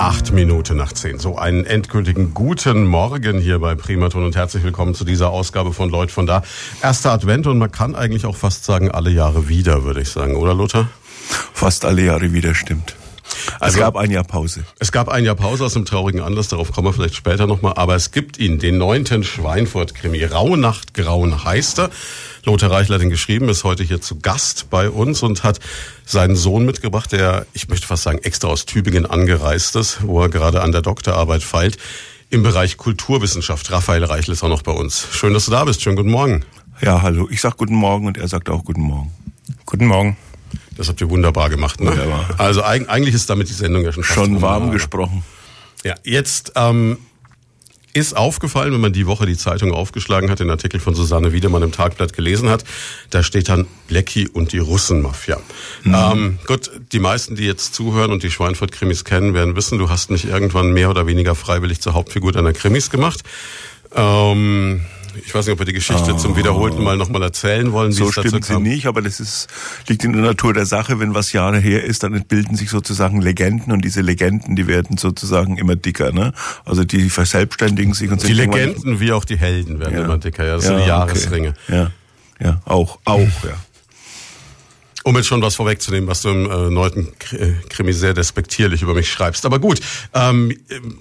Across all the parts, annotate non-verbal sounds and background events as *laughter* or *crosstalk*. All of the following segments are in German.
Acht Minuten nach zehn. So einen endgültigen guten Morgen hier bei Primaton und herzlich willkommen zu dieser Ausgabe von Leut von da. Erster Advent und man kann eigentlich auch fast sagen, alle Jahre wieder, würde ich sagen, oder Lothar? Fast alle Jahre wieder, stimmt. Also, es gab ein Jahr Pause. Es gab ein Jahr Pause aus einem traurigen Anlass, darauf kommen wir vielleicht später nochmal, aber es gibt ihn, den neunten Schweinfurt-Krimi. Rauhnacht Grauen heißt er. Lothar Reichler hat ihn geschrieben, ist heute hier zu Gast bei uns und hat seinen Sohn mitgebracht, der, ich möchte fast sagen, extra aus Tübingen angereist ist, wo er gerade an der Doktorarbeit feilt, im Bereich Kulturwissenschaft. Raphael Reichel ist auch noch bei uns. Schön, dass du da bist. Schönen guten Morgen. Ja, hallo. Ich sag guten Morgen und er sagt auch guten Morgen. Guten Morgen. Das habt ihr wunderbar gemacht, ne? Wunderbar. Also eigentlich ist damit die Sendung ja schon fast Schon warm gesprochen. Ja, jetzt ähm, ist aufgefallen, wenn man die Woche die Zeitung aufgeschlagen hat, den Artikel von Susanne Wiedemann im Tagblatt gelesen hat, da steht dann Blackie und die Russenmafia. Mhm. Ähm, gut, die meisten, die jetzt zuhören und die Schweinfurt-Krimis kennen, werden wissen, du hast mich irgendwann mehr oder weniger freiwillig zur Hauptfigur deiner Krimis gemacht. Ähm, ich weiß nicht, ob wir die Geschichte oh. zum wiederholten Mal nochmal erzählen wollen. So stimmt sie nicht, aber das ist, liegt in der Natur der Sache. Wenn was Jahre her ist, dann bilden sich sozusagen Legenden und diese Legenden, die werden sozusagen immer dicker. Ne? Also die verselbstständigen sich und Die Legenden wie auch die Helden werden ja. immer dicker. Ja, das ja, sind die Jahresringe. Okay. Ja, ja, auch, auch, ja. Um jetzt schon was vorwegzunehmen, was du im äh, neunten äh, Krimi sehr despektierlich über mich schreibst. Aber gut, ähm,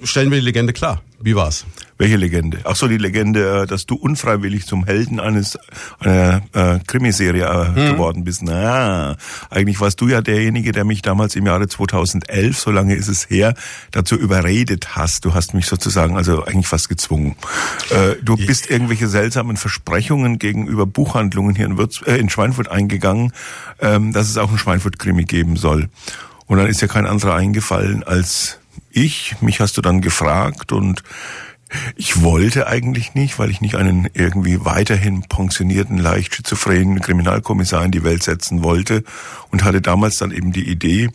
stellen wir die Legende klar. Wie war's? Welche Legende? Ach so, die Legende, äh, dass du unfreiwillig zum Helden eines einer äh, Krimiserie äh, hm. geworden bist. Na, eigentlich warst du ja derjenige, der mich damals im Jahre 2011, so lange ist es her, dazu überredet hast. Du hast mich sozusagen also eigentlich fast gezwungen. Äh, du bist irgendwelche seltsamen Versprechungen gegenüber Buchhandlungen hier in, Würz, äh, in Schweinfurt eingegangen, ähm, dass es auch einen Schweinfurt-Krimi geben soll. Und dann ist ja kein anderer eingefallen als ich. Mich hast du dann gefragt und ich wollte eigentlich nicht, weil ich nicht einen irgendwie weiterhin pensionierten, leicht schizophrenen Kriminalkommissar in die Welt setzen wollte und hatte damals dann eben die Idee,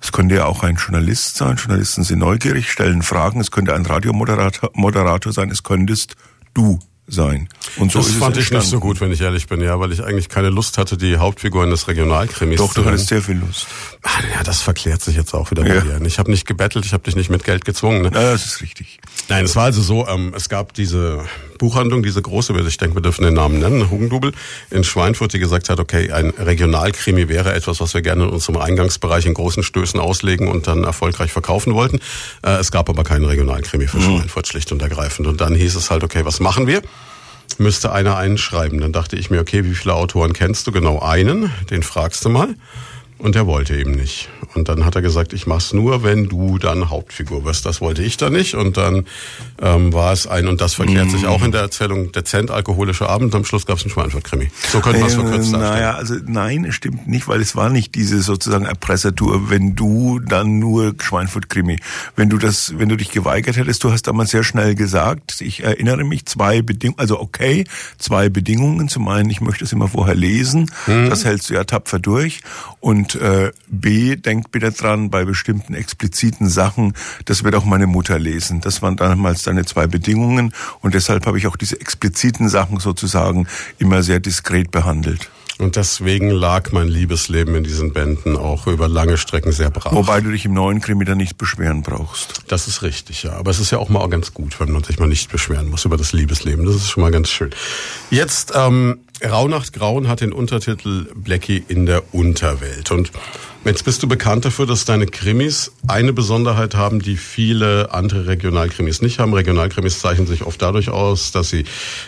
es könnte ja auch ein Journalist sein. Journalisten sind neugierig, stellen Fragen. Es könnte ein Radiomoderator Moderator sein. Es könntest du sein. Und so das fand ich nicht so gut, wenn ich ehrlich bin, ja, weil ich eigentlich keine Lust hatte, die Hauptfigur eines Regionalkrimis Doch, du hattest sehr viel Lust. Ah, ja, das verklärt sich jetzt auch wieder ja. bei dir. Ich habe nicht gebettelt, ich habe dich nicht mit Geld gezwungen. Ne? Ja, das ist richtig. Nein, es war also so, ähm, es gab diese Buchhandlung, diese große, ich denke, wir dürfen den Namen nennen, Hugendubel in Schweinfurt, die gesagt hat, okay, ein Regionalkrimi wäre etwas, was wir gerne in unserem Eingangsbereich in großen Stößen auslegen und dann erfolgreich verkaufen wollten. Äh, es gab aber keinen Regionalkrimi für mhm. Schweinfurt, schlicht und ergreifend. Und dann hieß es halt, okay, was machen wir? Müsste einer einen schreiben. Dann dachte ich mir, okay, wie viele Autoren kennst du? Genau einen, den fragst du mal. Und er wollte eben nicht. Und dann hat er gesagt, ich mach's nur, wenn du dann Hauptfigur wirst. Das wollte ich dann nicht. Und dann ähm, war es ein, und das verkehrt mm. sich auch in der Erzählung, dezent alkoholischer Abend. Am Schluss gab's einen Schweinfurt-Krimi. So könnte man es verkürzt äh, Naja, also nein, es stimmt nicht, weil es war nicht diese sozusagen Erpressertour, wenn du dann nur Schweinfurt-Krimi. Wenn du das, wenn du dich geweigert hättest, du hast damals sehr schnell gesagt, ich erinnere mich, zwei Bedingungen, also okay, zwei Bedingungen. Zum einen, ich möchte es immer vorher lesen. Mm. Das hältst du ja tapfer durch. Und äh, B, denk bitte dran, bei bestimmten expliziten Sachen, das wird auch meine Mutter lesen. Das waren damals deine zwei Bedingungen und deshalb habe ich auch diese expliziten Sachen sozusagen immer sehr diskret behandelt. Und deswegen lag mein Liebesleben in diesen Bänden auch über lange Strecken sehr brach. Wobei du dich im neuen Krimi dann nicht beschweren brauchst. Das ist richtig, ja. Aber es ist ja auch mal ganz gut, wenn man sich mal nicht beschweren muss über das Liebesleben. Das ist schon mal ganz schön. Jetzt ähm, Rauhnacht Grauen hat den Untertitel Blackie in der Unterwelt. Und jetzt bist du bekannt dafür, dass deine Krimis eine Besonderheit haben, die viele andere Regionalkrimis nicht haben. Regionalkrimis zeichnen sich oft dadurch aus, dass sie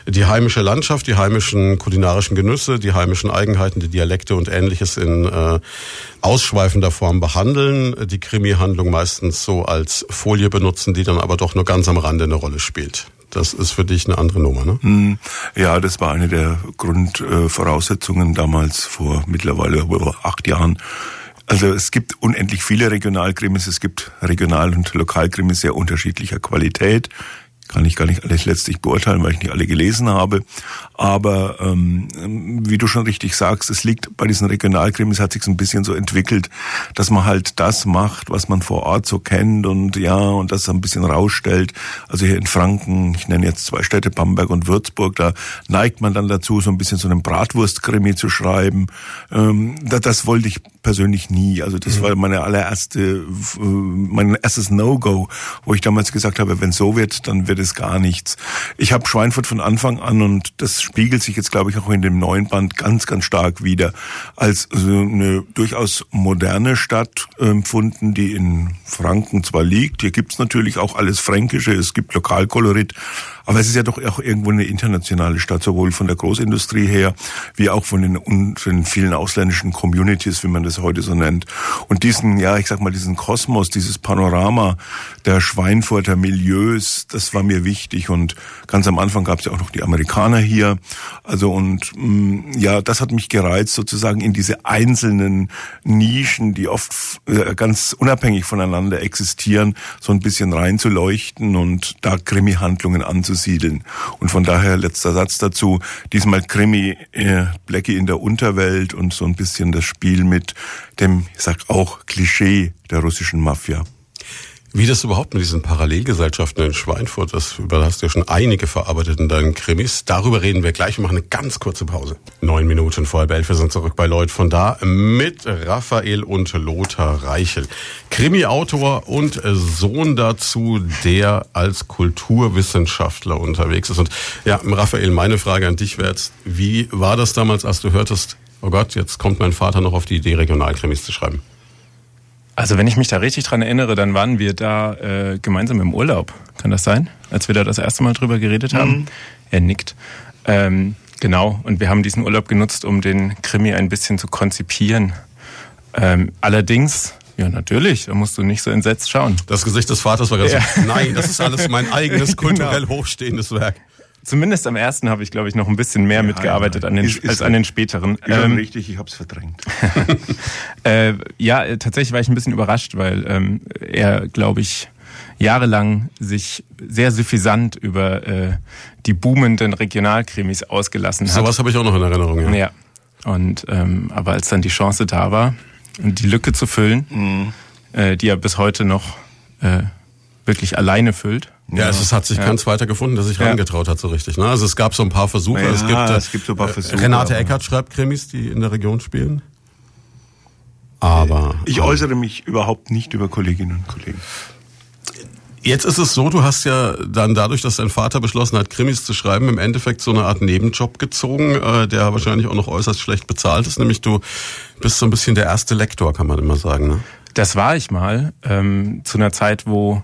die heimische Landschaft, die heimischen kulinarischen Genüsse, die heimischen Eigenheiten, die Dialekte und ähnliches in äh, ausschweifender Form behandeln. Die Krimi-Handlung meistens so als Folie benutzen, die dann aber doch nur ganz am Rande eine Rolle spielt. Das ist für dich eine andere Nummer, ne? Hm. Ja, das war eine der Grundvoraussetzungen damals vor mittlerweile acht Jahren. Also es gibt unendlich viele Regionalkrimis, es gibt Regional- und Lokalkrimis sehr unterschiedlicher Qualität. Kann ich gar nicht alles letztlich beurteilen, weil ich nicht alle gelesen habe. Aber ähm, wie du schon richtig sagst, es liegt bei diesen Regionalkrimis hat sich so ein bisschen so entwickelt, dass man halt das macht, was man vor Ort so kennt und ja und das ein bisschen rausstellt. Also hier in Franken, ich nenne jetzt zwei Städte, Bamberg und Würzburg, da neigt man dann dazu, so ein bisschen so einen Bratwurstkrimi zu schreiben. Ähm, das, das wollte ich persönlich nie. Also das mhm. war meine allererste, mein erstes No-Go, wo ich damals gesagt habe, wenn so wird, dann wird es gar nichts. Ich habe Schweinfurt von Anfang an und das spiegelt sich jetzt, glaube ich, auch in dem neuen Band ganz, ganz stark wieder, als eine durchaus moderne Stadt empfunden, die in Franken zwar liegt. Hier gibt's natürlich auch alles Fränkische, es gibt Lokalkolorit, aber es ist ja doch auch irgendwo eine internationale Stadt, sowohl von der Großindustrie her, wie auch von den, den vielen ausländischen Communities, wie man das heute so nennt. Und diesen, ja, ich sag mal, diesen Kosmos, dieses Panorama der Schweinfurter Milieus, das war mir wichtig. Und ganz am Anfang gab es ja auch noch die Amerikaner hier. Also und mm, ja, das hat mich gereizt, sozusagen in diese einzelnen Nischen, die oft äh, ganz unabhängig voneinander existieren, so ein bisschen reinzuleuchten und da Krimi-Handlungen anzusehen anzusiedeln. Und von daher letzter Satz dazu, diesmal Krimi äh, Blackie in der Unterwelt und so ein bisschen das Spiel mit dem, ich sag auch, Klischee der russischen Mafia. Wie das überhaupt mit diesen Parallelgesellschaften in Schweinfurt, das über ja schon einige verarbeitet in deinen Krimis. Darüber reden wir gleich. Wir machen eine ganz kurze Pause. Neun Minuten vor halb elf. Wir sind zurück bei Lloyd von da mit Raphael und Lothar Reichel. Krimi-Autor und Sohn dazu, der als Kulturwissenschaftler unterwegs ist. Und ja, Raphael, meine Frage an dich wäre jetzt, wie war das damals, als du hörtest, oh Gott, jetzt kommt mein Vater noch auf die Idee, Regionalkrimis zu schreiben? Also wenn ich mich da richtig dran erinnere, dann waren wir da äh, gemeinsam im Urlaub. Kann das sein? Als wir da das erste Mal drüber geredet haben. Mhm. Er nickt. Ähm, genau. Und wir haben diesen Urlaub genutzt, um den Krimi ein bisschen zu konzipieren. Ähm, allerdings, ja natürlich, da musst du nicht so entsetzt schauen. Das Gesicht des Vaters war ganz ja. so, nein, das ist alles mein eigenes *laughs* genau. kulturell genau. hochstehendes Werk. Zumindest am ersten habe ich, glaube ich, noch ein bisschen mehr ja, mitgearbeitet ja. An den, ist, als an den späteren. Ähm, richtig, ich habe es verdrängt. *laughs* äh, ja, tatsächlich war ich ein bisschen überrascht, weil ähm, er, glaube ich, jahrelang sich sehr suffisant über äh, die boomenden Regionalkrimis ausgelassen hat. Sowas habe ich auch noch in Erinnerung. Ja. ja. Und ähm, aber als dann die Chance da war, die Lücke zu füllen, mhm. äh, die er bis heute noch äh, wirklich alleine füllt, ja, es hat sich ja. keins weiter gefunden, der sich ja. rangetraut hat so richtig. Ne? Also es gab so ein paar Versuche. Ja, es gibt, äh, es gibt so ein paar Versuche. Renate Eckert schreibt Krimis, die in der Region spielen. Aber ich ähm, äußere mich überhaupt nicht über Kolleginnen und Kollegen. Jetzt ist es so, du hast ja dann dadurch, dass dein Vater beschlossen hat, Krimis zu schreiben, im Endeffekt so eine Art Nebenjob gezogen, äh, der wahrscheinlich auch noch äußerst schlecht bezahlt ist. Nämlich du bist so ein bisschen der erste Lektor, kann man immer sagen. Ne? Das war ich mal, ähm, zu einer Zeit, wo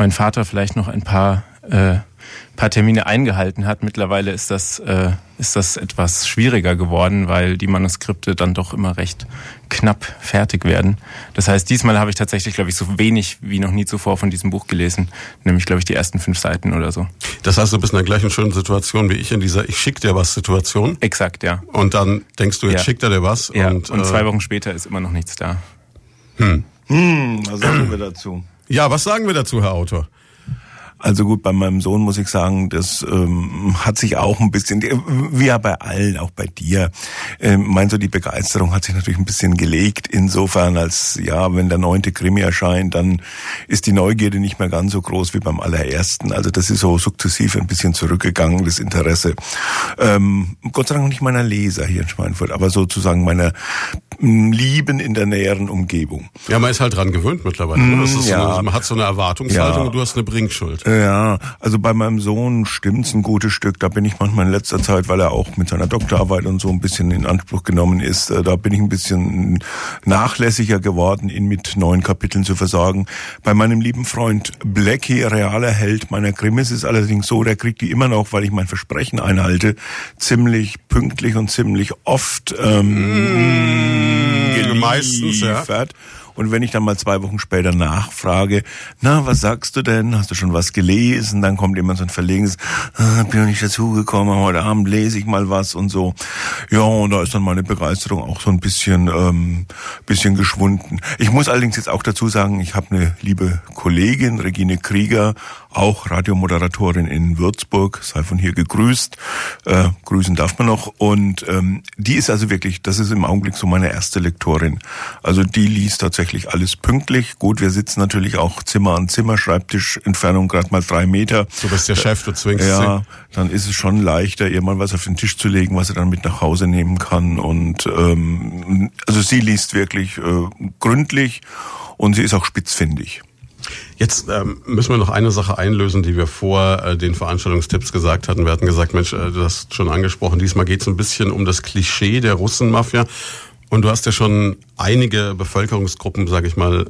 mein Vater vielleicht noch ein paar, äh, paar Termine eingehalten hat. Mittlerweile ist das, äh, ist das etwas schwieriger geworden, weil die Manuskripte dann doch immer recht knapp fertig werden. Das heißt, diesmal habe ich tatsächlich, glaube ich, so wenig wie noch nie zuvor von diesem Buch gelesen, nämlich, glaube ich, die ersten fünf Seiten oder so. Das heißt, du bist in der gleichen schönen Situation wie ich in dieser Ich schick dir was Situation. Exakt, ja. Und dann denkst du, jetzt ja. schickt er dir was. Ja, und, und zwei äh, Wochen später ist immer noch nichts da. Hm. Hm, was sagen wir dazu? Ja, was sagen wir dazu, Herr Autor? Also gut, bei meinem Sohn muss ich sagen, das ähm, hat sich auch ein bisschen, wie ja bei allen, auch bei dir, ähm, meinst du, die Begeisterung hat sich natürlich ein bisschen gelegt. Insofern, als ja, wenn der neunte Krimi erscheint, dann ist die Neugierde nicht mehr ganz so groß wie beim allerersten. Also das ist so sukzessive ein bisschen zurückgegangen, das Interesse. Ähm, Gott sei Dank nicht meiner Leser hier in Schweinfurt, aber sozusagen meiner Lieben in der näheren Umgebung. Ja, man ist halt dran gewöhnt mittlerweile. Mm, ja. so, man hat so eine Erwartungshaltung ja. und du hast eine Bringschuld. Ja, also bei meinem Sohn stimmt's ein gutes Stück. Da bin ich manchmal in letzter Zeit, weil er auch mit seiner Doktorarbeit und so ein bisschen in Anspruch genommen ist, äh, da bin ich ein bisschen nachlässiger geworden, ihn mit neuen Kapiteln zu versorgen. Bei meinem lieben Freund Blackie, realer Held meiner Krimis, ist allerdings so, der kriegt die immer noch, weil ich mein Versprechen einhalte, ziemlich pünktlich und ziemlich oft ähm, mm. Meistens, ja. Und wenn ich dann mal zwei Wochen später nachfrage, na, was sagst du denn? Hast du schon was gelesen? Dann kommt immer so ein verlegenes, ah, bin noch nicht dazugekommen, heute Abend lese ich mal was und so. Ja, und da ist dann meine Begeisterung auch so ein bisschen, ähm, bisschen geschwunden. Ich muss allerdings jetzt auch dazu sagen, ich habe eine liebe Kollegin, Regine Krieger, auch Radiomoderatorin in Würzburg, sei von hier gegrüßt. Äh, grüßen darf man noch. Und ähm, die ist also wirklich, das ist im Augenblick so meine erste Lektorin. Also die liest tatsächlich alles pünktlich. Gut, wir sitzen natürlich auch Zimmer an Zimmer, Schreibtischentfernung gerade mal drei Meter. Du bist der Chef, du zwingst Ja, dann ist es schon leichter, ihr mal was auf den Tisch zu legen, was sie dann mit nach Hause nehmen kann. Und ähm, also sie liest wirklich äh, gründlich und sie ist auch spitzfindig. Jetzt ähm, müssen wir noch eine Sache einlösen, die wir vor äh, den Veranstaltungstipps gesagt hatten. Wir hatten gesagt, Mensch, äh, du hast schon angesprochen, diesmal geht es ein bisschen um das Klischee der Russenmafia. Und du hast ja schon einige Bevölkerungsgruppen, sage ich mal,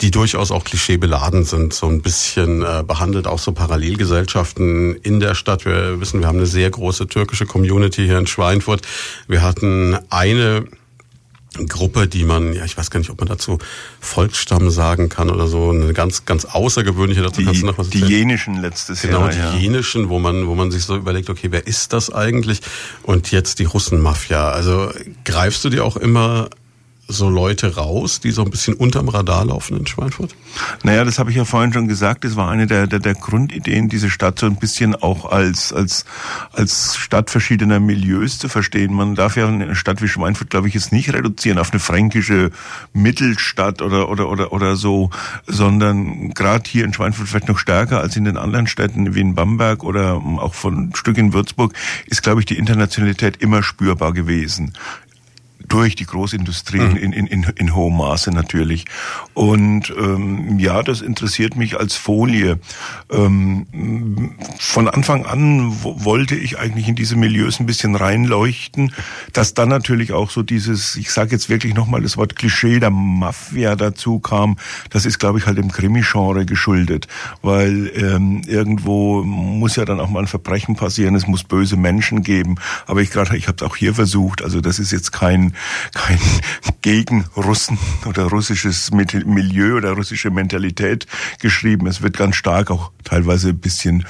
die durchaus auch klischeebeladen sind, so ein bisschen äh, behandelt, auch so Parallelgesellschaften in der Stadt. Wir wissen, wir haben eine sehr große türkische Community hier in Schweinfurt. Wir hatten eine Gruppe, die man, ja, ich weiß gar nicht, ob man dazu Volksstamm sagen kann oder so, eine ganz, ganz außergewöhnliche, dazu die, kannst du noch was erzählen. Die jenischen letztes genau, Jahr. Genau, die ja. jenischen, wo man, wo man sich so überlegt, okay, wer ist das eigentlich? Und jetzt die Russenmafia. Also greifst du dir auch immer so Leute raus, die so ein bisschen unterm Radar laufen in Schweinfurt? Naja, das habe ich ja vorhin schon gesagt. Das war eine der, der, der Grundideen, diese Stadt so ein bisschen auch als, als, als Stadt verschiedener Milieus zu verstehen. Man darf ja eine Stadt wie Schweinfurt, glaube ich, jetzt nicht reduzieren auf eine fränkische Mittelstadt oder, oder, oder, oder so, sondern gerade hier in Schweinfurt vielleicht noch stärker als in den anderen Städten wie in Bamberg oder auch von Stück in Würzburg ist, glaube ich, die Internationalität immer spürbar gewesen durch die Großindustrie mhm. in, in, in, in hohem Maße natürlich. Und ähm, ja, das interessiert mich als Folie. Ähm, von Anfang an wollte ich eigentlich in diese Milieus ein bisschen reinleuchten, dass dann natürlich auch so dieses, ich sage jetzt wirklich nochmal das Wort Klischee der Mafia dazu kam. Das ist, glaube ich, halt im Krimi-Genre geschuldet, weil ähm, irgendwo muss ja dann auch mal ein Verbrechen passieren, es muss böse Menschen geben. Aber ich gerade, ich habe es auch hier versucht, also das ist jetzt kein kein gegen Russen oder russisches Milieu oder russische Mentalität geschrieben. Es wird ganz stark auch teilweise ein bisschen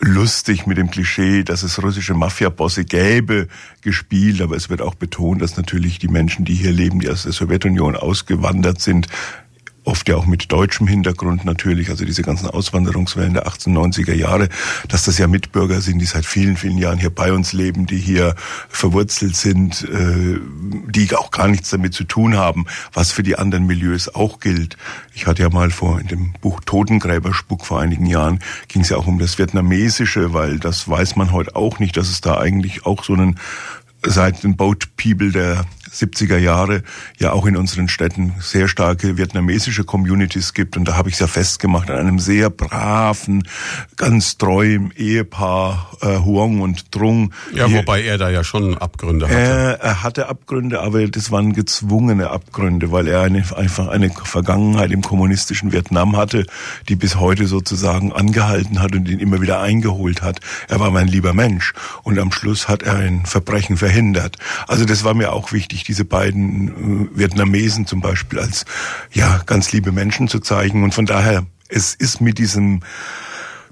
lustig mit dem Klischee, dass es russische Mafia-Bosse gäbe, gespielt. Aber es wird auch betont, dass natürlich die Menschen, die hier leben, die aus der Sowjetunion ausgewandert sind, oft ja auch mit deutschem Hintergrund natürlich, also diese ganzen Auswanderungswellen der 1890er Jahre, dass das ja Mitbürger sind, die seit vielen, vielen Jahren hier bei uns leben, die hier verwurzelt sind, äh, die auch gar nichts damit zu tun haben, was für die anderen Milieus auch gilt. Ich hatte ja mal vor in dem Buch Totengräberspuck vor einigen Jahren, ging es ja auch um das Vietnamesische, weil das weiß man heute auch nicht, dass es da eigentlich auch so einen seit den Boat People der 70er Jahre ja auch in unseren Städten sehr starke vietnamesische Communities gibt. Und da habe ich es ja festgemacht an einem sehr braven, ganz treuen Ehepaar äh, Huong und Trung. Ja, Hier, wobei er da ja schon Abgründe hatte. Er, er hatte Abgründe, aber das waren gezwungene Abgründe, weil er eine, einfach eine Vergangenheit im kommunistischen Vietnam hatte, die bis heute sozusagen angehalten hat und ihn immer wieder eingeholt hat. Er war mein lieber Mensch und am Schluss hat er ein Verbrechen verhindert. Also das war mir auch wichtig, diese beiden äh, Vietnamesen zum Beispiel als ja ganz liebe Menschen zu zeigen. Und von daher, es ist mit diesem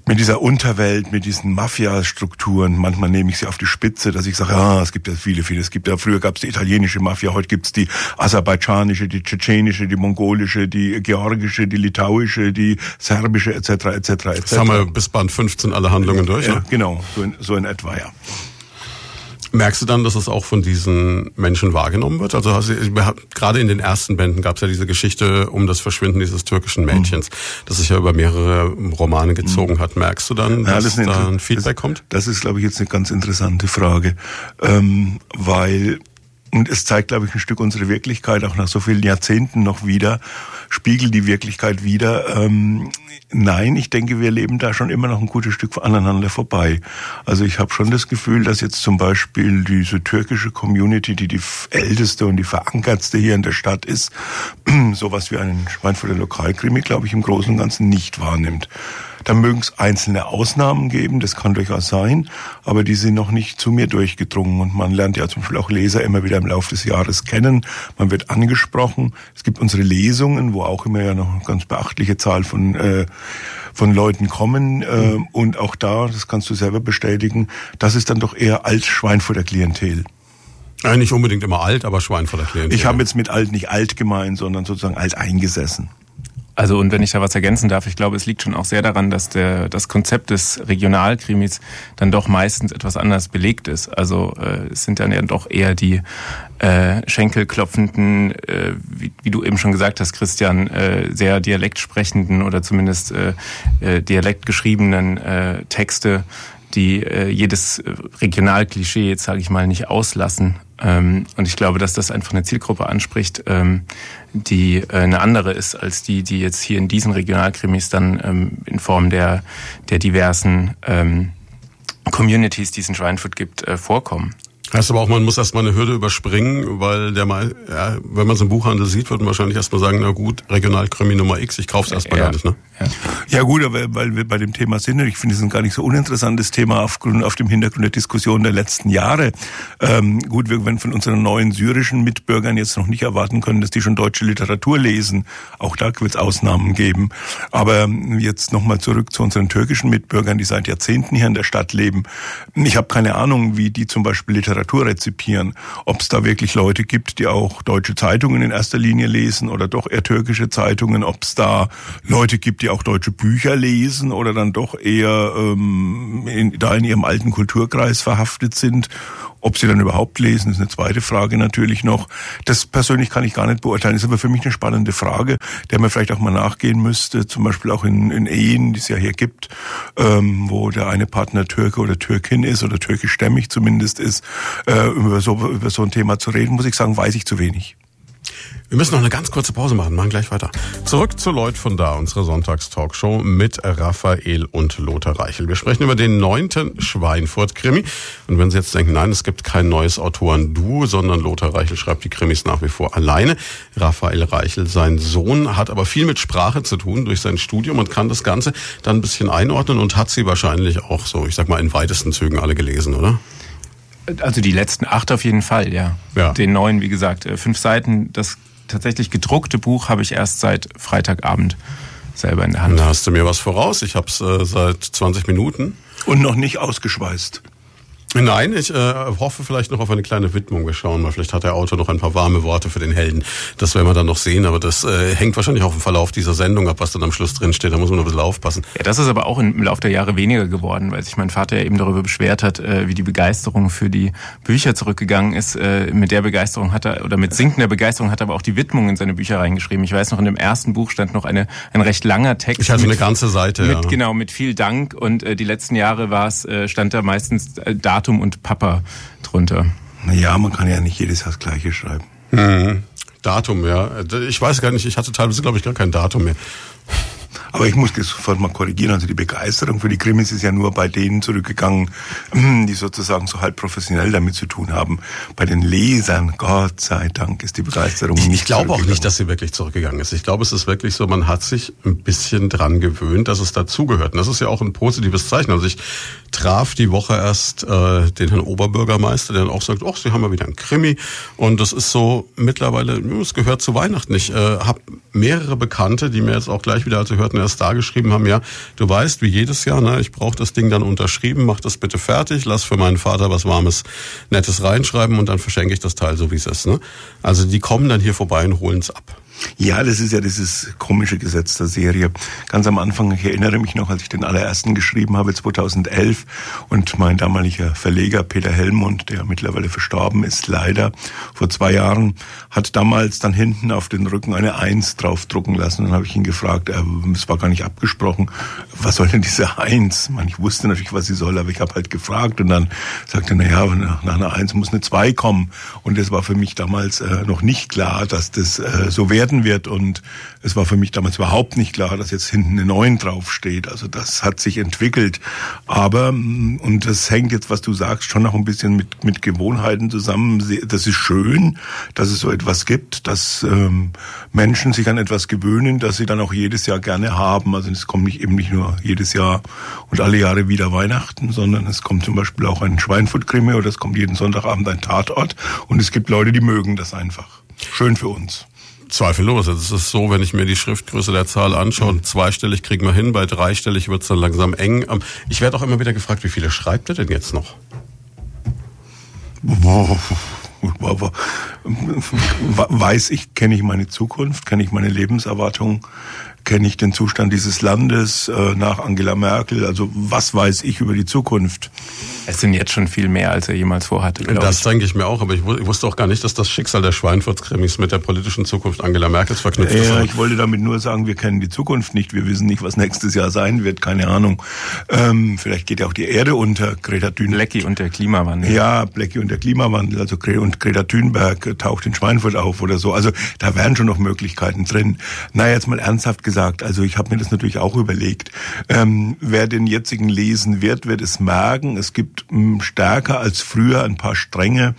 mit dieser Unterwelt, mit diesen Mafia-Strukturen, manchmal nehme ich sie auf die Spitze, dass ich sage, ah, es gibt ja viele, viele. Es gibt ja, früher gab es die italienische Mafia, heute gibt es die aserbaidschanische, die tschetschenische, die mongolische, die georgische, die litauische, die serbische, etc., etc., etc. Das haben wir bis Band 15 alle Handlungen durch, ja, ne? Genau, so in, so in etwa, ja. Merkst du dann, dass es auch von diesen Menschen wahrgenommen wird? Also hast du, gerade in den ersten Bänden gab es ja diese Geschichte um das Verschwinden dieses türkischen Mädchens, mhm. das sich ja über mehrere Romane gezogen mhm. hat. Merkst du dann, dass ja, das da ein Feedback das, kommt? Das ist, glaube ich, jetzt eine ganz interessante Frage, ähm, weil und es zeigt, glaube ich, ein Stück unsere Wirklichkeit auch nach so vielen Jahrzehnten noch wieder, spiegelt die Wirklichkeit wieder. Ähm, nein, ich denke, wir leben da schon immer noch ein gutes Stück aneinander vorbei. Also ich habe schon das Gefühl, dass jetzt zum Beispiel diese türkische Community, die die älteste und die verankertste hier in der Stadt ist, *clears throat* sowas wie einen Schweinfurter Lokalkrimi, glaube ich, im Großen und Ganzen nicht wahrnimmt. Da mögen es einzelne Ausnahmen geben, das kann durchaus sein, aber die sind noch nicht zu mir durchgedrungen. Und man lernt ja zum Beispiel auch Leser immer wieder im Laufe des Jahres kennen. Man wird angesprochen. Es gibt unsere Lesungen, wo auch immer ja noch eine ganz beachtliche Zahl von äh, von Leuten kommen äh, mhm. und auch da, das kannst du selber bestätigen, das ist dann doch eher als Schweinfurter Klientel. Ja, nicht unbedingt immer alt, aber Schweinfurter Klientel. Ich habe jetzt mit alt nicht alt gemeint, sondern sozusagen alt eingesessen. Also und wenn ich da was ergänzen darf, ich glaube, es liegt schon auch sehr daran, dass der das Konzept des Regionalkrimis dann doch meistens etwas anders belegt ist. Also äh, es sind dann ja doch eher die äh, Schenkelklopfenden, äh, wie, wie du eben schon gesagt hast, Christian, äh, sehr dialektsprechenden oder zumindest äh, äh, dialektgeschriebenen äh, Texte, die äh, jedes Regionalklischee jetzt sage ich mal nicht auslassen. Ähm, und ich glaube, dass das einfach eine Zielgruppe anspricht, ähm, die äh, eine andere ist als die, die jetzt hier in diesen Regionalkrimis dann ähm, in Form der der diversen ähm, Communities, die es in Schweinfurt gibt, äh, vorkommen. Heißt aber auch, man muss erstmal eine Hürde überspringen, weil der mal, ja, wenn man es im Buchhandel sieht, wird man wahrscheinlich erstmal sagen, na gut, Regionalkrimi Nummer X, ich kauf's erstmal ja. gar nicht, ne? Ja, ja gut, aber weil wir bei dem Thema sind, ich finde es ein gar nicht so uninteressantes Thema aufgrund, auf dem Hintergrund der Diskussion der letzten Jahre. Ähm, gut, wir werden von unseren neuen syrischen Mitbürgern jetzt noch nicht erwarten können, dass die schon deutsche Literatur lesen. Auch da wird es Ausnahmen geben. Aber jetzt nochmal zurück zu unseren türkischen Mitbürgern, die seit Jahrzehnten hier in der Stadt leben. Ich habe keine Ahnung, wie die zum Beispiel Literatur rezipieren. Ob es da wirklich Leute gibt, die auch deutsche Zeitungen in erster Linie lesen oder doch eher türkische Zeitungen, ob es da Leute gibt, die auch deutsche Bücher lesen oder dann doch eher ähm, in, da in ihrem alten Kulturkreis verhaftet sind ob sie dann überhaupt lesen, ist eine zweite Frage natürlich noch. Das persönlich kann ich gar nicht beurteilen. Ist aber für mich eine spannende Frage, der man vielleicht auch mal nachgehen müsste. Zum Beispiel auch in, in Ehen, die es ja hier gibt, ähm, wo der eine Partner Türke oder Türkin ist oder türkischstämmig zumindest ist. Äh, über, so, über so ein Thema zu reden, muss ich sagen, weiß ich zu wenig. Wir müssen noch eine ganz kurze Pause machen, machen gleich weiter. Zurück zu Leut von da, unsere Sonntagstalkshow mit Raphael und Lothar Reichel. Wir sprechen über den neunten Schweinfurt-Krimi. Und wenn Sie jetzt denken, nein, es gibt kein neues Autoren-Duo, sondern Lothar Reichel schreibt die Krimis nach wie vor alleine. Raphael Reichel, sein Sohn, hat aber viel mit Sprache zu tun durch sein Studium und kann das Ganze dann ein bisschen einordnen und hat sie wahrscheinlich auch so, ich sag mal, in weitesten Zügen alle gelesen, oder? Also die letzten acht auf jeden Fall, ja. ja. Den neuen, wie gesagt, äh, fünf Seiten. Das tatsächlich gedruckte Buch habe ich erst seit Freitagabend selber in der Hand. Da hast du mir was voraus. Ich habe es äh, seit 20 Minuten. Und noch nicht ausgeschweißt. Nein, ich äh, hoffe vielleicht noch auf eine kleine Widmung. Wir schauen mal, vielleicht hat der Autor noch ein paar warme Worte für den Helden. Das werden wir dann noch sehen, aber das äh, hängt wahrscheinlich auch im Verlauf dieser Sendung ab, was dann am Schluss drin steht. Da muss man noch ein bisschen aufpassen. Ja, das ist aber auch im Laufe der Jahre weniger geworden, weil sich mein Vater ja eben darüber beschwert hat, äh, wie die Begeisterung für die Bücher zurückgegangen ist. Äh, mit der Begeisterung hat er, oder mit sinkender Begeisterung hat er aber auch die Widmung in seine Bücher reingeschrieben. Ich weiß noch, in dem ersten Buch stand noch eine, ein recht langer Text. Ich hatte mit, eine ganze Seite, mit, ja. Genau, mit viel Dank und äh, die letzten Jahre war es, äh, stand da meistens äh, Datum und Papa drunter. Naja, man kann ja nicht jedes Jahr das Gleiche schreiben. Mhm. Datum, ja. Ich weiß gar nicht, ich hatte teilweise, glaube ich, gar kein Datum mehr. Aber ich muss sofort mal korrigieren. Also die Begeisterung für die Krimis ist ja nur bei denen zurückgegangen, *clears throat* die sozusagen so halb professionell damit zu tun haben. Bei den Lesern, Gott sei Dank, ist die Begeisterung ich, nicht Ich glaube auch nicht, dass sie wirklich zurückgegangen ist. Ich glaube, es ist wirklich so, man hat sich ein bisschen dran gewöhnt, dass es dazugehört. Und das ist ja auch ein positives Zeichen. Also ich traf die Woche erst äh, den Herrn Oberbürgermeister, der dann auch sagt, ach, Sie haben mal wieder ein Krimi. Und das ist so mittlerweile, es gehört zu Weihnachten. Ich äh, habe mehrere Bekannte, die mir jetzt auch gleich wieder, als sie hörten, erst da geschrieben haben, ja, du weißt, wie jedes Jahr, ne, ich brauche das Ding dann unterschrieben, mach das bitte fertig, lass für meinen Vater was Warmes, Nettes reinschreiben und dann verschenke ich das Teil so, wie es ist. Ne? Also die kommen dann hier vorbei und holen es ab. Ja, das ist ja dieses komische Gesetz der Serie. Ganz am Anfang, ich erinnere mich noch, als ich den allerersten geschrieben habe, 2011, und mein damaliger Verleger Peter Hellmund, der mittlerweile verstorben ist, leider vor zwei Jahren, hat damals dann hinten auf den Rücken eine Eins draufdrucken lassen. Dann habe ich ihn gefragt, äh, es war gar nicht abgesprochen, was soll denn diese Eins? Man, ich wusste natürlich, was sie soll, aber ich habe halt gefragt und dann sagte er, na ja, nach einer Eins muss eine Zwei kommen. Und das war für mich damals äh, noch nicht klar, dass das äh, so werden werden wird. Und es war für mich damals überhaupt nicht klar, dass jetzt hinten eine 9 draufsteht. Also das hat sich entwickelt. Aber, mm, und das hängt jetzt, was du sagst, schon noch ein bisschen mit, mit Gewohnheiten zusammen. Das ist schön, dass es so etwas gibt, dass ähm, Menschen sich an etwas gewöhnen, dass sie dann auch jedes Jahr gerne haben. Also es kommt nicht eben nicht nur jedes Jahr und alle Jahre wieder Weihnachten, sondern es kommt zum Beispiel auch ein Schweinfurt-Krimi oder es kommt jeden Sonntagabend ein Tatort. Und es gibt Leute, die mögen das einfach. Schön für uns. Zweifellos. Es ist so, wenn ich mir die Schriftgröße der Zahl anschaue, zweistellig kriegen wir hin, bei dreistellig wird es dann langsam eng. Ähm, ich werde auch immer wieder gefragt, wie viele schreibt er denn jetzt noch? *laughs* Weiß ich, kenne ich meine Zukunft, kenne ich meine Lebenserwartung, kenne ich den Zustand dieses Landes äh, nach Angela Merkel, also was weiß ich über die Zukunft. Es sind jetzt schon viel mehr, als er jemals vorhatte. Das ich. denke ich mir auch, aber ich wusste auch gar nicht, dass das Schicksal der Schweinfurts-Krimis mit der politischen Zukunft Angela Merkels verknüpft ist. Ja, ich wollte damit nur sagen, wir kennen die Zukunft nicht, wir wissen nicht, was nächstes Jahr sein wird, keine Ahnung. Ähm, vielleicht geht ja auch die Erde unter, Greta Thunberg. Blackie und der Klimawandel. Ja, Blackie und der Klimawandel, also und Greta Thunberg taucht in Schweinfurt auf oder so. Also da wären schon noch Möglichkeiten drin. Na, jetzt mal ernsthaft gesagt, also ich habe mir das natürlich auch überlegt. Ähm, wer den jetzigen lesen wird, wird es merken, es gibt hm, stärker als früher ein paar Stränge,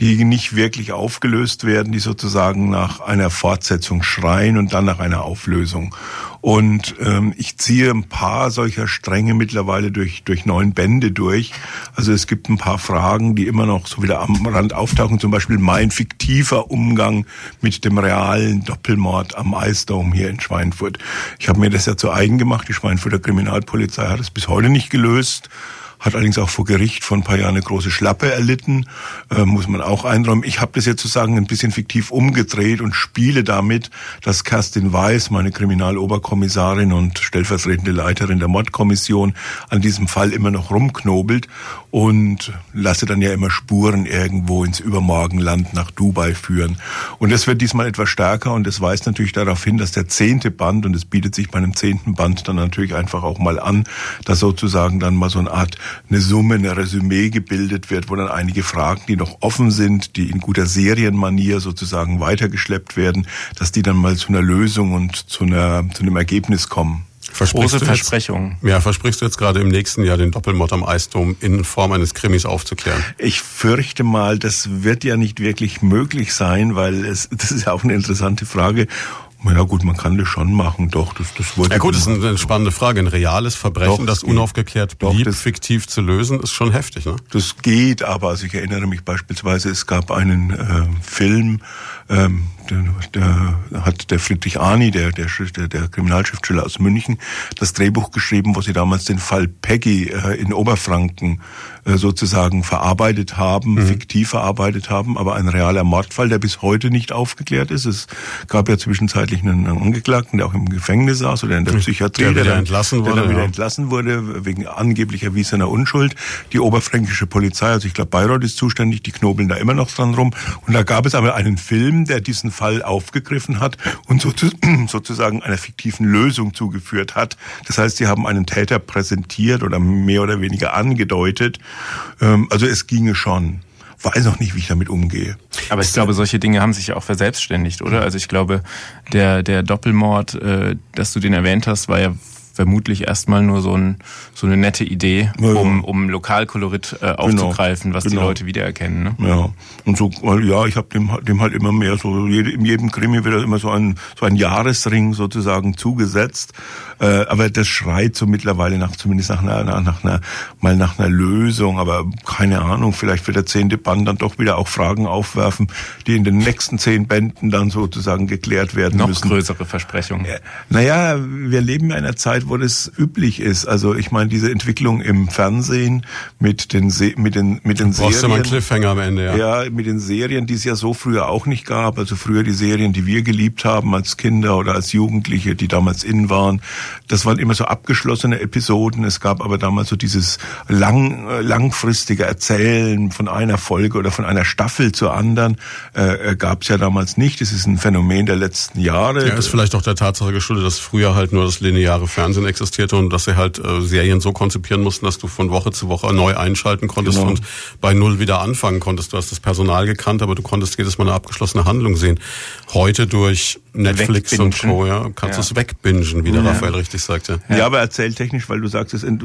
die nicht wirklich aufgelöst werden, die sozusagen nach einer Fortsetzung schreien und dann nach einer Auflösung. Und ähm, ich ziehe ein paar solcher Stränge mittlerweile durch, durch neun Bände durch. Also es gibt ein paar Fragen, die immer noch so wieder am Rand auftauchen. Zum Beispiel mein fiktiver Umgang mit dem realen Doppelmord am Eisdom hier in Schweinfurt. Ich habe mir das ja zu eigen gemacht. Die Schweinfurter Kriminalpolizei hat es bis heute nicht gelöst hat allerdings auch vor Gericht vor ein paar Jahren eine große Schlappe erlitten, äh, muss man auch einräumen. Ich habe das jetzt sozusagen ein bisschen fiktiv umgedreht und spiele damit, dass Kerstin Weiß, meine Kriminaloberkommissarin und stellvertretende Leiterin der Mordkommission, an diesem Fall immer noch rumknobelt und lasse dann ja immer Spuren irgendwo ins Übermorgenland nach Dubai führen. Und das wird diesmal etwas stärker und es weist natürlich darauf hin, dass der zehnte Band, und es bietet sich bei einem zehnten Band dann natürlich einfach auch mal an, dass sozusagen dann mal so eine Art eine Summe, eine Resümee gebildet wird, wo dann einige Fragen, die noch offen sind, die in guter Serienmanier sozusagen weitergeschleppt werden, dass die dann mal zu einer Lösung und zu, einer, zu einem Ergebnis kommen. Große Versprechungen. Ja, versprichst du jetzt gerade im nächsten Jahr den Doppelmord am Eisdom in Form eines Krimis aufzuklären? Ich fürchte mal, das wird ja nicht wirklich möglich sein, weil es, das ist ja auch eine interessante Frage. Ja gut, man kann das schon machen, doch. Das, das wurde ja gut, das ist eine spannende Frage. Ein reales Verbrechen, doch, das, unaufgeklärt blieb, doch, das, fiktiv zu lösen, ist schon heftig, ne? Das geht, aber also ich erinnere mich beispielsweise, es gab einen äh, Film, ähm, der, der hat der Friedrich Arni, der, der, der Kriminalschriftsteller aus München, das Drehbuch geschrieben, wo sie damals den Fall Peggy äh, in Oberfranken äh, sozusagen verarbeitet haben, mhm. fiktiv verarbeitet haben, aber ein realer Mordfall, der bis heute nicht aufgeklärt ist. Es gab ja zwischenzeitlich einen Angeklagten, der auch im Gefängnis saß oder in der Psychiatrie, der, wieder entlassen wurde, der wieder ja. entlassen wurde wegen angeblich erwiesener Unschuld. Die oberfränkische Polizei, also ich glaube Bayreuth ist zuständig, die knobeln da immer noch dran rum. Und da gab es aber einen Film, der diesen Fall aufgegriffen hat und *clears throat* sozusagen einer fiktiven Lösung zugeführt hat. Das heißt, sie haben einen Täter präsentiert oder mehr oder weniger angedeutet. Ähm, also es ginge schon weiß auch nicht, wie ich damit umgehe. Aber ich glaube, solche Dinge haben sich ja auch verselbstständigt, oder? Also ich glaube, der, der Doppelmord, äh, dass du den erwähnt hast, war ja vermutlich erstmal nur so, ein, so eine nette Idee, ja, um, um Lokalkolorit äh, genau. aufzugreifen, genau, was genau. die Leute wiedererkennen. Ne? Ja, und so, ja, ich habe dem, dem halt immer mehr so, in jedem Krimi wird immer so ein, so ein Jahresring sozusagen zugesetzt. Äh, aber das schreit so mittlerweile nach, zumindest nach einer, nach, nach einer, mal nach einer Lösung. Aber keine Ahnung, vielleicht wird der zehnte Band dann doch wieder auch Fragen aufwerfen, die in den nächsten zehn Bänden dann sozusagen geklärt werden Noch müssen. Noch größere Versprechungen. Naja, wir leben in einer Zeit, Zeit, wo das üblich ist. Also ich meine, diese Entwicklung im Fernsehen mit den Se mit den mit den du Serien. Du mal einen Cliffhanger am Ende, ja. Ja, mit den Serien, die es ja so früher auch nicht gab. Also früher die Serien, die wir geliebt haben als Kinder oder als Jugendliche, die damals in waren. Das waren immer so abgeschlossene Episoden. Es gab aber damals so dieses lang langfristige Erzählen von einer Folge oder von einer Staffel zur anderen äh, äh gab es ja damals nicht. Das ist ein Phänomen der letzten Jahre. Ja, ist vielleicht auch der Tatsache geschuldet, dass früher halt nur das lineare Fernsehen Fernsehen existierte und dass sie halt äh, Serien so konzipieren mussten, dass du von Woche zu Woche neu einschalten konntest genau. und bei Null wieder anfangen konntest. Du hast das Personal gekannt, aber du konntest jedes Mal eine abgeschlossene Handlung sehen. Heute durch Netflix Wegbingen. und Co. Ja, kannst ja. du es wegbingen, wie der ja. Raphael richtig sagte. Ja. ja, aber erzähltechnisch, weil du sagst, es, ent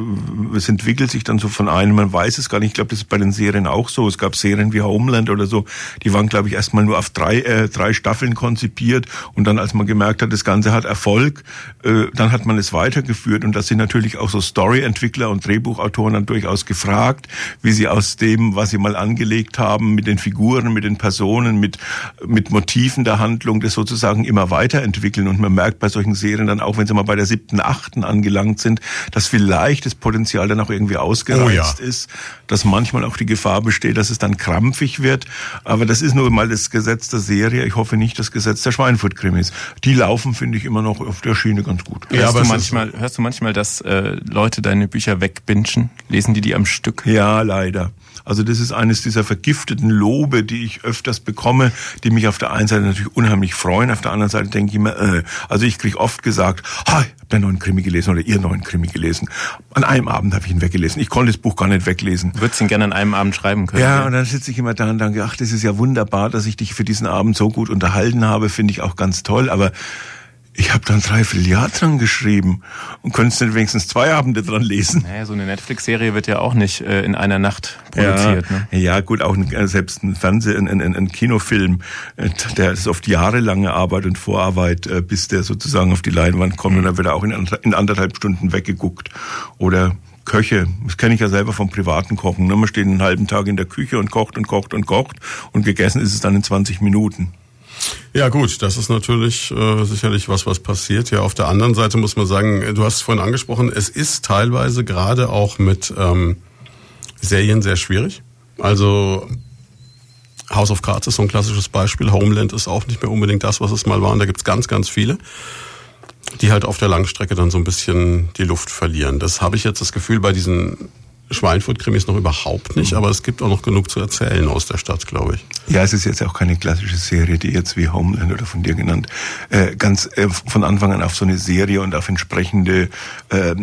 es entwickelt sich dann so von einem, man weiß es gar nicht. Ich glaube, das ist bei den Serien auch so. Es gab Serien wie Homeland oder so, die waren, glaube ich, erstmal nur auf drei, äh, drei Staffeln konzipiert und dann, als man gemerkt hat, das Ganze hat Erfolg, äh, dann hat man es weiter weitergeführt und da sind natürlich auch so Story-Entwickler und Drehbuchautoren dann durchaus gefragt, wie sie aus dem, was sie mal angelegt haben, mit den Figuren, mit den Personen, mit, mit Motiven der Handlung, das sozusagen immer weiterentwickeln und man merkt bei solchen Serien dann auch, wenn sie mal bei der siebten, achten angelangt sind, dass vielleicht das Potenzial dann auch irgendwie ausgereizt oh ja. ist, dass manchmal auch die Gefahr besteht, dass es dann krampfig wird. Aber das ist nur mal das Gesetz der Serie. Ich hoffe nicht das Gesetz der Schweinfurt-Krimis. Die laufen, finde ich, immer noch auf der Schiene ganz gut. Ja, hörst, du manchmal, hörst du manchmal, dass äh, Leute deine Bücher wegbinschen? Lesen die die am Stück? Ja, leider. Also das ist eines dieser vergifteten Lobe, die ich öfters bekomme, die mich auf der einen Seite natürlich unheimlich freuen, auf der anderen Seite denke ich immer, äh, also ich kriege oft gesagt, ha, ich habe den neuen Krimi gelesen oder ihr neuen Krimi gelesen. An einem Abend habe ich ihn weggelesen. Ich konnte das Buch gar nicht weglesen. Würdest ihn gerne an einem Abend schreiben können. Ja, ja. und dann sitze ich immer da und denke, ach, das ist ja wunderbar, dass ich dich für diesen Abend so gut unterhalten habe, finde ich auch ganz toll, aber ich habe dann drei Jahr dran geschrieben und könntest nicht wenigstens zwei Abende dran lesen. Naja, so eine Netflix-Serie wird ja auch nicht äh, in einer Nacht produziert. Ja, ne? ja gut, auch ein, äh, selbst ein Fernseh-, ein, ein, ein Kinofilm, äh, der ist oft jahrelange Arbeit und Vorarbeit, äh, bis der sozusagen auf die Leinwand kommt mhm. und dann wird er auch in, in anderthalb Stunden weggeguckt. Oder Köche, das kenne ich ja selber vom privaten Kochen. Ne? Man steht einen halben Tag in der Küche und kocht und kocht und kocht und gegessen ist es dann in 20 Minuten. Ja gut, das ist natürlich äh, sicherlich was, was passiert. Ja, auf der anderen Seite muss man sagen, du hast es vorhin angesprochen, es ist teilweise gerade auch mit ähm, Serien sehr schwierig. Also House of Cards ist so ein klassisches Beispiel. Homeland ist auch nicht mehr unbedingt das, was es mal war. Und da gibt's ganz, ganz viele, die halt auf der Langstrecke dann so ein bisschen die Luft verlieren. Das habe ich jetzt das Gefühl bei diesen Schweinfurt-Krimis noch überhaupt nicht, aber es gibt auch noch genug zu erzählen aus der Stadt, glaube ich. Ja, es ist jetzt auch keine klassische Serie, die jetzt wie Homeland oder von dir genannt, äh, ganz äh, von Anfang an auf so eine Serie und auf entsprechende äh,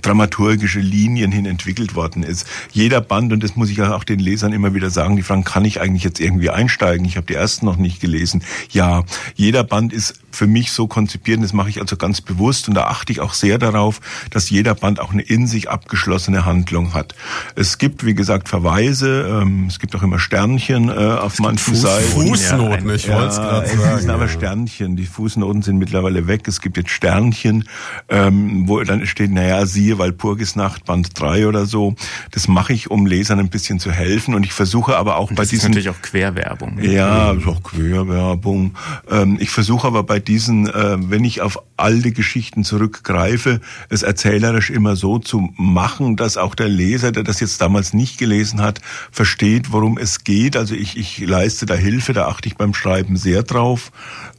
dramaturgische Linien hin entwickelt worden ist. Jeder Band, und das muss ich auch den Lesern immer wieder sagen, die fragen, kann ich eigentlich jetzt irgendwie einsteigen? Ich habe die ersten noch nicht gelesen. Ja, jeder Band ist für mich so konzipiert, und das mache ich also ganz bewusst und da achte ich auch sehr darauf, dass jeder Band auch eine in sich abgeschlossene Handlung hat hat. Es gibt, wie gesagt, Verweise, ähm, es gibt auch immer Sternchen äh, auf es manchen Fuß, Seiten. Fußnoten, ich wollte es gerade sagen. Es sind aber Sternchen, die Fußnoten sind mittlerweile weg. Es gibt jetzt Sternchen, ähm, wo dann steht, naja, siehe Walpurgisnacht, Band 3 oder so. Das mache ich, um Lesern ein bisschen zu helfen und ich versuche aber auch bei diesen... Das ist natürlich auch Querwerbung. Ne? Ja, ist auch Querwerbung. Ähm, ich versuche aber bei diesen, äh, wenn ich auf alte Geschichten zurückgreife, es erzählerisch immer so zu machen, dass auch der Leser Leser, der das jetzt damals nicht gelesen hat, versteht, worum es geht. Also ich, ich leiste da Hilfe, da achte ich beim Schreiben sehr drauf.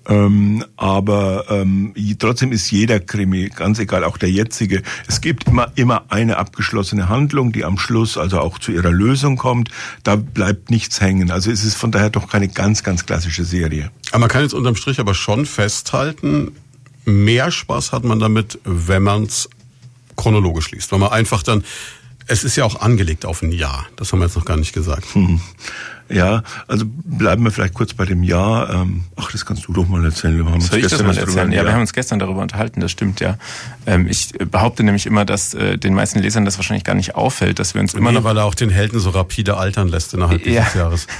Ähm, aber ähm, trotzdem ist jeder Krimi, ganz egal, auch der jetzige, es gibt immer, immer eine abgeschlossene Handlung, die am Schluss also auch zu ihrer Lösung kommt. Da bleibt nichts hängen. Also es ist von daher doch keine ganz, ganz klassische Serie. Aber man kann jetzt unterm Strich aber schon festhalten, mehr Spaß hat man damit, wenn man es chronologisch liest. Weil man einfach dann es ist ja auch angelegt auf ein Jahr. Das haben wir jetzt noch gar nicht gesagt. Hm. Ja, also bleiben wir vielleicht kurz bei dem Jahr. Ähm, ach, das kannst du doch mal erzählen. Wir haben Soll uns ich das mal erzählen? Ja, wir haben uns gestern darüber unterhalten, das stimmt ja. Ähm, ich behaupte nämlich immer, dass äh, den meisten Lesern das wahrscheinlich gar nicht auffällt, dass wir uns immer nee, noch... weil er auch den Helden so rapide altern lässt innerhalb ja. dieses Jahres. *laughs*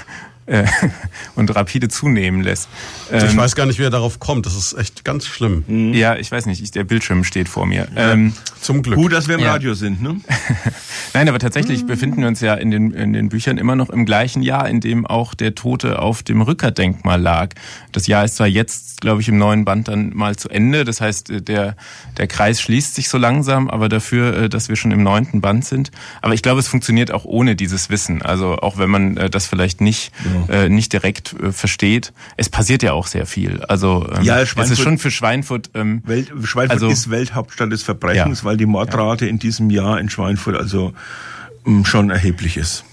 Äh, *laughs* und rapide zunehmen lässt. Ähm, ich weiß gar nicht, wer darauf kommt. Das ist echt ganz schlimm. Mhm. Ja, ich weiß nicht. Ich, der Bildschirm steht vor mir. Ja, ähm, zum Glück. Gut, dass wir im ja. Radio sind, ne? *laughs* Nein, aber tatsächlich befinden wir uns ja in den, in den Büchern immer noch im gleichen Jahr, in dem auch der Tote auf dem Rückerdenkmal lag. Das Jahr ist zwar jetzt, glaube ich, im neuen Band dann mal zu Ende. Das heißt, äh, der, der Kreis schließt sich so langsam, aber dafür, äh, dass wir schon im neunten Band sind. Aber ich glaube, es funktioniert auch ohne dieses Wissen. Also auch wenn man das vielleicht nicht ja äh, nicht direkt äh, versteht. Es passiert ja auch sehr viel. Also ähm, ja, es ist schon für Schweinfurt. Ähm, Welt, Schweinfurt also, ist Welthauptstadt des Verbrechens, ja, weil die Mordrate ja. in diesem Jahr in Schweinfurt also ähm, schon erheblich ist.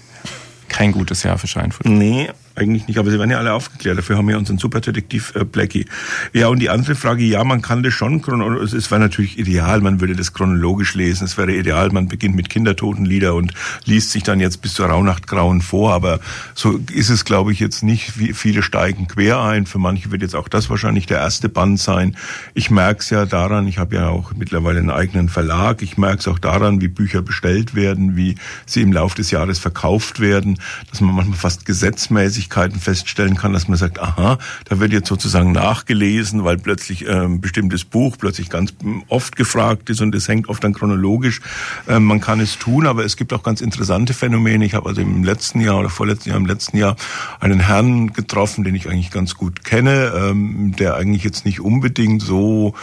Kein gutes Jahr für Schweinfurt. Nee, eigentlich nicht, aber sie werden ja alle aufgeklärt. Dafür haben wir unseren Superdetektiv äh, Blackie. Ja, und die andere Frage, ja, man kann das schon, es wäre natürlich ideal, man würde das chronologisch lesen. Es wäre ideal, man beginnt mit Kindertotenlieder und liest sich dann jetzt bis zur Rauhnachtgrauen vor. Aber so ist es, glaube ich, jetzt nicht. Viele steigen quer ein. Für manche wird jetzt auch das wahrscheinlich der erste Band sein. Ich merke es ja daran, ich habe ja auch mittlerweile einen eigenen Verlag. Ich merke es auch daran, wie Bücher bestellt werden, wie sie im Laufe des Jahres verkauft werden, dass man manchmal fast gesetzmäßig Regelmäßigkeiten feststellen kann, dass man sagt, aha, da wird jetzt sozusagen nachgelesen, weil plötzlich ein bestimmtes Buch plötzlich ganz oft gefragt ist und es hängt oft dann chronologisch. Ähm, man kann es tun, aber es gibt auch ganz interessante Phänomene. Ich habe also im letzten Jahr oder vorletzten Jahr, im letzten Jahr einen Herrn getroffen, den ich eigentlich ganz gut kenne, ähm, der eigentlich jetzt nicht unbedingt so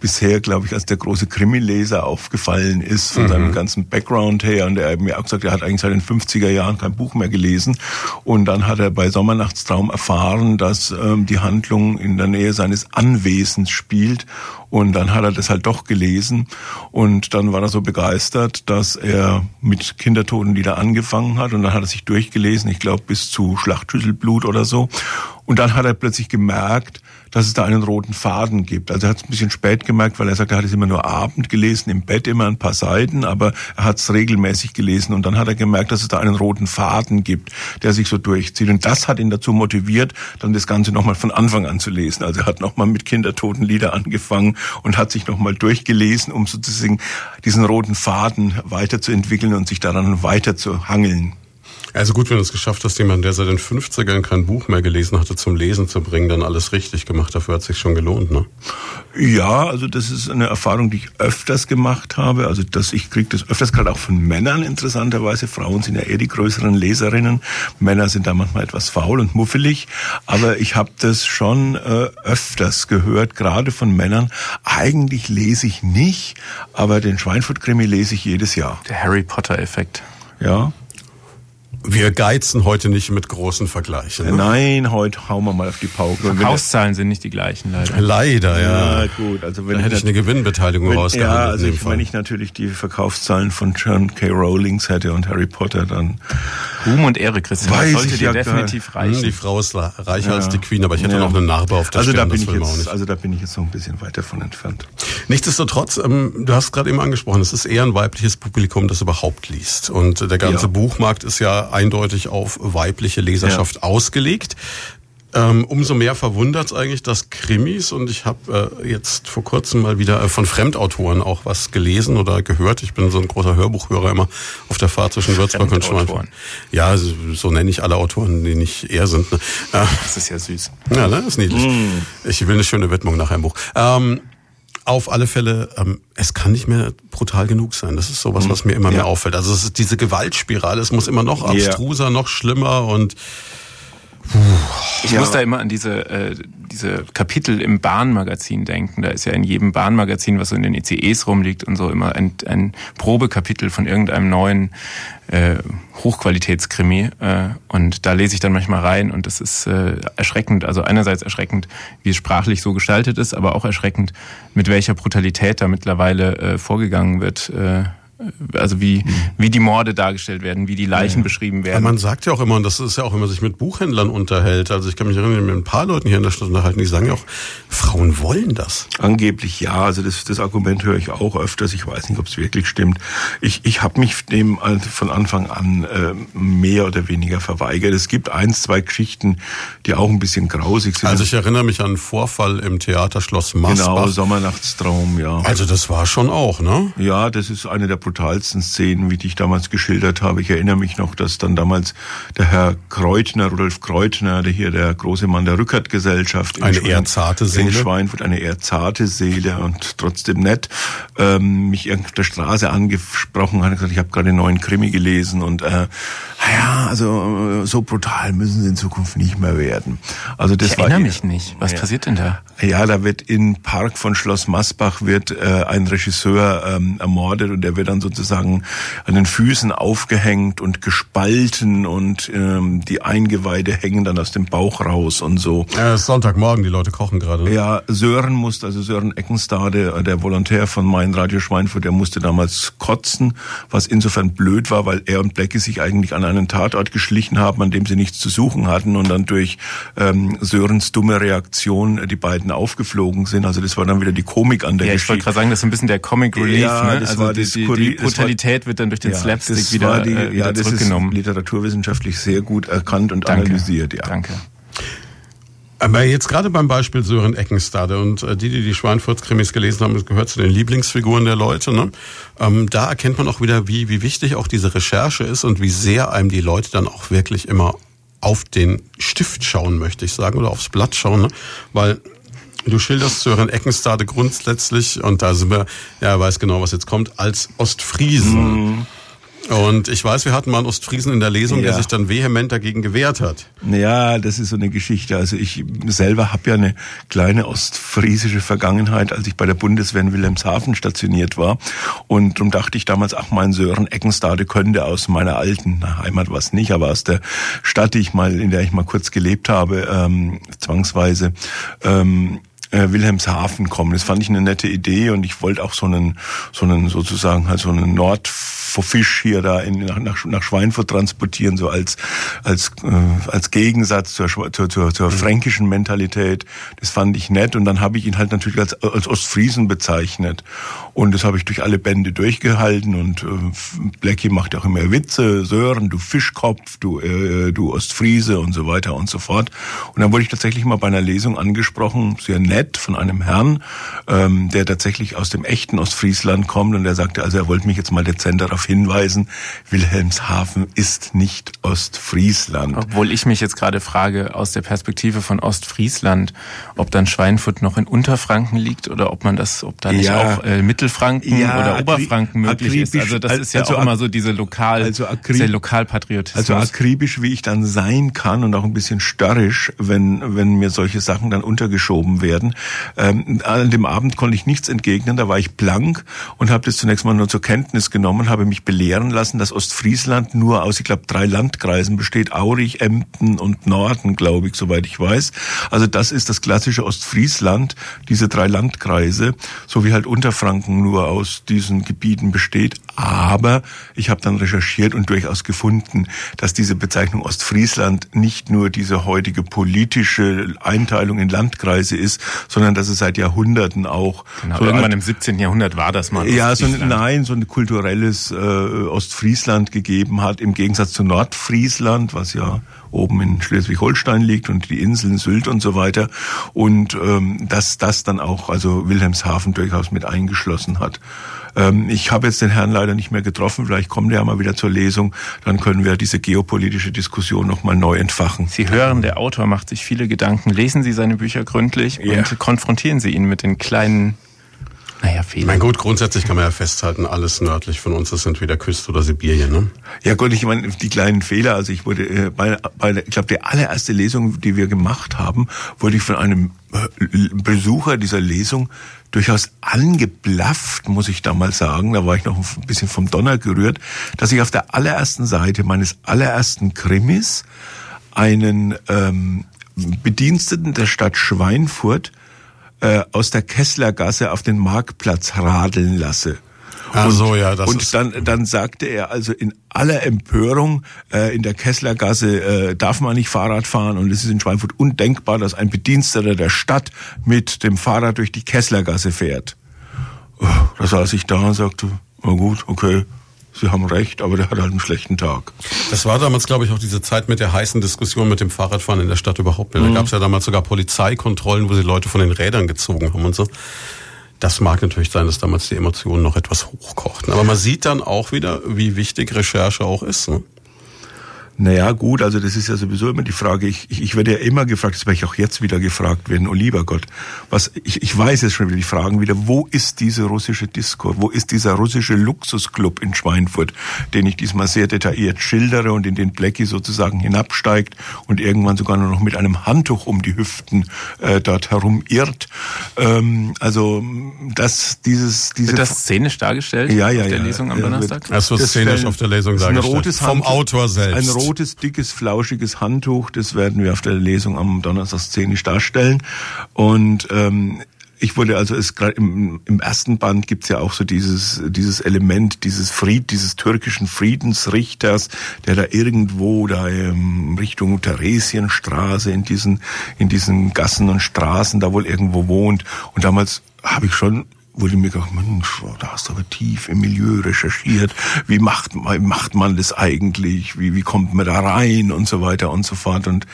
bisher, glaube ich, als der große Krimileser aufgefallen ist von mhm. seinem ganzen Background her. Und er hat mir auch gesagt, er hat eigentlich seit den 50er Jahren kein Buch mehr gelesen. Und dann hat er bei Sommernachtstraum erfahren, dass ähm, die Handlung in der Nähe seines Anwesens spielt. Und dann hat er das halt doch gelesen. Und dann war er so begeistert, dass er mit Kindertotenlieder angefangen hat. Und dann hat er sich durchgelesen, ich glaube bis zu Schlachtschüsselblut oder so. Und dann hat er plötzlich gemerkt, dass es da einen roten Faden gibt. Also er hat es ein bisschen spät gemerkt, weil er sagt, er hat es immer nur Abend gelesen, im Bett immer ein paar Seiten, aber er hat es regelmäßig gelesen und dann hat er gemerkt, dass es da einen roten Faden gibt, der sich so durchzieht. Und das hat ihn dazu motiviert, dann das Ganze nochmal von Anfang an zu lesen. Also er hat nochmal mit Kindertotenlieder angefangen und hat sich nochmal durchgelesen, um sozusagen diesen roten Faden weiterzuentwickeln und sich daran weiter zu hangeln. Also gut, wenn du es geschafft hast, jemand, der seit den 50ern kein Buch mehr gelesen hatte, zum Lesen zu bringen, dann alles richtig gemacht. Dafür hat es sich schon gelohnt, ne? Ja, also das ist eine Erfahrung, die ich öfters gemacht habe. Also dass ich kriege das öfters gerade auch von Männern interessanterweise. Frauen sind ja eher die größeren Leserinnen. Männer sind da manchmal etwas faul und muffelig. Aber ich habe das schon äh, öfters gehört, gerade von Männern. Eigentlich lese ich nicht, aber den Schweinfurt-Krimi lese ich jedes Jahr. Der Harry Potter-Effekt. Ja, wir geizen heute nicht mit großen Vergleichen. Ne? Nein, heute hauen wir mal auf die Pauke. Verkaufszahlen sind nicht die gleichen, leider. Leider, ja. ja gut, also wenn da hätte ich eine Gewinnbeteiligung wenn, rausgehandelt. Ja, also ich, wenn ich natürlich die Verkaufszahlen von John K. Rowlings hätte und Harry Potter, dann Ruhm und Ehre, Christian. Weiß das sollte ich dir ja definitiv reichen. Hm, die Frau ist reicher ja. als die Queen, aber ich hätte ja. noch eine Narbe auf der also Stirn, da bin ich jetzt, Also da bin ich jetzt noch ein bisschen weit davon entfernt. Nichtsdestotrotz, ähm, du hast gerade eben angesprochen, es ist eher ein weibliches Publikum, das überhaupt liest. Und der ganze ja. Buchmarkt ist ja eindeutig auf weibliche Leserschaft ausgelegt. Ähm, umso mehr verwundert es eigentlich, dass Krimis, und ich habe äh, jetzt vor kurzem mal wieder äh, von Fremdautoren auch was gelesen oder gehört. Ich bin so ein großer Hörbuchhörer immer auf der Fahrt zwischen Würzburg und Schweinfurt. Ja, so, so nenne ich alle Autoren, die nicht er sind. Ne? Äh, das ist ja süß. Ja, ne? Das ist niedlich. Mm. Ich will eine schöne Widmung nach einem Buch. Ähm, auf alle Fälle, ähm, es kann nicht mehr brutal genug sein. Das ist sowas, mm. was mir immer ja. mehr auffällt. Also es ist diese Gewaltspirale, es muss immer noch abstruser, yeah. noch schlimmer und ich ja. muss da immer an diese, äh, diese Kapitel im Bahnmagazin denken. Da ist ja in jedem Bahnmagazin, was so in den ICEs rumliegt und so, immer ein, ein Probekapitel von irgendeinem neuen äh, Hochqualitätskrimi. Äh, und da lese ich dann manchmal rein und das ist äh, erschreckend. Also einerseits erschreckend, wie es sprachlich so gestaltet ist, aber auch erschreckend, mit welcher Brutalität da mittlerweile äh, vorgegangen wird. Äh, also wie, mhm. wie die Morde dargestellt werden, wie die Leichen ja. beschrieben werden. Ja, man sagt ja auch immer, und das ist ja auch, wenn man sich mit Buchhändlern unterhält, also ich kann mich erinnern, mit ein paar Leuten hier in der Stadt unterhalten, die sagen ja auch, Frauen wollen das. Angeblich ja, also das, das Argument höre ich auch öfters, ich weiß nicht, ob es wirklich stimmt. Ich, ich habe mich dem von Anfang an äh, mehr oder weniger verweigert. Es gibt eins, zwei Geschichten, die auch ein bisschen grausig sind. Also ich erinnere mich an einen Vorfall im Theaterschloss Maßbach. Genau, Sommernachtstraum, ja. Also das war schon auch, ne? Ja, das ist eine der brutalsten Szenen, wie die ich damals geschildert habe. Ich erinnere mich noch, dass dann damals der Herr Kreutner, Rudolf Kreutner, der hier der große Mann der Rückert-Gesellschaft. Eine eher zarte Seele. In Schweinfurt, eine eher zarte Seele und trotzdem nett, ähm, mich auf der Straße angesprochen hat, gesagt, ich habe gerade einen neuen Krimi gelesen und äh, ja, also so brutal müssen sie in Zukunft nicht mehr werden. Also das ich erinnere war, mich nicht. Was ja. passiert denn da? Ja, da wird in Park von Schloss Masbach wird äh, ein Regisseur ähm, ermordet und der wird dann sozusagen an den Füßen aufgehängt und gespalten und ähm, die Eingeweide hängen dann aus dem Bauch raus und so. Ja, es ist Sonntagmorgen, die Leute kochen gerade. Ne? Ja, Sören musste, also Sören Eckenstade, der Volontär von Mein Radio Schweinfurt, der musste damals kotzen, was insofern blöd war, weil er und Blackie sich eigentlich an einen Tatort geschlichen haben, an dem sie nichts zu suchen hatten und dann durch ähm, Sörens dumme Reaktion äh, die beiden aufgeflogen sind. Also das war dann wieder die Komik an der ja, Geschichte. Ich wollte gerade sagen, das ist ein bisschen der Comic Relief. Ja, ne? das also war die, die, die Brutalität war, wird dann durch den ja, Slapstick wieder, die, äh, wieder ja, zurückgenommen. Das ist literaturwissenschaftlich sehr gut erkannt und Danke. analysiert. Ja. Danke. Aber jetzt gerade beim Beispiel Sören Eckenstade und äh, die, die die Schweinfurt-Krimis gelesen haben, gehört zu den Lieblingsfiguren der Leute. Ne? Ähm, da erkennt man auch wieder, wie, wie wichtig auch diese Recherche ist und wie sehr einem die Leute dann auch wirklich immer auf den Stift schauen, möchte ich sagen, oder aufs Blatt schauen, ne? weil Du schilderst Sören Eckenstade grundsätzlich, und da sind wir, ja, er weiß genau, was jetzt kommt, als Ostfriesen. Mm. Und ich weiß, wir hatten mal einen Ostfriesen in der Lesung, ja. der sich dann vehement dagegen gewehrt hat. Ja, das ist so eine Geschichte. Also ich selber habe ja eine kleine ostfriesische Vergangenheit, als ich bei der Bundeswehr in Wilhelmshaven stationiert war. Und darum dachte ich damals, ach, mein Sören Eckenstade könnte aus meiner alten Heimat was nicht, aber aus der Stadt, die ich mal, in der ich mal kurz gelebt habe, ähm, zwangsweise, ähm, äh, Wilhelmshaven kommen. Das fand ich eine nette Idee und ich wollte auch so einen, so einen sozusagen halt so einen Nord Fisch hier da in, nach, nach Schweinfurt transportieren, so als, als, äh, als Gegensatz zur, zur, zur, zur mhm. fränkischen Mentalität. Das fand ich nett und dann habe ich ihn halt natürlich als, als Ostfriesen bezeichnet. Und das habe ich durch alle Bände durchgehalten und äh, Blackie macht auch immer Witze, Sören, du Fischkopf, du, äh, du Ostfriese und so weiter und so fort. Und dann wurde ich tatsächlich mal bei einer Lesung angesprochen, sehr nett, von einem Herrn, ähm, der tatsächlich aus dem echten Ostfriesland kommt und der sagte, also er wollte mich jetzt mal dezent darauf hinweisen, Wilhelmshaven ist nicht Ostfriesland. Obwohl ich mich jetzt gerade frage, aus der Perspektive von Ostfriesland, ob dann Schweinfurt noch in Unterfranken liegt oder ob man das, ob da nicht ja, auch äh, Mittelfranken ja, oder Oberfranken möglich ist. Also das ist ja also auch immer so diese lokal, also akrib, Lokalpatriotismus. Also akribisch, wie ich dann sein kann und auch ein bisschen störrisch, wenn, wenn mir solche Sachen dann untergeschoben werden. Ähm, an dem Abend konnte ich nichts entgegnen, da war ich blank und habe das zunächst mal nur zur Kenntnis genommen, habe mich belehren lassen, dass Ostfriesland nur aus, ich glaube, drei Landkreisen besteht. Aurich, Emden und Norden, glaube ich, soweit ich weiß. Also das ist das klassische Ostfriesland, diese drei Landkreise, so wie halt Unterfranken nur aus diesen Gebieten besteht. Aber ich habe dann recherchiert und durchaus gefunden, dass diese Bezeichnung Ostfriesland nicht nur diese heutige politische Einteilung in Landkreise ist, sondern dass es seit Jahrhunderten auch genau, so irgendwann im 17. Jahrhundert war das mal. Ja, so ein, nein, so ein kulturelles äh, Ostfriesland gegeben hat, im Gegensatz zu Nordfriesland, was ja oben in Schleswig-Holstein liegt und die Inseln Sylt und so weiter. Und ähm, dass das dann auch also Wilhelmshaven durchaus mit eingeschlossen hat. Ähm, ich habe jetzt den Herrn leider nicht mehr getroffen, vielleicht kommt er ja mal wieder zur Lesung, dann können wir diese geopolitische Diskussion nochmal neu entfachen. Sie hören, der Autor macht sich viele Gedanken. Lesen Sie seine Bücher gründlich ja. und konfrontieren Sie ihn mit den kleinen naja, Fehler. Mein gut, grundsätzlich kann man ja festhalten, alles nördlich von uns ist entweder Küste oder Sibirien. Ne? Ja gut, ich meine, die kleinen Fehler, also ich wurde äh, bei, bei ich glaube, die allererste Lesung, die wir gemacht haben, wurde ich von einem äh, Besucher dieser Lesung durchaus angeblafft, muss ich damals sagen, da war ich noch ein bisschen vom Donner gerührt, dass ich auf der allerersten Seite meines allerersten Krimis einen ähm, Bediensteten der Stadt Schweinfurt äh, aus der Kesslergasse auf den Marktplatz radeln lasse. Ach so, ja, das und dann, dann sagte er also in aller Empörung, äh, in der Kesslergasse äh, darf man nicht Fahrrad fahren und es ist in Schweinfurt undenkbar, dass ein Bediensteter der Stadt mit dem Fahrrad durch die Kesslergasse fährt. Oh, da saß ich da und sagte, na gut, okay, Sie haben recht, aber der hat halt einen schlechten Tag. Das war damals, glaube ich, auch diese Zeit mit der heißen Diskussion mit dem Fahrradfahren in der Stadt überhaupt nicht. Da mhm. gab es ja damals sogar Polizeikontrollen, wo sie Leute von den Rädern gezogen haben und so. Das mag natürlich sein, dass damals die Emotionen noch etwas hochkochten. Aber man sieht dann auch wieder, wie wichtig Recherche auch ist. Ne? Naja, gut, also das ist ja sowieso immer die Frage. Ich, ich, ich werde ja immer gefragt, das werde ich auch jetzt wieder gefragt werden, oh lieber Gott, was, ich, ich weiß jetzt schon wieder die Fragen wieder, wo ist diese russische Disco? Wo ist dieser russische Luxusclub in Schweinfurt, den ich diesmal sehr detailliert schildere und in den Blackie sozusagen hinabsteigt und irgendwann sogar nur noch mit einem Handtuch um die Hüften äh, dort herum irrt. Ähm, also das, dieses, diese... Wird das szenisch dargestellt? Ja, ja, auf der ja, Lesung am Donnerstag? Es wird szenisch auf der Lesung dargestellt. Ein rotes Vom Autor selbst rotes, dickes, flauschiges Handtuch. Das werden wir auf der Lesung am Donnerstag szenisch darstellen. Und ähm, ich wurde also es im, im ersten Band gibt's ja auch so dieses dieses Element dieses Fried dieses türkischen Friedensrichters der da irgendwo da ähm, Richtung Theresienstraße in diesen in diesen Gassen und Straßen da wohl irgendwo wohnt und damals habe ich schon wurde mir gedacht, Mensch, da hast du aber tief im Milieu recherchiert. Wie macht, macht man das eigentlich? Wie, wie kommt man da rein? Und so weiter und so fort. Und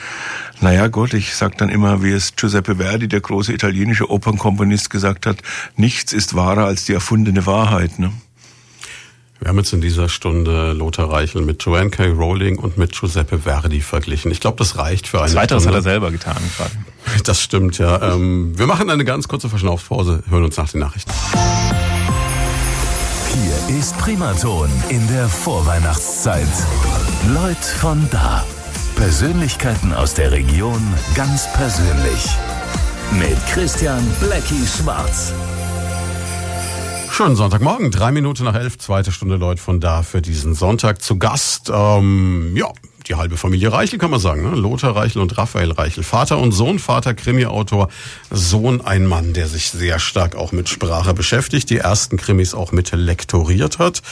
naja, Gott, ich sag dann immer, wie es Giuseppe Verdi, der große italienische Opernkomponist, gesagt hat, nichts ist wahrer als die erfundene Wahrheit. Ne? Wir haben jetzt in dieser Stunde Lothar Reichel mit Joanne K. Rowling und mit Giuseppe Verdi verglichen. Ich glaube, das reicht für eine Das Weiteres Stunde. hat er selber getan gerade. *laughs* Das stimmt, ja. Ähm, wir machen eine ganz kurze Verschnaufpause, hören uns nach den Nachrichten. Hier ist Primaton in der Vorweihnachtszeit. Leute von da. Persönlichkeiten aus der Region ganz persönlich. Mit Christian Blackie Schwarz. Schönen Sonntagmorgen, drei Minuten nach elf, zweite Stunde Leute von da für diesen Sonntag zu Gast. Ähm, ja, die halbe Familie Reichel kann man sagen. Ne? Lothar Reichel und Raphael Reichel. Vater und Sohn, Vater Krimi-Autor, Sohn ein Mann, der sich sehr stark auch mit Sprache beschäftigt, die ersten Krimis auch mit lektoriert hat.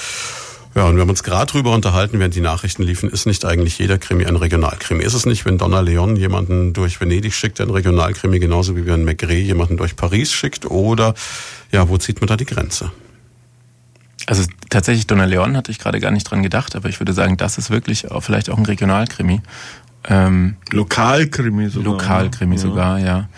Ja, und wir haben uns gerade drüber unterhalten, während die Nachrichten liefen, ist nicht eigentlich jeder Krimi ein Regionalkrimi? Ist es nicht, wenn Donna Leon jemanden durch Venedig schickt, ein Regionalkrimi, genauso wie wenn Maigret jemanden durch Paris schickt? Oder, ja, wo zieht man da die Grenze? Also tatsächlich, Donna Leon hatte ich gerade gar nicht dran gedacht, aber ich würde sagen, das ist wirklich auch, vielleicht auch ein Regionalkrimi. Ähm, Lokalkrimi sogar. Lokalkrimi ja. sogar, ja.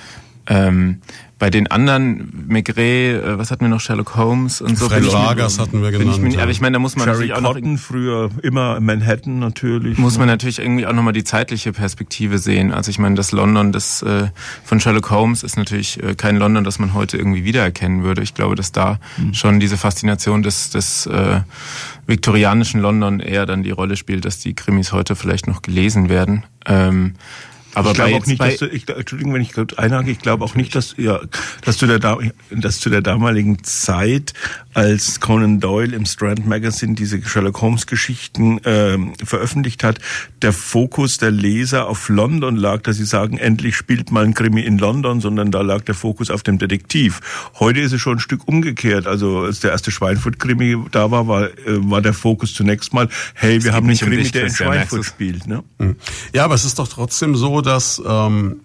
Ähm, bei den anderen, Maigret, äh, was hatten wir noch, Sherlock Holmes und so. Fred Vargas hatten wir genannt. Ich, aber ich meine, da muss man Jerry natürlich auch Cotton, noch, früher immer Manhattan natürlich. Muss man natürlich irgendwie auch nochmal die zeitliche Perspektive sehen. Also ich meine, das London das, äh, von Sherlock Holmes ist natürlich äh, kein London, das man heute irgendwie wiedererkennen würde. Ich glaube, dass da mhm. schon diese Faszination des, des äh, viktorianischen London eher dann die Rolle spielt, dass die Krimis heute vielleicht noch gelesen werden. Ähm, aber ich glaube auch nicht, dass du, ich, Entschuldigung, wenn ich einhake, ich glaube auch nicht, dass, ja, dass du der, dass zu der damaligen Zeit, als Conan Doyle im Strand Magazine diese Sherlock Holmes Geschichten äh, veröffentlicht hat, der Fokus der Leser auf London lag, dass sie sagen, endlich spielt mal ein Krimi in London, sondern da lag der Fokus auf dem Detektiv. Heute ist es schon ein Stück umgekehrt. Also als der erste Schweinfurt-Krimi da war, war, äh, war der Fokus zunächst mal, hey, wir haben einen Krimi, der in Schweinfurt spielt. Ne? Mhm. Ja, aber es ist doch trotzdem so, dass ähm,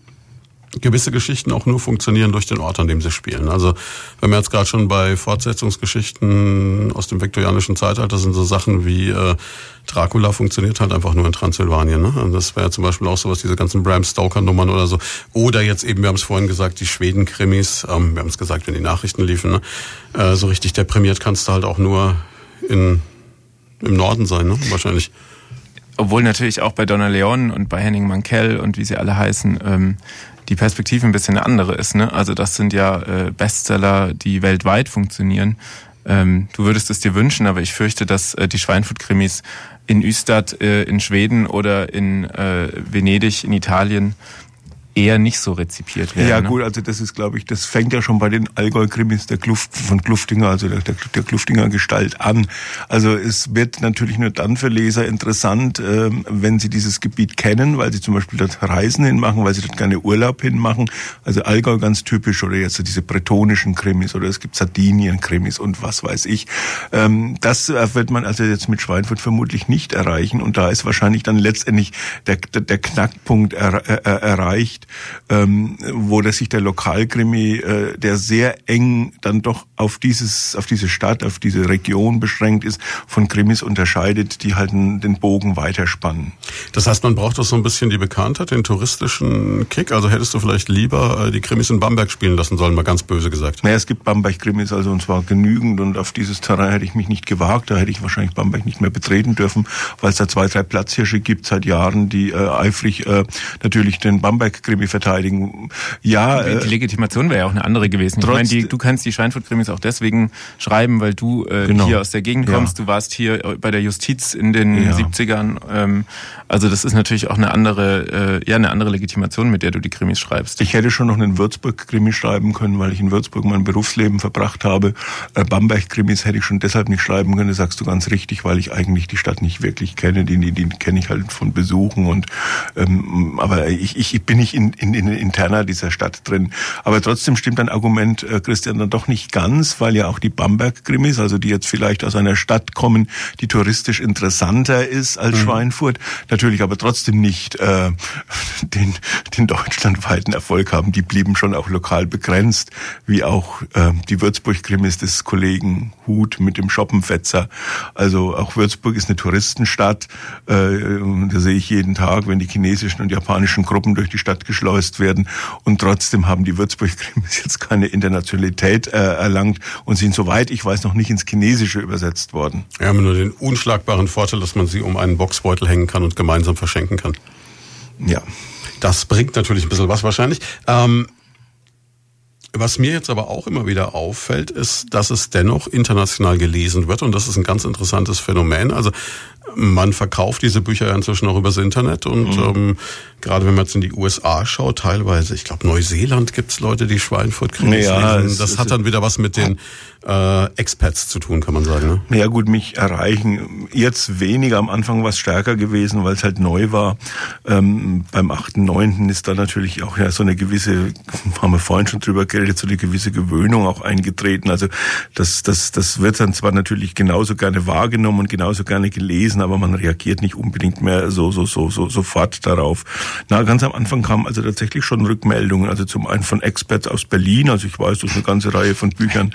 gewisse Geschichten auch nur funktionieren durch den Ort, an dem sie spielen. Also wenn wir jetzt gerade schon bei Fortsetzungsgeschichten aus dem viktorianischen Zeitalter sind so Sachen wie äh, Dracula funktioniert halt einfach nur in Transsilvanien. Ne? Und das wäre zum Beispiel auch sowas, diese ganzen Bram Stoker-Nummern oder so. Oder jetzt eben, wir haben es vorhin gesagt, die Schweden-Krimis, ähm, wir haben es gesagt, wenn die Nachrichten liefen, ne? äh, so richtig deprimiert kannst du halt auch nur in, im Norden sein, ne? wahrscheinlich obwohl natürlich auch bei Donna Leon und bei Henning Mankell und wie sie alle heißen, ähm, die Perspektive ein bisschen eine andere ist. Ne? Also das sind ja äh, Bestseller, die weltweit funktionieren. Ähm, du würdest es dir wünschen, aber ich fürchte, dass äh, die Schweinfurt-Krimis in Ystad äh, in Schweden oder in äh, Venedig in Italien eher nicht so rezipiert werden. Ja ne? gut, also das ist, glaube ich, das fängt ja schon bei den Allgäu-Krimis der Kluft, von Kluftinger, also der, der Kluftinger Gestalt an. Also es wird natürlich nur dann für Leser interessant, ähm, wenn sie dieses Gebiet kennen, weil sie zum Beispiel dort Reisen hinmachen, weil sie dort gerne Urlaub hinmachen. Also Allgäu ganz typisch oder jetzt so diese bretonischen Krimis oder es gibt Sardinien-Krimis und was weiß ich. Ähm, das wird man also jetzt mit Schweinfurt vermutlich nicht erreichen und da ist wahrscheinlich dann letztendlich der, der Knackpunkt er, er, erreicht, ähm, wo das sich der Lokalkrimi, äh, der sehr eng dann doch auf dieses, auf diese Stadt, auf diese Region beschränkt ist, von Krimis unterscheidet, die halt den Bogen weiterspannen. Das heißt, man braucht doch so ein bisschen die Bekanntheit, den touristischen Kick. Also hättest du vielleicht lieber äh, die Krimis in Bamberg spielen lassen sollen, mal ganz böse gesagt. Naja, es gibt Bamberg-Krimis, also und zwar genügend und auf dieses Terrain hätte ich mich nicht gewagt. Da hätte ich wahrscheinlich Bamberg nicht mehr betreten dürfen, weil es da zwei, drei Platzhirsche gibt seit Jahren, die äh, eifrig äh, natürlich den Bamberg-Krimi verteidigen. Ja, die, die Legitimation wäre ja auch eine andere gewesen. Ich meine, die, du kannst die Schweinfurt-Krimis auch deswegen schreiben, weil du äh, genau. hier aus der Gegend kommst. Ja. Du warst hier äh, bei der Justiz in den ja. 70ern. Ähm, also das ist natürlich auch eine andere, äh, ja, eine andere Legitimation, mit der du die Krimis schreibst. Ich hätte schon noch einen Würzburg-Krimi schreiben können, weil ich in Würzburg mein Berufsleben verbracht habe. Äh, Bamberg-Krimis hätte ich schon deshalb nicht schreiben können, das sagst du ganz richtig, weil ich eigentlich die Stadt nicht wirklich kenne. Die, die, die kenne ich halt von Besuchen und ähm, aber ich, ich bin nicht in, in, in interner dieser Stadt drin. Aber trotzdem stimmt dein Argument, äh, Christian, dann doch nicht ganz, weil ja auch die Bamberg-Krimis, also die jetzt vielleicht aus einer Stadt kommen, die touristisch interessanter ist als mhm. Schweinfurt, natürlich aber trotzdem nicht äh, den, den deutschlandweiten Erfolg haben. Die blieben schon auch lokal begrenzt, wie auch äh, die Würzburg-Krimis des Kollegen Hut mit dem Schoppenfetzer. Also auch Würzburg ist eine Touristenstadt. Äh, da sehe ich jeden Tag, wenn die chinesischen und japanischen Gruppen durch die Stadt eingeschleust werden. Und trotzdem haben die Würzburg-Krimis jetzt keine Internationalität äh, erlangt und sind, soweit ich weiß, noch nicht ins Chinesische übersetzt worden. Wir haben nur den unschlagbaren Vorteil, dass man sie um einen Boxbeutel hängen kann und gemeinsam verschenken kann. Ja. Das bringt natürlich ein bisschen was wahrscheinlich. Ähm, was mir jetzt aber auch immer wieder auffällt, ist, dass es dennoch international gelesen wird und das ist ein ganz interessantes Phänomen. Also man verkauft diese Bücher ja inzwischen auch übers Internet und mhm. ähm, gerade wenn man jetzt in die USA schaut, teilweise, ich glaube Neuseeland gibt's Leute, die Schweinfurt kriegen. Ja, das hat dann wieder was mit den äh, Expats zu tun, kann man sagen. Ne? Ja gut, mich erreichen jetzt weniger, am Anfang war es stärker gewesen, weil es halt neu war. Ähm, beim 8.9. ist da natürlich auch ja so eine gewisse, haben wir vorhin schon drüber geredet, so eine gewisse Gewöhnung auch eingetreten. Also das, das, das wird dann zwar natürlich genauso gerne wahrgenommen und genauso gerne gelesen, aber man reagiert nicht unbedingt mehr so, so, so, so sofort darauf. Na, ganz am Anfang kamen also tatsächlich schon Rückmeldungen, also zum einen von Experts aus Berlin, also ich weiß, das ist eine ganze Reihe von Büchern.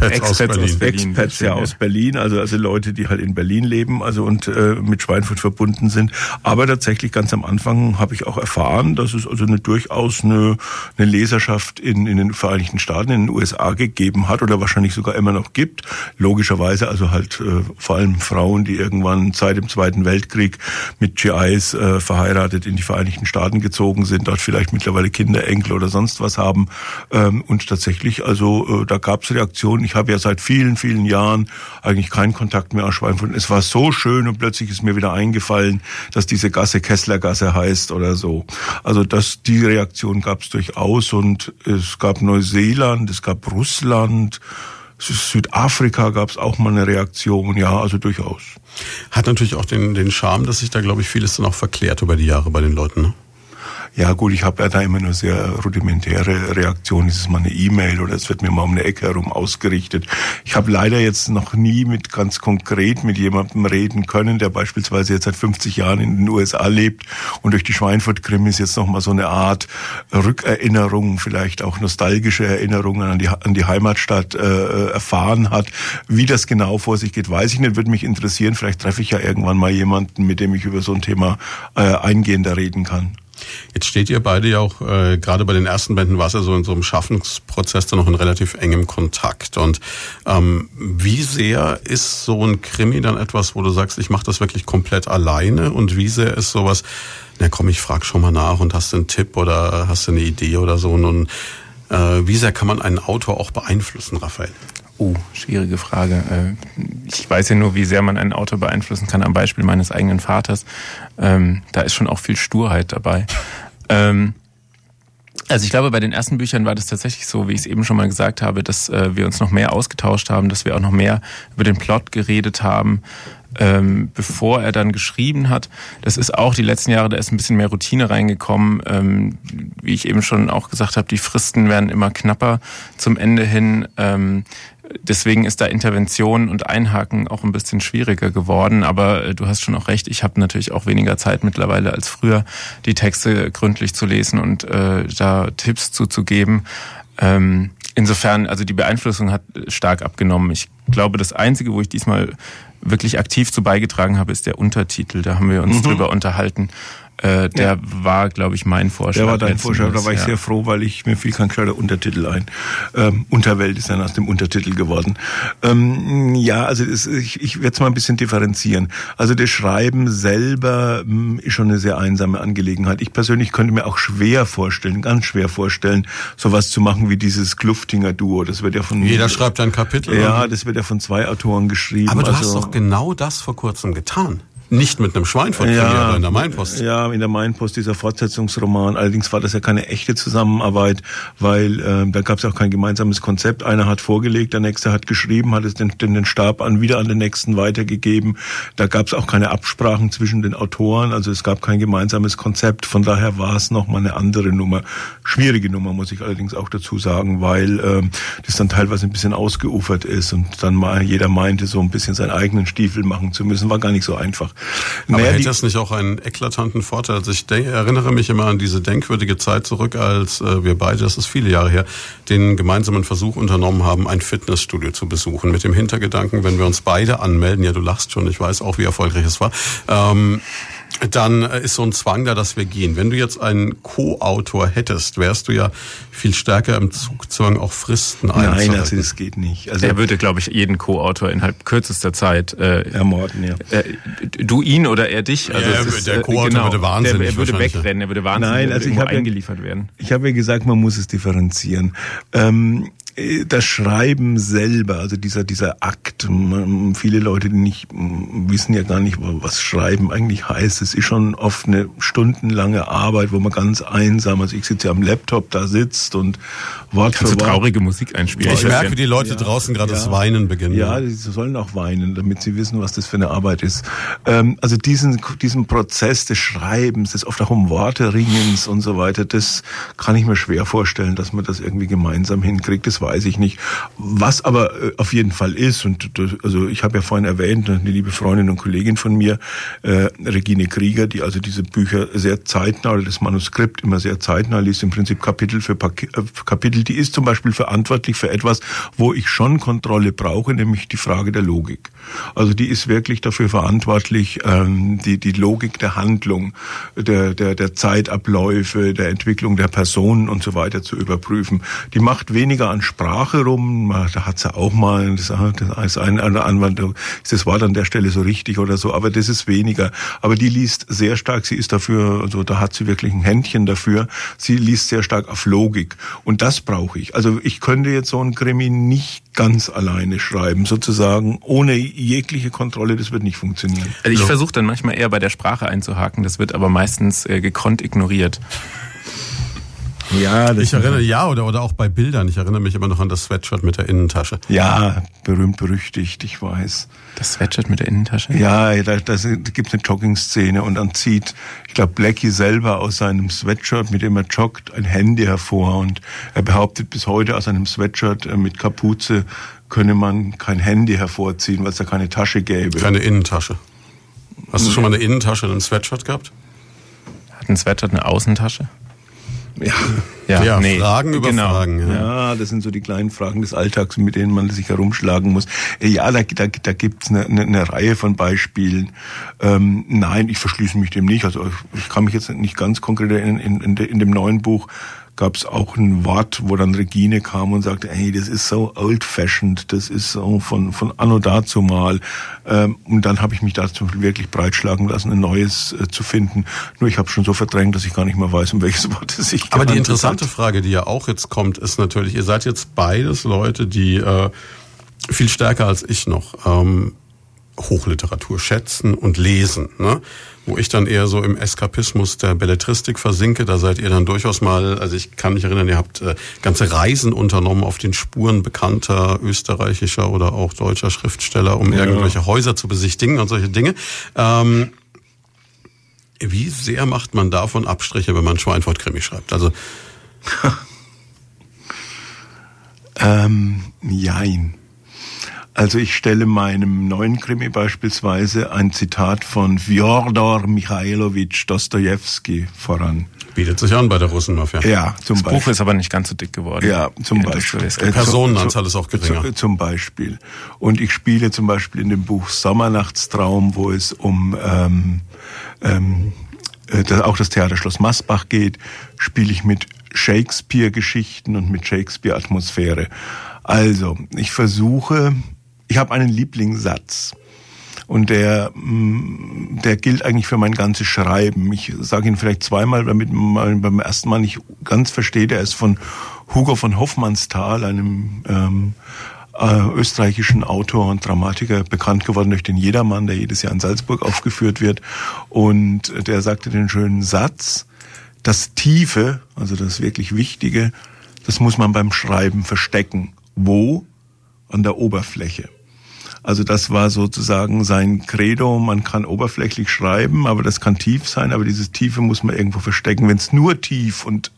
Expats, Expats aus Berlin. Aus Berlin. Expats ja aus Berlin, also, also Leute, die halt in Berlin leben, also und äh, mit Schweinfurt verbunden sind. Aber tatsächlich ganz am Anfang habe ich auch erfahren, dass es also eine durchaus eine, eine Leserschaft in, in den Vereinigten Staaten, in den USA gegeben hat oder wahrscheinlich sogar immer noch gibt. Logischerweise also halt äh, vor allem Frauen, die irgendwann seit dem Zweiten Weltkrieg mit GIs äh, verheiratet in die Vereinigten Staaten gezogen sind, dort vielleicht mittlerweile Kinder, Enkel oder sonst was haben. Ähm, und tatsächlich, also äh, da gab es Reaktionen. Ich habe ja seit vielen, vielen Jahren eigentlich keinen Kontakt mehr aus Schweinfurt. Es war so schön und plötzlich ist mir wieder eingefallen, dass diese Gasse Kesslergasse heißt oder so. Also das, die Reaktion gab es durchaus und es gab Neuseeland, es gab Russland, Südafrika gab es auch mal eine Reaktion, ja, also durchaus. Hat natürlich auch den, den Charme, dass sich da, glaube ich, vieles dann auch verklärt über die Jahre bei den Leuten. Ne? Ja gut, ich habe da immer nur sehr rudimentäre Reaktionen. Ist es mal eine E-Mail oder es wird mir mal um eine Ecke herum ausgerichtet. Ich habe leider jetzt noch nie mit ganz konkret mit jemandem reden können, der beispielsweise jetzt seit 50 Jahren in den USA lebt und durch die Schweinfurt-Krimis jetzt noch mal so eine Art Rückerinnerung, vielleicht auch nostalgische Erinnerungen an die, an die Heimatstadt äh, erfahren hat. Wie das genau vor sich geht, weiß ich nicht. Würde mich interessieren. Vielleicht treffe ich ja irgendwann mal jemanden, mit dem ich über so ein Thema äh, eingehender reden kann. Jetzt steht ihr beide ja auch, äh, gerade bei den ersten Bänden war es ja so in so einem Schaffensprozess dann noch in relativ engem Kontakt. Und ähm, wie sehr ist so ein Krimi dann etwas, wo du sagst, ich mache das wirklich komplett alleine? Und wie sehr ist sowas, na komm, ich frag schon mal nach und hast du einen Tipp oder hast du eine Idee oder so? Und äh, wie sehr kann man einen Autor auch beeinflussen, Raphael? Oh, schwierige Frage. Äh, ich weiß ja nur, wie sehr man ein Auto beeinflussen kann am Beispiel meines eigenen Vaters. Ähm, da ist schon auch viel Sturheit dabei. Ähm, also ich glaube, bei den ersten Büchern war das tatsächlich so, wie ich es eben schon mal gesagt habe, dass äh, wir uns noch mehr ausgetauscht haben, dass wir auch noch mehr über den Plot geredet haben, ähm, bevor er dann geschrieben hat. Das ist auch die letzten Jahre, da ist ein bisschen mehr Routine reingekommen. Ähm, wie ich eben schon auch gesagt habe, die Fristen werden immer knapper zum Ende hin. Ähm, deswegen ist da Intervention und Einhaken auch ein bisschen schwieriger geworden. Aber äh, du hast schon auch recht, ich habe natürlich auch weniger Zeit mittlerweile als früher, die Texte gründlich zu lesen und äh, da Tipps zuzugeben. Ähm, insofern, also die Beeinflussung hat stark abgenommen. Ich glaube, das Einzige, wo ich diesmal wirklich aktiv zu beigetragen habe, ist der Untertitel. Da haben wir uns mhm. drüber unterhalten. Äh, der ja. war, glaube ich, mein Vorschlag. Der war dein Vorschlag, da war ich ja. sehr froh, weil ich mir fiel kein gescheiter Untertitel ein. Ähm, Unterwelt ist dann aus dem Untertitel geworden. Ähm, ja, also das, ich, ich werde es mal ein bisschen differenzieren. Also das Schreiben selber mh, hm, ist schon eine sehr einsame Angelegenheit. Ich persönlich könnte mir auch schwer vorstellen, ganz schwer vorstellen, sowas zu machen wie dieses Kluftinger Duo. Das wird ja von jeder schreibt ein Kapitel. Ja, das wird ja von zwei Autoren geschrieben. Aber du also, hast doch genau das vor kurzem getan. Nicht mit einem Schweinfurt ja, in der Mainpost. Ja, in der Mainpost dieser Fortsetzungsroman. Allerdings war das ja keine echte Zusammenarbeit, weil äh, da gab es auch kein gemeinsames Konzept. Einer hat vorgelegt, der nächste hat geschrieben, hat es den, den, den Stab an wieder an den nächsten weitergegeben. Da gab es auch keine Absprachen zwischen den Autoren, also es gab kein gemeinsames Konzept. Von daher war es nochmal eine andere Nummer. Schwierige Nummer, muss ich allerdings auch dazu sagen, weil äh, das dann teilweise ein bisschen ausgeufert ist und dann mal jeder meinte, so ein bisschen seinen eigenen Stiefel machen zu müssen. War gar nicht so einfach. Aber naja, hält das nicht auch einen eklatanten Vorteil? Also ich denke, erinnere mich immer an diese denkwürdige Zeit zurück, als äh, wir beide, das ist viele Jahre her, den gemeinsamen Versuch unternommen haben, ein Fitnessstudio zu besuchen. Mit dem Hintergedanken, wenn wir uns beide anmelden, ja du lachst schon, ich weiß auch, wie erfolgreich es war, ähm, dann ist so ein Zwang da, dass wir gehen. Wenn du jetzt einen Co-Autor hättest, wärst du ja viel stärker im Zugzwang, auch Fristen einzuhalten. Nein, also das geht nicht. Also er würde, glaube ich, jeden Co-Autor innerhalb kürzester Zeit äh, ermorden. Ja. Äh, du ihn oder er dich? Also ja, ist, der äh, Co-Autor genau, würde wahnsinnig. Der, er würde wegrennen, er würde wahnsinnig Nein, also ich habe eingeliefert werden. Ich habe ja gesagt, man muss es differenzieren. Ähm, äh, das Schreiben selber, also dieser, dieser Akt, viele Leute, die nicht, wissen ja gar nicht, was Schreiben eigentlich heißt. Es ist schon oft eine stundenlange Arbeit, wo man ganz einsam, also ich sitze ja am Laptop, da sitzt und Wort Kannst für Wort. traurige Musik einspielen. Ich merke, wie die Leute ja, draußen gerade ja, das Weinen beginnen. Ja, sie sollen auch weinen, damit sie wissen, was das für eine Arbeit ist. Ähm, also diesen, diesen Prozess des Schreibens, des oft auch um Worte ringens und so weiter, das kann ich mir schwer vorstellen, dass man das irgendwie gemeinsam hinkriegt. Das weiß ich nicht. Was aber äh, auf jeden Fall ist, und das, also ich habe ja vorhin erwähnt, eine liebe Freundin und Kollegin von mir, äh, Regine Krieger, die also diese Bücher sehr zeitnah, oder das Manuskript immer sehr zeitnah liest, im Prinzip Kapitel für äh, Kapitel, die ist zum Beispiel verantwortlich für etwas, wo ich schon Kontrolle brauche, nämlich die Frage der Logik. Also die ist wirklich dafür verantwortlich, ähm, die, die Logik der Handlung, der, der, der Zeitabläufe, der Entwicklung der Personen und so weiter zu überprüfen. Die macht weniger an Sprache rum, da hat sie auch mal, das ist eine Anwendung, ist das Wort an der Stelle so richtig oder so, aber das ist weniger. Aber die liest sehr stark, sie ist dafür, also da hat sie wirklich ein Händchen dafür, sie liest sehr stark auf Logik. Und das brauche ich. Also ich könnte jetzt so ein Krimi nicht ganz alleine schreiben, sozusagen, ohne jegliche Kontrolle, das wird nicht funktionieren. Also ich so. versuche dann manchmal eher bei der Sprache einzuhaken, das wird aber meistens äh, gekonnt ignoriert. Ja, ich erinnere, ja, oder, oder auch bei Bildern. Ich erinnere mich immer noch an das Sweatshirt mit der Innentasche. Ja, berühmt berüchtigt, ich weiß. Das Sweatshirt mit der Innentasche? Ja, da, da gibt eine Jogging-Szene und dann zieht, ich glaube, Blackie selber aus seinem Sweatshirt, mit dem er joggt, ein Handy hervor und er behauptet bis heute aus einem Sweatshirt äh, mit Kapuze könne man kein Handy hervorziehen, weil es da keine Tasche gäbe. Keine Innentasche. Hast du schon mal eine Innentasche in einem Sweatshirt gehabt? Hat ein Sweatshirt eine Außentasche? Ja, ja, ja nee, Fragen über genau. Fragen. Ja. ja. das sind so die kleinen Fragen des Alltags, mit denen man sich herumschlagen muss. Ja, da, da, da gibt es eine, eine, eine Reihe von Beispielen. Ähm, nein, ich verschließe mich dem nicht. Also ich kann mich jetzt nicht ganz konkret in, in, in, in dem neuen Buch gab es auch ein Wort, wo dann Regine kam und sagte, hey, das ist so old-fashioned, das ist so von, von anno dazu mal. Ähm, und dann habe ich mich dazu wirklich breitschlagen lassen, ein neues äh, zu finden. Nur ich habe schon so verdrängt, dass ich gar nicht mehr weiß, um welches *laughs* Wort es sich Aber die interessante hat. Frage, die ja auch jetzt kommt, ist natürlich, ihr seid jetzt beides Leute, die äh, viel stärker als ich noch ähm, Hochliteratur schätzen und lesen. Ne? Wo ich dann eher so im Eskapismus der Belletristik versinke. Da seid ihr dann durchaus mal, also ich kann mich erinnern, ihr habt äh, ganze Reisen unternommen auf den Spuren bekannter österreichischer oder auch deutscher Schriftsteller, um ja. irgendwelche Häuser zu besichtigen und solche Dinge. Ähm, wie sehr macht man davon Abstriche, wenn man Schweinfurt-Krimi schreibt? Also *laughs* ähm, jein. Also ich stelle meinem neuen Krimi beispielsweise ein Zitat von Fjodor Michailowitsch Dostojewski voran. Bietet sich an bei der Russenmafia. Ja, zum das Beispiel. Buch ist aber nicht ganz so dick geworden. Ja, zum Beispiel. Äh, Personenanzahl ist auch geringer. Zum Beispiel. Und ich spiele zum Beispiel in dem Buch Sommernachtstraum, wo es um ähm, ähm, äh, auch das Theaterschloss Masbach geht, spiele ich mit Shakespeare-Geschichten und mit Shakespeare-Atmosphäre. Also, ich versuche ich habe einen Lieblingssatz. Und der, mm, der gilt eigentlich für mein ganzes Schreiben. Ich sage ihn vielleicht zweimal, damit man beim ersten Mal nicht ganz versteht. Er ist von Hugo von Hoffmannsthal, einem ähm, äh, österreichischen Autor und Dramatiker, bekannt geworden durch den Jedermann, der jedes Jahr in Salzburg aufgeführt wird. Und der sagte den schönen Satz, das Tiefe, also das wirklich Wichtige, das muss man beim Schreiben verstecken. Wo? An der Oberfläche. Also das war sozusagen sein Credo. Man kann oberflächlich schreiben, aber das kann tief sein. Aber dieses Tiefe muss man irgendwo verstecken. Wenn es nur tief und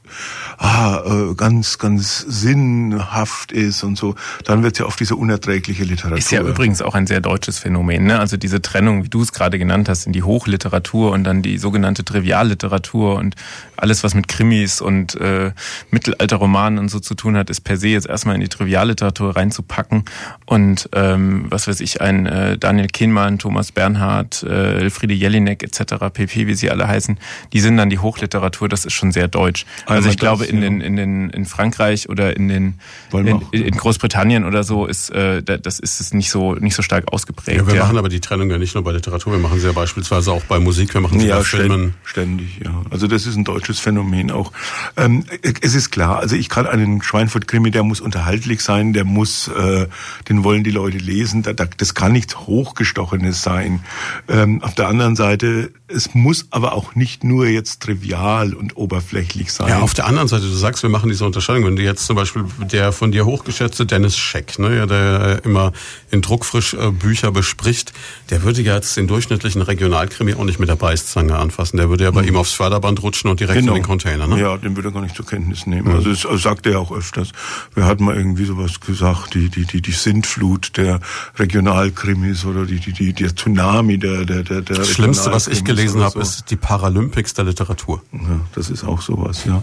ah, äh, ganz, ganz sinnhaft ist und so, dann wird ja oft diese unerträgliche Literatur. Ist ja übrigens auch ein sehr deutsches Phänomen, ne? Also diese Trennung, wie du es gerade genannt hast, in die Hochliteratur und dann die sogenannte Trivialliteratur und alles, was mit Krimis und äh, Mittelalterromanen und so zu tun hat, ist per se jetzt erstmal in die Trivialliteratur reinzupacken. Und ähm, was weiß ich, ein äh, Daniel Kehnmann, Thomas Bernhard, äh, Elfriede Jelinek etc., pp., wie sie alle heißen, die sind dann die Hochliteratur, das ist schon sehr deutsch. Also ich glaube, in den, in den in Frankreich oder in den in, in Großbritannien oder so ist äh, das ist es nicht so nicht so stark ausgeprägt. Ja, wir ja. machen aber die Trennung ja nicht nur bei Literatur, wir machen sie ja beispielsweise auch bei Musik, wir machen sie ja, bei Filmen. Ständig, ja. Also das ist ein deutsches Phänomen auch. Ähm, es ist klar, also ich kann einen Schweinfurt-Krimi, der muss unterhaltlich sein, der muss, äh, den wollen die Leute lesen, da, da, das kann nichts Hochgestochenes sein. Ähm, auf der anderen Seite, es muss aber auch nicht nur jetzt trivial und oberflächlich sein. Ja, auf der anderen Seite, du sagst, wir machen diese Unterscheidung. Wenn du jetzt zum Beispiel der von dir hochgeschätzte Dennis Scheck, ne, der immer in Druckfrisch äh, Bücher bespricht, der würde ja jetzt den durchschnittlichen Regionalkrimi auch nicht mit der Beißzange anfassen. Der würde ja bei mhm. ihm aufs Förderband rutschen und direkt genau. in den Container. Ne? Ja, den würde er gar nicht zur Kenntnis nehmen. Mhm. Also das also sagt er auch öfters. Wir hatten mal irgendwie sowas gesagt, die, die, die, die Sintflut der Regionalkrimis oder die, die, die, der Tsunami der, der, der, der Das Schlimmste, was ich gelesen habe, so. ist die Paralympics der Literatur. Ja, das ist auch sowas, ja.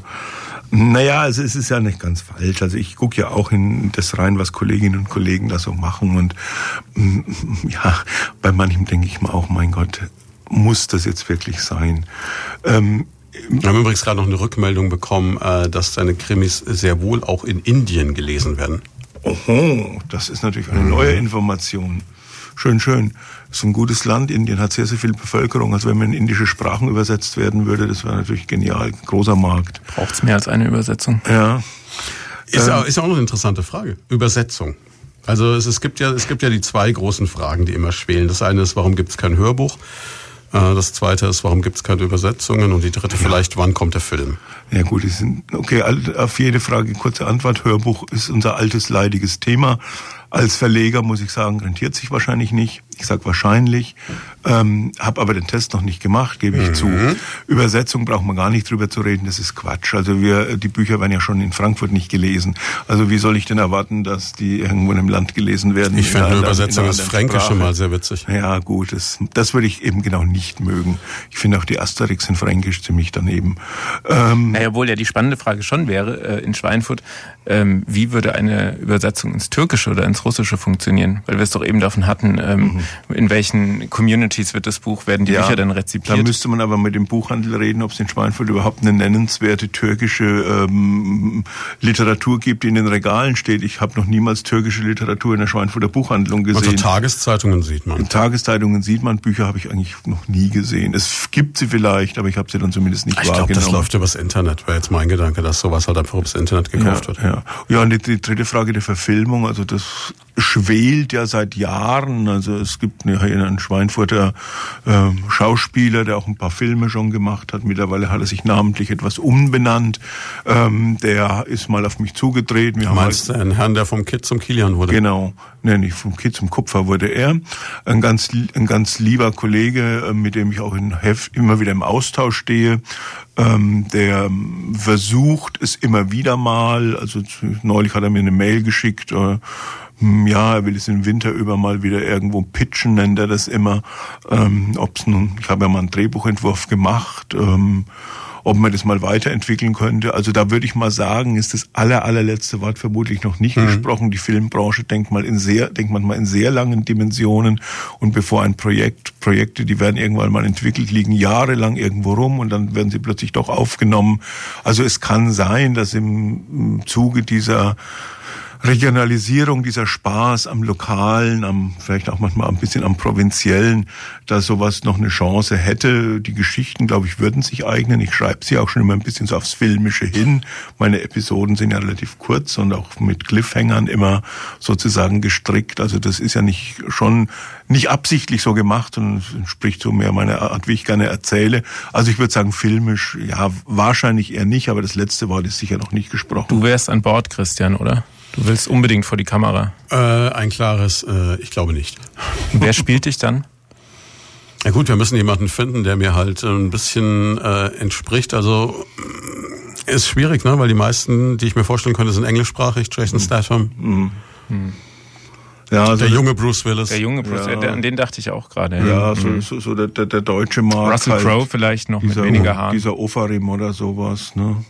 Naja, also es ist ja nicht ganz falsch. Also ich gucke ja auch in das rein, was Kolleginnen und Kollegen da so machen. Und mm, *laughs* ja, bei manchem denke ich mir auch, mein Gott, muss das jetzt wirklich sein? Ähm, wir haben übrigens gerade noch eine Rückmeldung bekommen, äh, dass deine Krimis sehr wohl auch in Indien gelesen werden. Oho, das ist natürlich eine neue Information. Schön, schön. Das ist ein gutes Land. Indien hat sehr, sehr viel Bevölkerung. Also wenn man in indische Sprachen übersetzt werden würde, das wäre natürlich genial. Großer Markt. Braucht es mehr als eine Übersetzung? Ja. Ist, ähm, auch, ist auch noch eine interessante Frage. Übersetzung. Also es, es, gibt ja, es gibt ja die zwei großen Fragen, die immer schwelen. Das eine ist, warum gibt es kein Hörbuch? Äh, das zweite ist, warum gibt es keine Übersetzungen? Und die dritte ja. vielleicht, wann kommt der Film? Ja gut, die sind, okay, auf jede Frage kurze Antwort. Hörbuch ist unser altes, leidiges Thema. Als Verleger muss ich sagen, rentiert sich wahrscheinlich nicht. Ich sage wahrscheinlich, ähm, habe aber den Test noch nicht gemacht, gebe ich mhm. zu. Übersetzung braucht man gar nicht drüber zu reden, das ist Quatsch. Also wir, die Bücher werden ja schon in Frankfurt nicht gelesen. Also wie soll ich denn erwarten, dass die irgendwo in einem Land gelesen werden? Ich finde eine Übersetzung ins Fränkische mal sehr witzig. Ja gut, das, das würde ich eben genau nicht mögen. Ich finde auch die Asterix in Fränkisch ziemlich daneben. Ähm, naja, obwohl ja die spannende Frage schon wäre, äh, in Schweinfurt, ähm, wie würde eine Übersetzung ins Türkische oder ins Russische funktionieren? Weil wir es doch eben davon hatten, ähm, mhm in welchen Communities wird das Buch, werden die ja, Bücher dann rezipiert? Da müsste man aber mit dem Buchhandel reden, ob es in Schweinfurt überhaupt eine nennenswerte türkische ähm, Literatur gibt, die in den Regalen steht. Ich habe noch niemals türkische Literatur in der Schweinfurter Buchhandlung gesehen. Also Tageszeitungen sieht man. In Tageszeitungen sieht man, Bücher habe ich eigentlich noch nie gesehen. Es gibt sie vielleicht, aber ich habe sie dann zumindest nicht ich wahrgenommen. Ich glaube, das läuft übers Internet, wäre jetzt mein Gedanke, dass sowas halt einfach übers Internet gekauft ja, wird. Ja, ja und die, die dritte Frage der Verfilmung, also das schwelt ja seit Jahren. Also es gibt hier einen Schweinfurter äh, Schauspieler, der auch ein paar Filme schon gemacht hat. Mittlerweile hat er sich namentlich etwas umbenannt. Ähm, der ist mal auf mich zugetreten. Wir du meinst halt, einen Herrn, der vom Kid zum Kilian wurde? Genau. Nee, nicht vom Kid zum Kupfer wurde er. Ein ganz, ein ganz lieber Kollege, äh, mit dem ich auch in Heft immer wieder im Austausch stehe, ähm, der versucht es immer wieder mal. Also neulich hat er mir eine Mail geschickt, äh, hm, ja, er will es im Winter über mal wieder irgendwo pitchen, nennt er das immer. Ähm, ob's nun, ich habe ja mal einen Drehbuchentwurf gemacht, ähm, ob man das mal weiterentwickeln könnte. Also da würde ich mal sagen, ist das aller, allerletzte Wort vermutlich noch nicht mhm. gesprochen. Die Filmbranche denkt mal in sehr, denkt man mal in sehr langen Dimensionen. Und bevor ein Projekt, Projekte, die werden irgendwann mal entwickelt, liegen jahrelang irgendwo rum und dann werden sie plötzlich doch aufgenommen. Also es kann sein, dass im Zuge dieser Regionalisierung, dieser Spaß am Lokalen, am vielleicht auch manchmal ein bisschen am Provinziellen, da sowas noch eine Chance hätte. Die Geschichten, glaube ich, würden sich eignen. Ich schreibe sie auch schon immer ein bisschen so aufs Filmische hin. Meine Episoden sind ja relativ kurz und auch mit Cliffhangern immer sozusagen gestrickt. Also das ist ja nicht schon nicht absichtlich so gemacht und entspricht so mehr meiner Art, wie ich gerne erzähle. Also ich würde sagen, filmisch, ja, wahrscheinlich eher nicht, aber das letzte Wort ist sicher noch nicht gesprochen. Du wärst an Bord, Christian, oder? Du willst unbedingt vor die Kamera. Äh, ein klares, äh, ich glaube nicht. Wer spielt dich dann? Ja gut, wir müssen jemanden finden, der mir halt ein bisschen äh, entspricht. Also Ist schwierig, ne? Weil die meisten, die ich mir vorstellen könnte, sind englischsprachig. Jason Statham. Mhm. Ja, also der junge Bruce Willis. Der junge Bruce, Ja. der, an den dachte ich auch gerade. Ja, so, so, so der, der, der deutsche Markt. Russell halt. Crowe vielleicht noch dieser, mit weniger Haaren. Dieser Ofarim oder sowas, ne?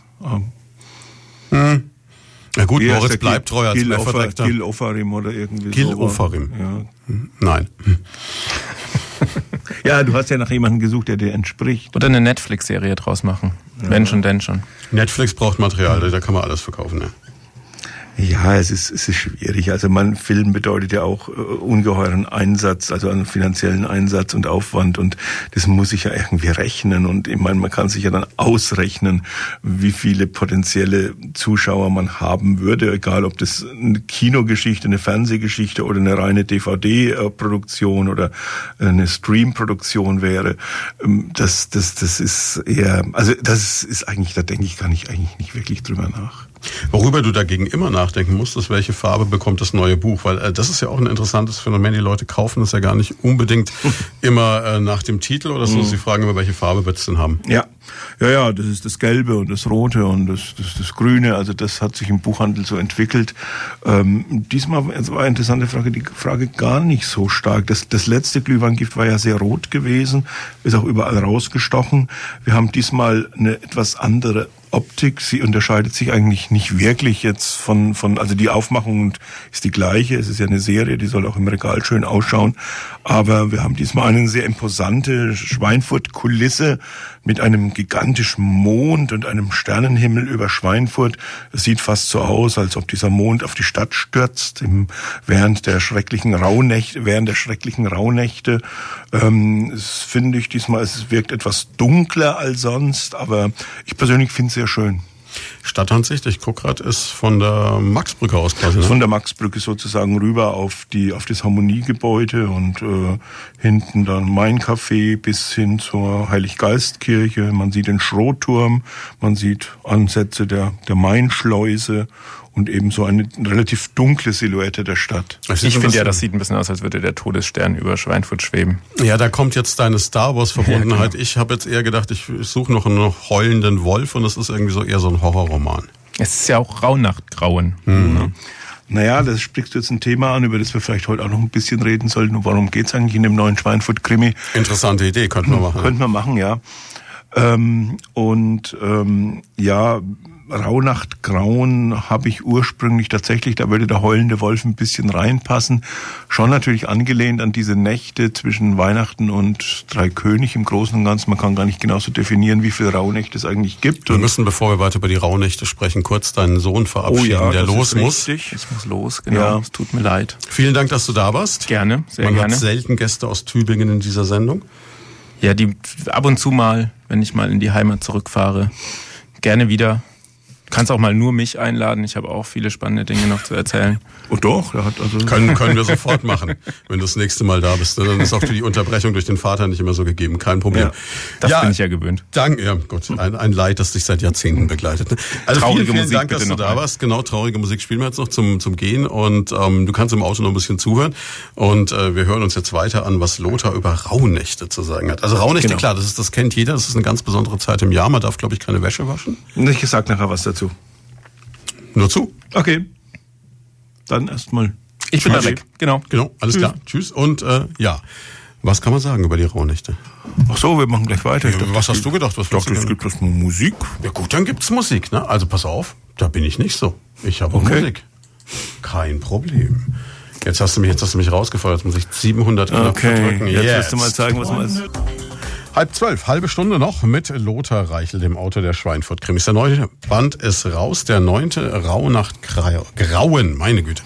Ähm, Ja gut, wie Moritz bleibt treu als Gil, Method-Actor. Gil Ofarim oder irgendwie Gil sowas. Ofarim. Ja. Nein. *laughs* ja, du hast ja nach jemandem gesucht, der dir entspricht. Oder eine Netflix-Serie draus machen. Wenn schon, denn schon. Netflix braucht Material, da kann man alles verkaufen. Ne? Ja, es ist, es ist schwierig. Also man Film bedeutet ja auch äh, ungeheuren Einsatz, also einen finanziellen Einsatz und Aufwand und das muss ich ja irgendwie rechnen und ich meine, man kann sich ja dann ausrechnen, wie viele potenzielle Zuschauer man haben würde, egal ob das eine Kinogeschichte, eine Fernsehgeschichte oder eine reine DVD-Produktion oder eine Stream-Produktion wäre. Ähm, Das, das, das ist eher, also das ist eigentlich, da denke ich gar nicht, eigentlich nicht wirklich drüber nach. Worüber du dagegen immer nachdenken musst, ist, welche Farbe bekommt das neue Buch. Weil äh, das ist ja auch ein interessantes Phänomen. Die Leute kaufen es ja gar nicht unbedingt *laughs* immer äh, nach dem Titel oder so. Sie fragen immer, welche Farbe wird es denn haben. Ja, ja, ja, das ist das Gelbe und das Rote und das, das, das Grüne. Also das hat sich im Buchhandel so entwickelt. Ähm, diesmal es war eine interessante Frage, die Frage gar nicht so stark. Das, das letzte Glühweingift war ja sehr rot gewesen, ist auch überall rausgestochen. Wir haben diesmal eine etwas andere Optik. Sie unterscheidet sich eigentlich nicht wirklich jetzt von, von, also die Aufmachung ist die gleiche. Es ist ja eine Serie, die soll auch im Regal schön ausschauen. Aber wir haben diesmal eine sehr imposante Schweinfurt-Kulisse mit einem gigantischen Mond und einem Sternenhimmel über Schweinfurt. Es sieht fast so aus, als ob dieser Mond auf die Stadt stürzt im, während der schrecklichen Rauhnächte, während der schrecklichen Rauhnächte. Ähm, es finde ich diesmal, es wirkt etwas dunkler als sonst, aber ich persönlich finde es sehr schön. Stadtansicht, ich guck gerade, ist von der Maxbrücke aus quasi. Ne? Von der Maxbrücke sozusagen rüber auf die auf das Harmoniegebäude und äh, hinten dann mein Café bis hin zur Heiliggeistkirche. Man sieht den Schrotturm, man sieht Ansätze der der Mainschleuse und eben so eine relativ dunkle Silhouette der Stadt. Ich ist finde ja, das sieht ein bisschen aus, als würde der Todesstern über Schweinfurt schweben. Ja, da kommt jetzt deine Star Wars Verbundenheit. Ich habe jetzt eher gedacht, ich, ich suche noch einen heulenden Wolf und das ist irgendwie so eher so ein Horrorroman. Es ist ja auch Rauhnachtgrauen. Naja, das sprichst du jetzt ein Thema an, über das wir vielleicht heute auch noch ein bisschen reden sollten. Und worum geht's eigentlich in dem neuen Schweinfurt-Krimi? Interessante Idee, könnten wir machen. Könnte man machen, ja. Ähm, und ähm, ja, Rauhnacht Grauen habe ich ursprünglich tatsächlich, da würde der heulende Wolf ein bisschen reinpassen. Schon natürlich angelehnt an diese Nächte zwischen Weihnachten und Dreikönig im Großen und Ganzen. Man kann gar nicht genau so definieren, wie viele Rauhnächte es eigentlich gibt. Wir Und müssen, bevor wir weiter über die Rauhnächte sprechen, kurz deinen Sohn verabschieden, der Oh das los ist muss. richtig. Ich muss los, genau. Ja. Es tut mir leid. Vielen Dank, dass du da warst. Gerne, sehr Man gerne. hat selten Gäste aus Tübingen in dieser Sendung. Ja, die ab und zu mal, wenn ich mal in die Heimat zurückfahre, gerne wieder. Kannst auch mal nur mich einladen. Ich habe auch viele spannende Dinge noch zu erzählen. Oh doch, er hat also Können, können wir sofort machen, wenn du das nächste Mal da bist. Dann ist auch die Unterbrechung durch den Vater nicht immer so gegeben. Kein Problem. Ja, Das bin ich ja gewöhnt. Danke, ja Gott, ein, ein Leid, das dich seit Jahrzehnten begleitet. ne? Also Traurige vielen, vielen Musik Dank, dass du da warst. Genau, traurige Musik spielen wir jetzt noch zum, zum Gehen und ähm, du kannst im Auto noch ein bisschen zuhören und äh, wir hören uns jetzt weiter an, was Lothar über Rauhnächte zu sagen hat. Also Rauhnächte, Genau. klar, das, ist, das kennt jeder, das ist eine ganz besondere Zeit im Jahr. Man darf, glaube ich, keine Wäsche waschen. Ich sag nachher was dazu. Nur zu. Okay. Dann erstmal. Ich bin da Tschüss. weg. Genau. Genau, alles klar. Tschüss und äh, ja, was kann man sagen über die Rauhnächte? Ach so, wir machen gleich weiter. Ich dachte, was es hast gibt- du gedacht? Was Ich dachte, willst es gibt das nur Musik. Ja gut, dann gibt's Musik, ne? Also pass auf, da bin ich nicht so. Ich habe Okay. Musik. Kein Problem. Jetzt hast du mich, jetzt hast du mich rausgefeuert. Jetzt muss ich 700 Knopf Okay, verdrücken. jetzt wirst du mal zeigen, was man ist. Halb zwölf, halbe Stunde noch mit Lothar Reichel, dem Autor der Schweinfurt-Krimis. Der neue Band ist raus, der neunte Rauhnacht Grau- Grauen, meine Güte.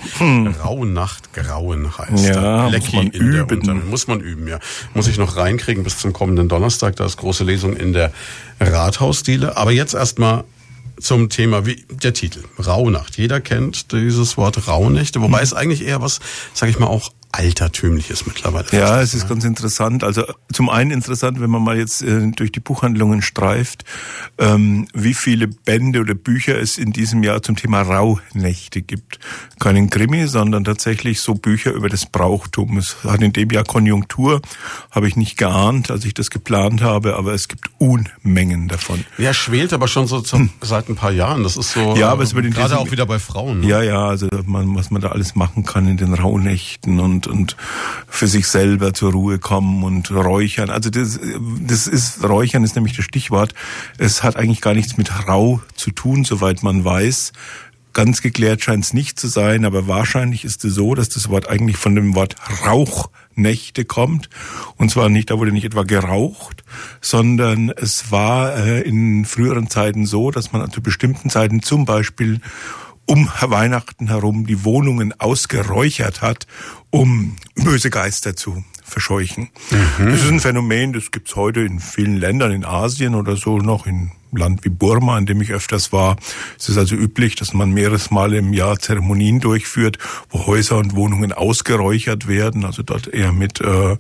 Rauhnacht Grauen heißt Hm. Ja, muss Lecki man in der üben. Muss man üben, ja. Muss ich noch reinkriegen bis zum kommenden Donnerstag. Da ist große Lesung in der Rathausdiele. Aber jetzt erstmal zum Thema, wie der Titel, Rauhnacht. Jeder kennt dieses Wort Rauhnächte, wobei Hm. es eigentlich eher was, sag ich mal, auch Altertümliches mittlerweile. Ja, es ist ganz interessant. Also zum einen interessant, wenn man mal jetzt äh, durch die Buchhandlungen streift, ähm, wie viele Bände oder Bücher es in diesem Jahr zum Thema Rauhnächte gibt. Keinen Krimi, sondern tatsächlich so Bücher über das Brauchtum. Es hat in dem Jahr Konjunktur, habe ich nicht geahnt, als ich das geplant habe, aber es gibt Unmengen davon. Ja, schwelt aber schon so zum, seit ein paar Jahren. Das ist so. Ja, aber es wird in gerade diesem- auch wieder bei Frauen. Ne? Ja, ja, also man, was man da alles machen kann in den Rauhnächten und, und für sich selber zur Ruhe kommen und räuchern. Also das, das ist, räuchern ist nämlich das Stichwort. Es hat eigentlich gar nichts mit Rau zu tun, soweit man weiß. Ganz geklärt scheint es nicht zu sein, aber wahrscheinlich ist es so, dass das Wort eigentlich von dem Wort Rauchnächte kommt. Und zwar nicht, da wurde nicht etwa geraucht, sondern es war äh, in früheren Zeiten so, dass man zu bestimmten Zeiten zum Beispiel um Weihnachten herum die Wohnungen ausgeräuchert hat, um böse Geister zu verscheuchen. Das ist ein Phänomen, das gibt's heute in vielen Ländern, in Asien oder so noch, in Land wie Burma, in dem ich öfters war. Es ist also üblich, dass man mehreres Mal im Jahr Zeremonien durchführt, wo Häuser und Wohnungen ausgeräuchert werden, also dort eher mit, äh,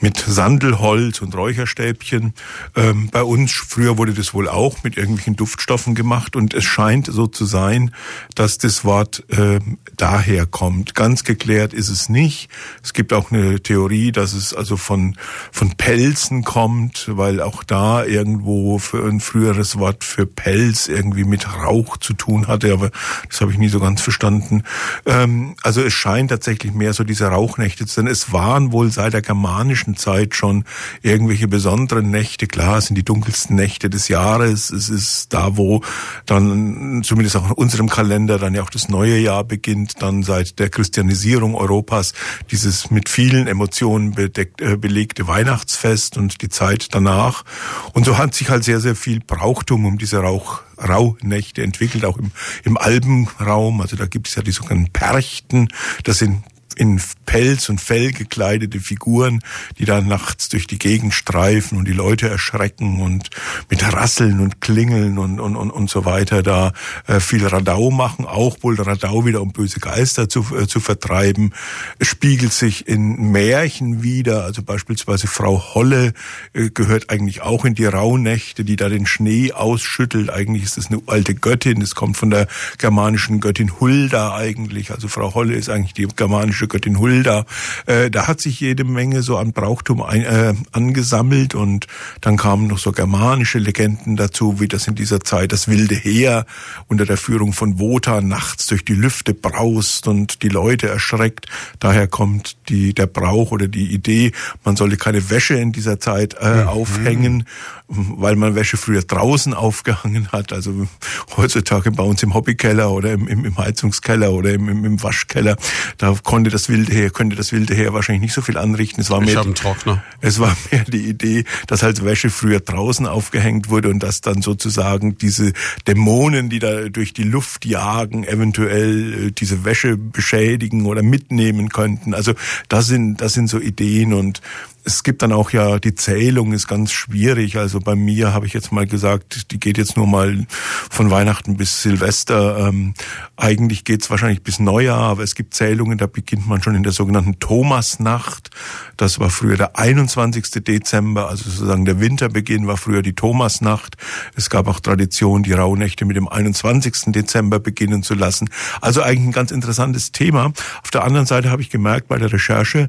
mit Sandelholz und Räucherstäbchen. Ähm, bei uns früher wurde das wohl auch mit irgendwelchen Duftstoffen gemacht und es scheint so zu sein, dass das Wort äh, daher kommt. Ganz geklärt ist es nicht. Es gibt auch eine Theorie, dass es also von, von Pelzen kommt, weil auch da irgendwo für ein früheres Wort für Pelz irgendwie mit Rauch zu tun hatte, aber das habe ich nie so ganz verstanden. Ähm, also es scheint tatsächlich mehr so diese Rauchnächte zu sein. Es waren wohl seit der germanischen Zeit schon irgendwelche besonderen Nächte. Klar, es sind die dunkelsten Nächte des Jahres. Es ist da, wo dann zumindest auch in unserem Kalender dann ja auch das neue Jahr beginnt, dann seit der Christianisierung Europas dieses mit vielen Emotionen bedeckt, äh, belegte Weihnachtsfest und die Zeit danach. Und so hat sich halt sehr, sehr viel Brauchtum um diese Rauch, Rauhnächte entwickelt, auch im, im Alpenraum. Also da gibt es ja die sogenannten Perchten. Das sind in Pelz und Fell gekleidete Figuren, die dann nachts durch die Gegend streifen und die Leute erschrecken und mit Rasseln und Klingeln und, und, und, und so weiter da äh, viel Radau machen, auch wohl Radau wieder, um böse Geister zu, äh, zu vertreiben. Es spiegelt sich in Märchen wieder, also beispielsweise Frau Holle äh, gehört eigentlich auch in die Rauhnächte, die da den Schnee ausschüttelt. Eigentlich ist das eine alte Göttin, das kommt von der germanischen Göttin Hulda eigentlich. Also Frau Holle ist eigentlich die germanische Göttin Hulda. Äh, da hat sich jede Menge so an Brauchtum ein, äh, angesammelt und dann kamen noch so germanische Legenden dazu, wie das in dieser Zeit das wilde Heer unter der Führung von Wotan nachts durch die Lüfte braust und die Leute erschreckt. Daher kommt die, der Brauch oder die Idee, man solle keine Wäsche in dieser Zeit äh, aufhängen, weil man Wäsche früher draußen aufgehangen hat. Also heutzutage bei uns im Hobbykeller oder im, im, im Heizungskeller oder im, im, im Waschkeller, da konnte das wilde Heer, könnte das wilde Heer wahrscheinlich nicht so viel anrichten. Es war Ich mehr, habe einen Trockner. es war *laughs* mehr die Idee, dass halt Wäsche früher draußen aufgehängt wurde und dass dann sozusagen diese Dämonen, die da durch die Luft jagen, eventuell äh, diese Wäsche beschädigen oder mitnehmen könnten. Also das sind, das sind so Ideen und es gibt dann auch ja, die Zählung ist ganz schwierig. Also bei mir habe ich jetzt mal gesagt, die geht jetzt nur mal von Weihnachten bis Silvester. Ähm, eigentlich geht's wahrscheinlich bis Neujahr, aber es gibt Zählungen, da beginnt man schon in der sogenannten Thomasnacht. Das war früher der 21. Dezember, also sozusagen der Winterbeginn war früher die Thomasnacht. Es gab auch Tradition, die Rauhnächte mit dem 21. Dezember beginnen zu lassen. Also eigentlich ein ganz interessantes Thema. Auf der anderen Seite habe ich gemerkt bei der Recherche,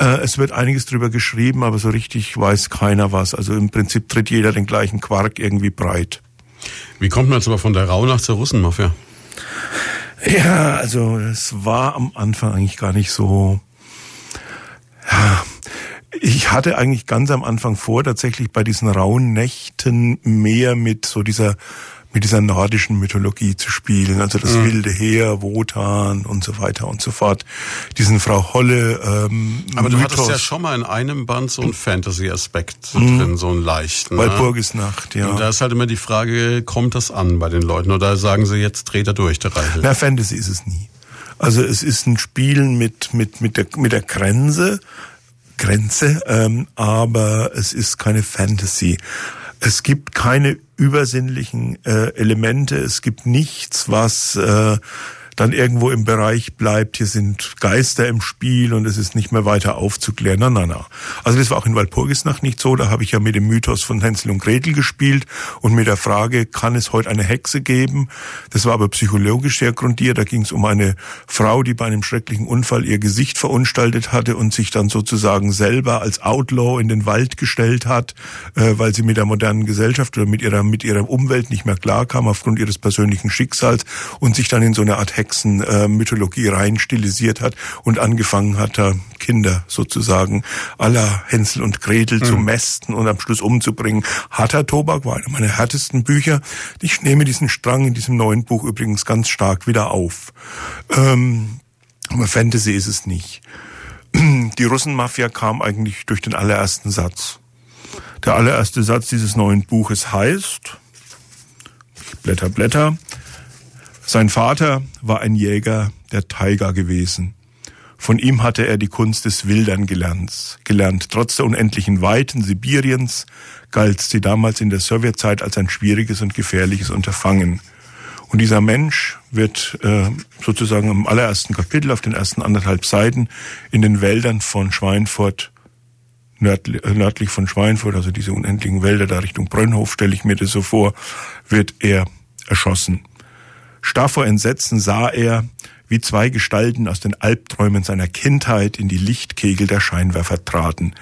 es wird einiges drüber geschrieben, aber so richtig weiß keiner was. Also im Prinzip tritt jeder den gleichen Quark irgendwie breit. Wie kommt man jetzt aber von der Rauhnacht zur Russenmafia? Ja, also es war am Anfang eigentlich gar nicht so. Ja, ich hatte eigentlich ganz am Anfang vor, tatsächlich bei diesen rauen Nächten mehr mit so dieser mit dieser nordischen Mythologie zu spielen, also das wilde Heer, Wotan und so weiter und so fort. Diesen Frau Holle ähm, Aber du Mythos hattest ja schon mal in einem Band so einen Fantasy-Aspekt drin, so einen leichten. bei ne? Burgisnacht, ja. Und da ist halt immer die Frage, kommt das an bei den Leuten? Oder sagen sie, jetzt dreht er durch, der Reichel? Na, Fantasy ist es nie. Also es ist ein Spielen mit, mit, mit, der, mit der Grenze, Grenze, ähm, aber es ist keine Fantasy. Es gibt keine übersinnlichen äh, Elemente, es gibt nichts, was äh, dann irgendwo im Bereich bleibt, hier sind Geister im Spiel und es ist nicht mehr weiter aufzuklären. Na, na, na. Also das war auch in Walpurgisnacht nicht so. Da habe ich ja mit dem Mythos von Hänsel und Gretel gespielt und mit der Frage, kann es heute eine Hexe geben? Das war aber psychologisch sehr grundiert. Da ging es um eine Frau, die bei einem schrecklichen Unfall ihr Gesicht verunstaltet hatte und sich dann sozusagen selber als Outlaw in den Wald gestellt hat, äh, weil sie mit der modernen Gesellschaft oder mit ihrer, mit ihrer Umwelt nicht mehr klarkam aufgrund ihres persönlichen Schicksals und sich dann in so eine Art Hexenmythologie äh, rein stilisiert hat und angefangen hat, da Kinder sozusagen aller Hänsel und Gretel mhm. zu mästen und am Schluss umzubringen. Harter Tobak war einer meiner härtesten Bücher. Ich nehme diesen Strang in diesem neuen Buch übrigens ganz stark wieder auf. Ähm, aber Fantasy ist es nicht. *clears throat* Die Russenmafia kam eigentlich durch den allerersten Satz. Der allererste Satz dieses neuen Buches heißt, Blätter, Blätter, sein Vater war ein Jäger der Tiger gewesen. Von ihm hatte er die Kunst des Wildern gelernt. gelernt. Trotz der unendlichen Weiten Sibiriens galt sie damals in der Sowjetzeit als ein schwieriges und gefährliches Unterfangen. Und dieser Mensch wird äh, sozusagen im allerersten Kapitel auf den ersten anderthalb Seiten in den Wäldern von Schweinfurt nördlich, äh, nördlich von Schweinfurt, also diese unendlichen Wälder da Richtung Brönnhof, stelle ich mir das so vor, wird er erschossen. Starr vor Entsetzen sah er, wie zwei Gestalten aus den Albträumen seiner Kindheit in die Lichtkegel der Scheinwerfer traten.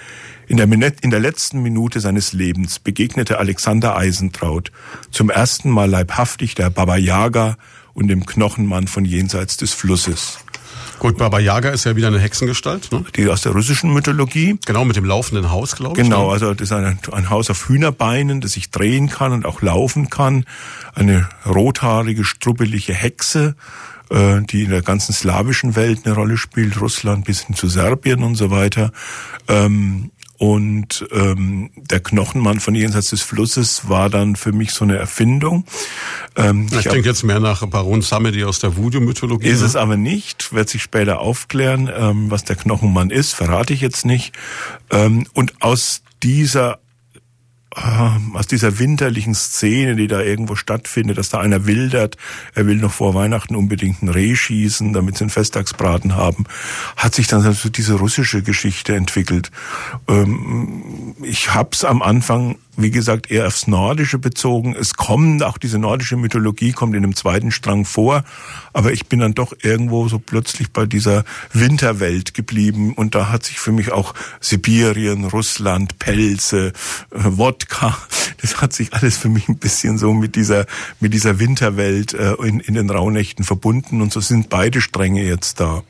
In der, in der letzten Minute seines Lebens begegnete Alexander Eisentraut zum ersten Mal leibhaftig der Baba Yaga und dem Knochenmann von jenseits des Flusses. Gut, Baba Yaga ist ja wieder eine Hexengestalt. Ne? Die aus der russischen Mythologie. Genau, mit dem laufenden Haus, glaube ich. Genau, ne? also das ist ein, ein Haus auf Hühnerbeinen, das sich drehen kann und auch laufen kann. Eine rothaarige, strubbelige Hexe, äh, die in der ganzen slawischen Welt eine Rolle spielt, Russland bis hin zu Serbien und so weiter. Ähm, und ähm, der Knochenmann von jenseits des Flusses war dann für mich so eine Erfindung. Ähm, ich, ich denke jetzt mehr nach Baron Samedi aus der Voodoo-Mythologie. Ist ne? es aber nicht, wird sich später aufklären, ähm, was der Knochenmann ist, verrate ich jetzt nicht. Ähm, und aus dieser aus dieser winterlichen Szene, die da irgendwo stattfindet, dass da einer wildert, er will noch vor Weihnachten unbedingt ein Reh schießen, damit sie einen Festtagsbraten haben, hat sich dann so diese russische Geschichte entwickelt. Ähm, ich hab's am Anfang wie gesagt, eher aufs Nordische bezogen. Es kommt, auch diese nordische Mythologie kommt in einem zweiten Strang vor, aber ich bin dann doch irgendwo so plötzlich bei dieser Winterwelt geblieben und da hat sich für mich auch Sibirien, Russland, Pelze, äh, Wodka, *laughs* das hat sich alles für mich ein bisschen so mit dieser, mit dieser Winterwelt äh, in, in den Rauhnächten verbunden und so sind beide Stränge jetzt da.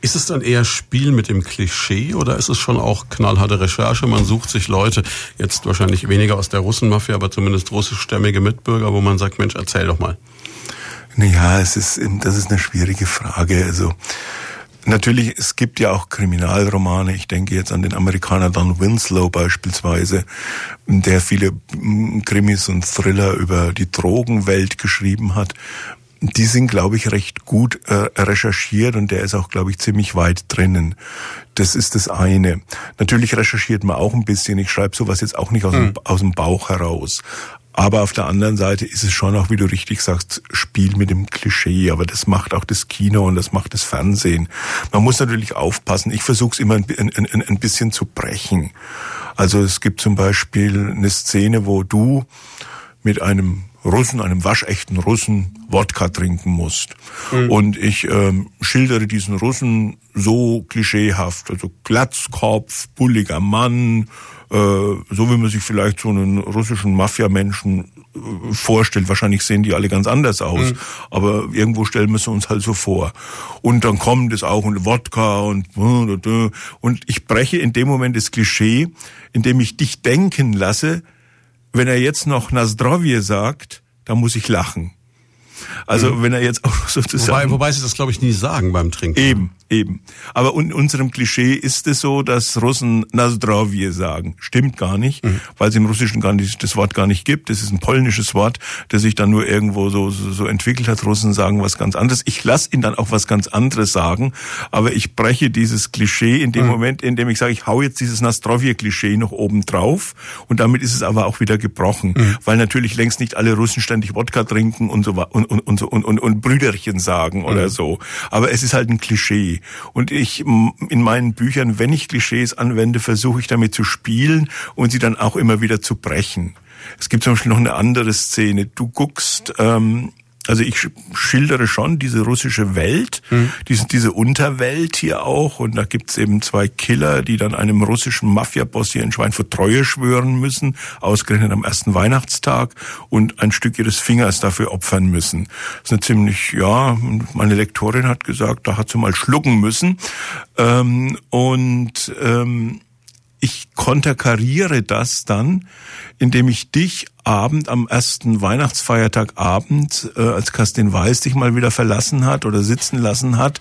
Ist es dann eher Spiel mit dem Klischee oder ist es schon auch knallharte Recherche? Man sucht sich Leute, jetzt wahrscheinlich weniger aus der Russenmafia, aber zumindest russischstämmige Mitbürger, wo man sagt, Mensch, erzähl doch mal. Naja, es ist, das ist eine schwierige Frage. Also, Natürlich, es gibt ja auch Kriminalromane. Ich denke jetzt an den Amerikaner Don Winslow beispielsweise, der viele Krimis und Thriller über die Drogenwelt geschrieben hat die sind, glaube ich, recht gut äh, recherchiert und der ist auch, glaube ich, ziemlich weit drinnen. Das ist das eine. Natürlich recherchiert man auch ein bisschen. Ich schreibe sowas jetzt auch nicht aus, mhm. dem, aus dem Bauch heraus. Aber auf der anderen Seite ist es schon auch, wie du richtig sagst, Spiel mit dem Klischee. Aber das macht auch das Kino und das macht das Fernsehen. Man muss natürlich aufpassen. Ich versuche es immer ein, ein, ein bisschen zu brechen. Also es gibt zum Beispiel eine Szene, wo du mit einem Russen, einem waschechten Russen, Wodka trinken musst. Mhm. Und ich ähm, schildere diesen Russen so klischeehaft, also Glatzkopf, bulliger Mann, äh, so wie man sich vielleicht so einen russischen Mafiamenschen äh, vorstellt. Wahrscheinlich sehen die alle ganz anders aus, mhm. aber irgendwo stellen wir es uns halt so vor. Und dann kommt es auch und Wodka und und ich breche in dem Moment das Klischee, indem ich dich denken lasse, wenn er jetzt noch Nasdrovje sagt, dann muss ich lachen. Also mhm. wenn er jetzt auch *laughs* sozusagen... Wobei, wobei sie das, glaube ich, nie sagen beim Trinken. Eben. Eben. Aber in unserem Klischee ist es so, dass Russen Nazdrovje sagen. Stimmt gar nicht, mhm. weil es im Russischen gar nicht, das Wort gar nicht gibt. Das ist ein polnisches Wort, das sich dann nur irgendwo so, so, so entwickelt hat. Russen sagen was ganz anderes. Ich lasse ihn dann auch was ganz anderes sagen, aber ich breche dieses Klischee in dem mhm. Moment, in dem ich sage, ich hau jetzt dieses Nazdrovje-Klischee noch oben drauf und damit ist es aber auch wieder gebrochen, mhm. weil natürlich längst nicht alle Russen ständig Wodka trinken und so und, und, und, und, und, und Brüderchen sagen oder mhm. so. Aber es ist halt ein Klischee. Und ich in meinen Büchern, wenn ich Klischees anwende, versuche ich damit zu spielen und sie dann auch immer wieder zu brechen. Es gibt zum Beispiel noch eine andere Szene. Du guckst ähm, also ich schildere schon diese russische Welt, mhm. diese, diese Unterwelt hier auch. Und da gibt's eben zwei Killer, die dann einem russischen Mafia-Boss hier in Schweinfurt Treue schwören müssen, ausgerechnet am ersten Weihnachtstag und ein Stück ihres Fingers dafür opfern müssen. Das ist eine ziemlich, ja, meine Lektorin hat gesagt, da hat sie mal schlucken müssen. Ähm, und ähm, ich konterkariere das dann, indem ich dich Abend am ersten Weihnachtsfeiertag Abend, äh, als Kerstin Weiß dich mal wieder verlassen hat oder sitzen lassen hat,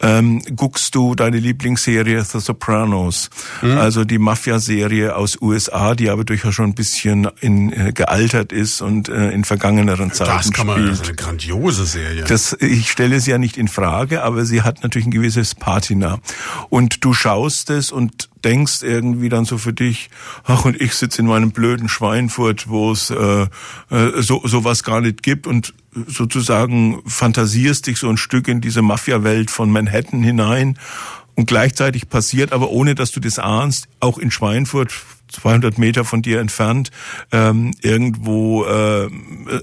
ähm, guckst du deine Lieblingsserie The Sopranos, mhm. also die Mafia-Serie aus USA, die aber durchaus schon ein bisschen in, äh, gealtert ist und äh, in vergangeneren Zeiten das kann man, spielt. Das ist eine grandiose Serie. Das, ich stelle sie ja nicht in Frage, aber sie hat natürlich ein gewisses Patina. Und du schaust es und denkst irgendwie dann so für dich, ach und ich sitze in meinem blöden Schweinfurt, wo es äh, äh, so sowas gar nicht gibt und sozusagen fantasierst dich so ein Stück in diese Mafia-Welt von Manhattan hinein und gleichzeitig passiert, aber ohne dass du das ahnst, auch in Schweinfurt 200 Meter von dir entfernt ähm, irgendwo äh,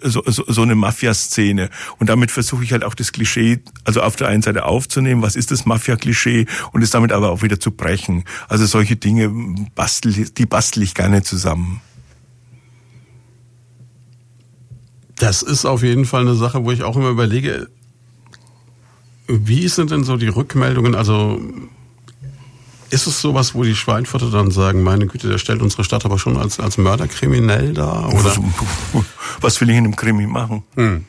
so, so, so eine Mafia-Szene. Und damit versuche ich halt auch das Klischee, also auf der einen Seite aufzunehmen, was ist das Mafia-Klischee, und es damit aber auch wieder zu brechen. Also solche Dinge bastel, die bastel ich gerne zusammen. Das ist auf jeden Fall eine Sache, wo ich auch immer überlege, wie sind denn so die Rückmeldungen? Also ist es sowas, wo die Schweinfurter dann sagen, meine Güte, der stellt unsere Stadt aber schon als, als Mörderkriminell dar? Oder? Was will ich in einem Krimi machen? Hm.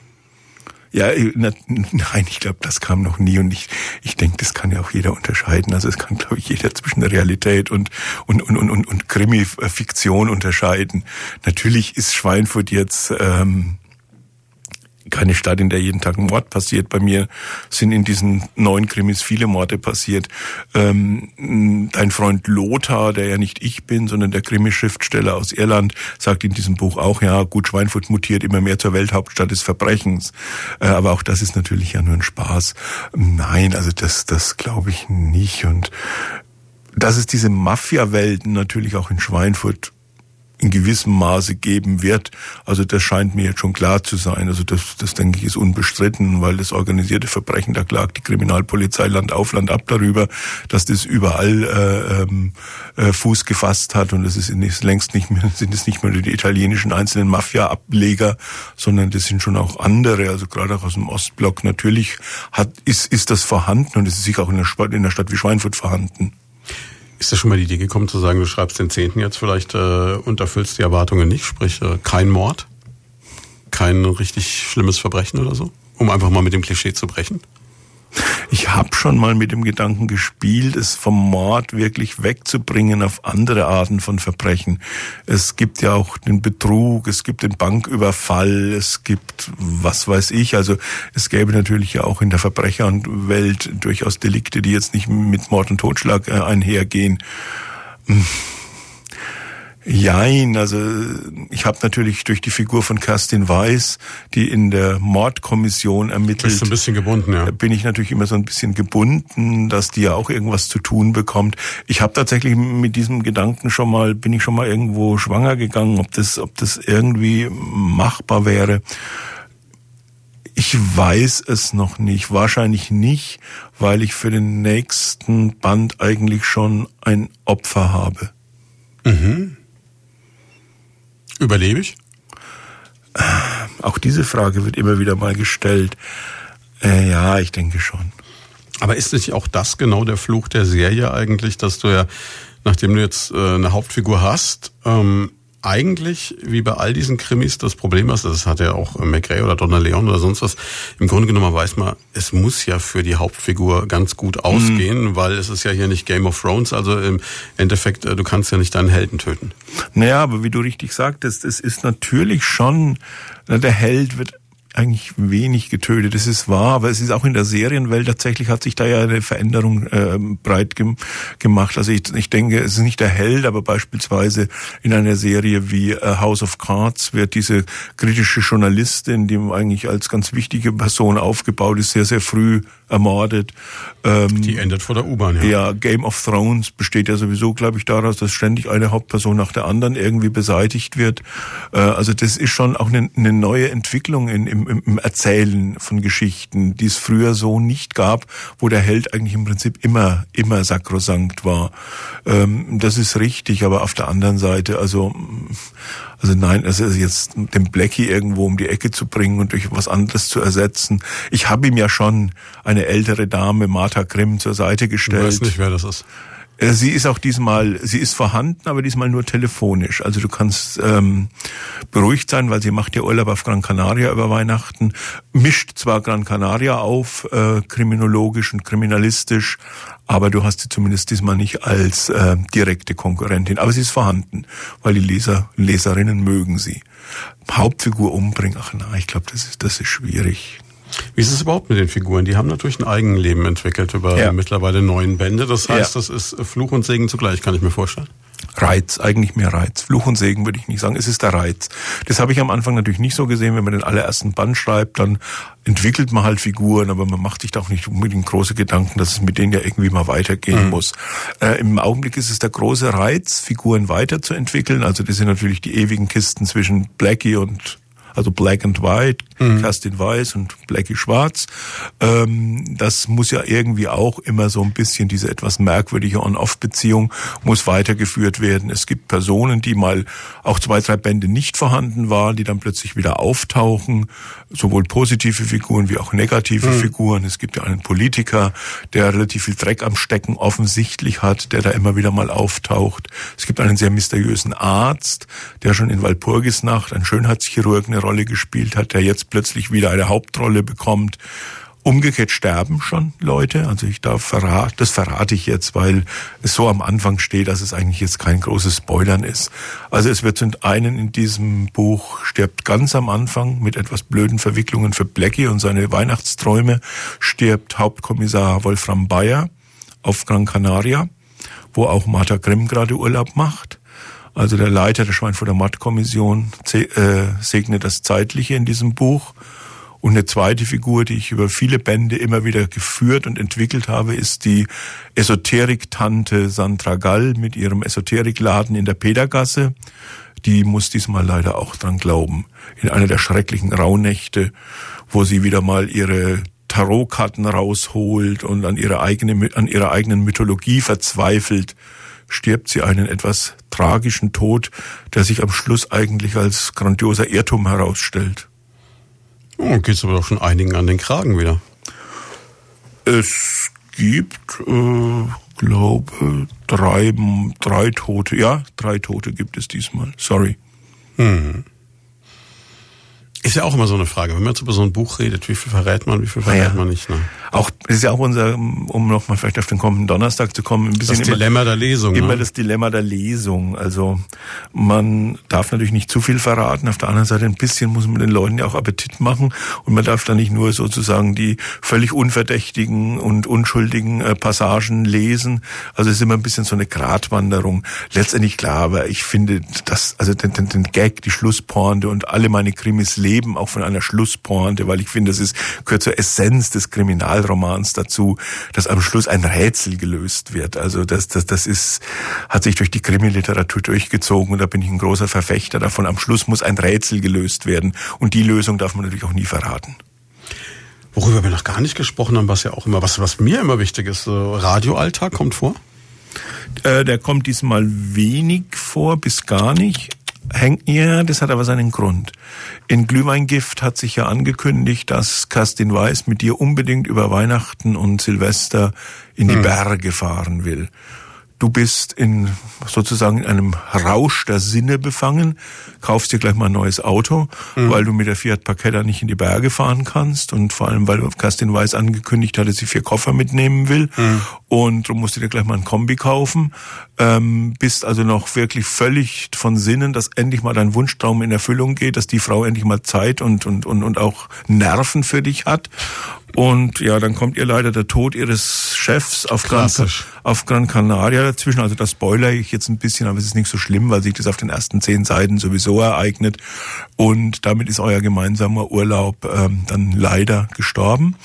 Ja, na, nein, ich glaube, das kam noch nie und ich, ich denke, das kann ja auch jeder unterscheiden. Also es kann, glaube ich, jeder zwischen Realität und und und und und, und Krimi-Fiktion unterscheiden. Natürlich ist Schweinfurt jetzt ähm, keine Stadt, in der jeden Tag ein Mord passiert. Bei mir sind in diesen neun Krimis viele Morde passiert. Ähm, dein Freund Lothar, der ja nicht ich bin, sondern der Krimischriftsteller aus Irland, sagt in diesem Buch auch, ja, gut, Schweinfurt mutiert immer mehr zur Welthauptstadt des Verbrechens. Äh, aber auch das ist natürlich ja nur ein Spaß. Nein, also das, das glaube ich nicht. Und dass es diese Mafia-Welten natürlich auch in Schweinfurt in gewissem Maße geben wird. Also das scheint mir jetzt schon klar zu sein. Also das, das denke ich ist unbestritten, weil das organisierte Verbrechen, da klagt die Kriminalpolizei Land auf Land ab darüber, dass das überall äh, ähm, äh, Fuß gefasst hat und es ist, ist längst nicht mehr, sind es nicht mehr die italienischen einzelnen Mafia-Ableger, sondern das sind schon auch andere, also gerade auch aus dem Ostblock. Natürlich hat, ist, ist das vorhanden und es ist sicher auch in der, Stadt, in der Stadt wie Schweinfurt vorhanden. Ist da schon mal die Idee gekommen zu sagen, du schreibst den Zehnten jetzt vielleicht äh, und erfüllst die Erwartungen nicht, sprich äh, kein Mord, kein richtig schlimmes Verbrechen oder so, um einfach mal mit dem Klischee zu brechen? Ich habe schon mal mit dem Gedanken gespielt, es vom Mord wirklich wegzubringen auf andere Arten von Verbrechen. Es gibt ja auch den Betrug, es gibt den Banküberfall, es gibt was weiß ich. Also es gäbe natürlich ja auch in der Verbrecherwelt durchaus Delikte, die jetzt nicht mit Mord und Totschlag äh, einhergehen. Jein, also ich habe natürlich durch die Figur von Kerstin Weiß, die in der Mordkommission ermittelt. Bist du ein bisschen gebunden, ja. Bin ich natürlich immer so ein bisschen gebunden, dass die ja auch irgendwas zu tun bekommt. Ich habe tatsächlich mit diesem Gedanken schon mal, bin ich schon mal irgendwo schwanger gegangen, ob das, ob das irgendwie machbar wäre. Ich weiß es noch nicht. Wahrscheinlich nicht, weil ich für den nächsten Band eigentlich schon ein Opfer habe. Mhm. Überlebe ich? Auch diese Frage wird immer wieder mal gestellt. Äh, ja, ich denke schon. Aber ist nicht auch das genau der Fluch der Serie eigentlich, dass du ja, nachdem du jetzt äh, eine Hauptfigur hast, ähm, eigentlich, wie bei all diesen Krimis, das Problem ist, das hat ja auch McRae oder Donna Leon oder sonst was, im Grunde genommen weiß man, es muss ja für die Hauptfigur ganz gut ausgehen, mhm. weil es ist ja hier nicht Game of Thrones, also im Endeffekt, äh, du kannst ja nicht deinen Helden töten. Naja, aber wie du richtig sagtest, es ist natürlich schon, der Held wird eigentlich wenig getötet. Das ist wahr, aber es ist auch in der Serienwelt tatsächlich hat sich da ja eine Veränderung äh, breit gem gemacht. Also ich, ich denke, es ist nicht der Held, aber beispielsweise in einer Serie wie äh, House of Cards wird diese kritische Journalistin, die eigentlich als ganz wichtige Person aufgebaut ist, sehr, sehr früh ermordet. Ähm, die endet vor der U-Bahn, ja. Ja, Game of Thrones besteht ja sowieso, glaube ich, daraus, dass ständig eine Hauptperson nach der anderen irgendwie beseitigt wird. Äh, also das ist schon auch eine, eine neue Entwicklung in, im, im Erzählen von Geschichten, die es früher so nicht gab, wo der Held eigentlich im Prinzip immer, immer sakrosankt war. Ähm, das ist richtig, aber auf der anderen Seite, also also nein, also jetzt den Blackie irgendwo um die Ecke zu bringen und durch was anderes zu ersetzen. Ich habe ihm ja schon eine ältere Dame, Martha Grimm, zur Seite gestellt. Ich weiß nicht, wer das ist. Äh, sie ist auch diesmal, sie ist vorhanden, aber diesmal nur telefonisch. Also du kannst ähm, beruhigt sein, weil sie macht ja Urlaub auf Gran Canaria über Weihnachten, mischt zwar Gran Canaria auf, äh, kriminologisch und kriminalistisch, aber du hast sie zumindest diesmal nicht als äh, direkte Konkurrentin. Aber sie ist vorhanden, weil die Leser, Leserinnen mögen sie. Hauptfigur umbringen, ach na, ich glaube, das ist, das ist schwierig. Wie ist es überhaupt mit den Figuren? Die haben natürlich ein Eigenleben entwickelt über ja. mittlerweile neun Bände. Das heißt, ja. das ist Fluch und Segen zugleich, kann ich mir vorstellen. Reiz, eigentlich mehr Reiz. Fluch und Segen würde ich nicht sagen, es ist der Reiz. Das habe ich am Anfang natürlich nicht so gesehen, wenn man den allerersten Band schreibt, dann entwickelt man halt Figuren, aber man macht sich da auch nicht unbedingt große Gedanken, dass es mit denen ja irgendwie mal weitergehen mhm. muss. Äh, Im Augenblick ist es der große Reiz, Figuren weiterzuentwickeln. Also das sind natürlich die ewigen Kisten zwischen Blackie und also Black and White, mhm. Kerstin Weiß und Blackie Schwarz. Ähm, das muss ja irgendwie auch immer so ein bisschen diese etwas merkwürdige On-Off-Beziehung muss weitergeführt werden. Es gibt Personen, die mal auch zwei, drei Bände nicht vorhanden waren, die dann plötzlich wieder auftauchen, sowohl positive Figuren wie auch negative mhm. Figuren. Es gibt ja einen Politiker, der relativ viel Dreck am Stecken offensichtlich hat, der da immer wieder mal auftaucht. Es gibt einen sehr mysteriösen Arzt, der schon in Walpurgisnacht, ein Schönheitschirurg, eine Rolle gespielt hat, der jetzt plötzlich wieder eine Hauptrolle bekommt. Umgekehrt sterben schon Leute. Also ich darf verraten, das verrate ich jetzt, weil es so am Anfang steht, dass es eigentlich jetzt kein großes Spoilern ist. Also es wird zum einen in diesem Buch stirbt ganz am Anfang mit etwas blöden Verwicklungen für Blackie und seine Weihnachtsträume stirbt Hauptkommissar Wolfram Bayer auf Gran Canaria, wo auch Martha Grimm gerade Urlaub macht. Also der Leiter der Schweinfurter Mattkommission äh, segnet das Zeitliche in diesem Buch. Und eine zweite Figur, die ich über viele Bände immer wieder geführt und entwickelt habe, ist die Esoterik-Tante Sandra Gall mit ihrem Esoterikladen in der Petergasse. Die muss diesmal leider auch dran glauben. In einer der schrecklichen Rauhnächte, wo sie wieder mal ihre Tarotkarten rausholt und an ihre eigene, an ihrer eigenen Mythologie verzweifelt stirbt sie einen etwas tragischen Tod, der sich am Schluss eigentlich als grandioser Irrtum herausstellt. Oh, geht's aber doch schon einigen an den Kragen wieder. Es gibt, äh, glaube, drei, drei Tote. Ja, drei Tote gibt es diesmal. Sorry. Hm. Ist ja auch immer so eine Frage. Wenn man jetzt über so ein Buch redet, wie viel verrät man, wie viel verrät ja. man nicht? Ne? Auch das ist ja auch unser, um nochmal vielleicht auf den kommenden Donnerstag zu kommen, ein bisschen das Dilemma immer, der Lesung. Immer ne? das Dilemma der Lesung. Also man darf natürlich nicht zu viel verraten. Auf der anderen Seite ein bisschen muss man den Leuten ja auch Appetit machen und man darf da nicht nur sozusagen die völlig unverdächtigen und unschuldigen äh, Passagen lesen. Also es ist immer ein bisschen so eine Gratwanderung. Letztendlich klar, aber ich finde, dass also den, den, den Gag, die Schlusspointe und alle meine Krimis lesen leben auch von einer Schlusspointe, weil ich finde, das ist, gehört zur Essenz des Kriminalromans dazu, dass am Schluss ein Rätsel gelöst wird. Also das, das, das ist, hat sich durch die Krimiliteratur durchgezogen und da bin ich ein großer Verfechter davon. Am Schluss muss ein Rätsel gelöst werden und die Lösung darf man natürlich auch nie verraten. Worüber wir noch gar nicht gesprochen haben, was ja auch immer, was, was mir immer wichtig ist, Radioalltag kommt vor? Äh, der kommt diesmal wenig vor, bis gar nicht hängt, ja, das hat aber seinen Grund. In Glühweingift hat sich ja angekündigt, dass Kerstin Weiß mit dir unbedingt über Weihnachten und Silvester in die hm. Berge fahren will. Du bist in sozusagen in einem Rausch der Sinne befangen, kaufst dir gleich mal ein neues Auto, mhm. weil du mit der Fiat Parketta nicht in die Berge fahren kannst und vor allem, weil Kerstin Weiß angekündigt hat, dass sie vier Koffer mitnehmen will mhm. und du musst dir gleich mal ein Kombi kaufen, ähm, bist also noch wirklich völlig von Sinnen, dass endlich mal dein Wunschtraum in Erfüllung geht, dass die Frau endlich mal Zeit und, und, und, und auch Nerven für dich hat und ja, dann kommt ihr leider der Tod ihres Chefs auf Gran, auf Gran Canaria dazwischen. Also das spoiler ich jetzt ein bisschen, aber es ist nicht so schlimm, weil sich das auf den ersten zehn Seiten sowieso ereignet. Und damit ist euer gemeinsamer Urlaub ähm, dann leider gestorben.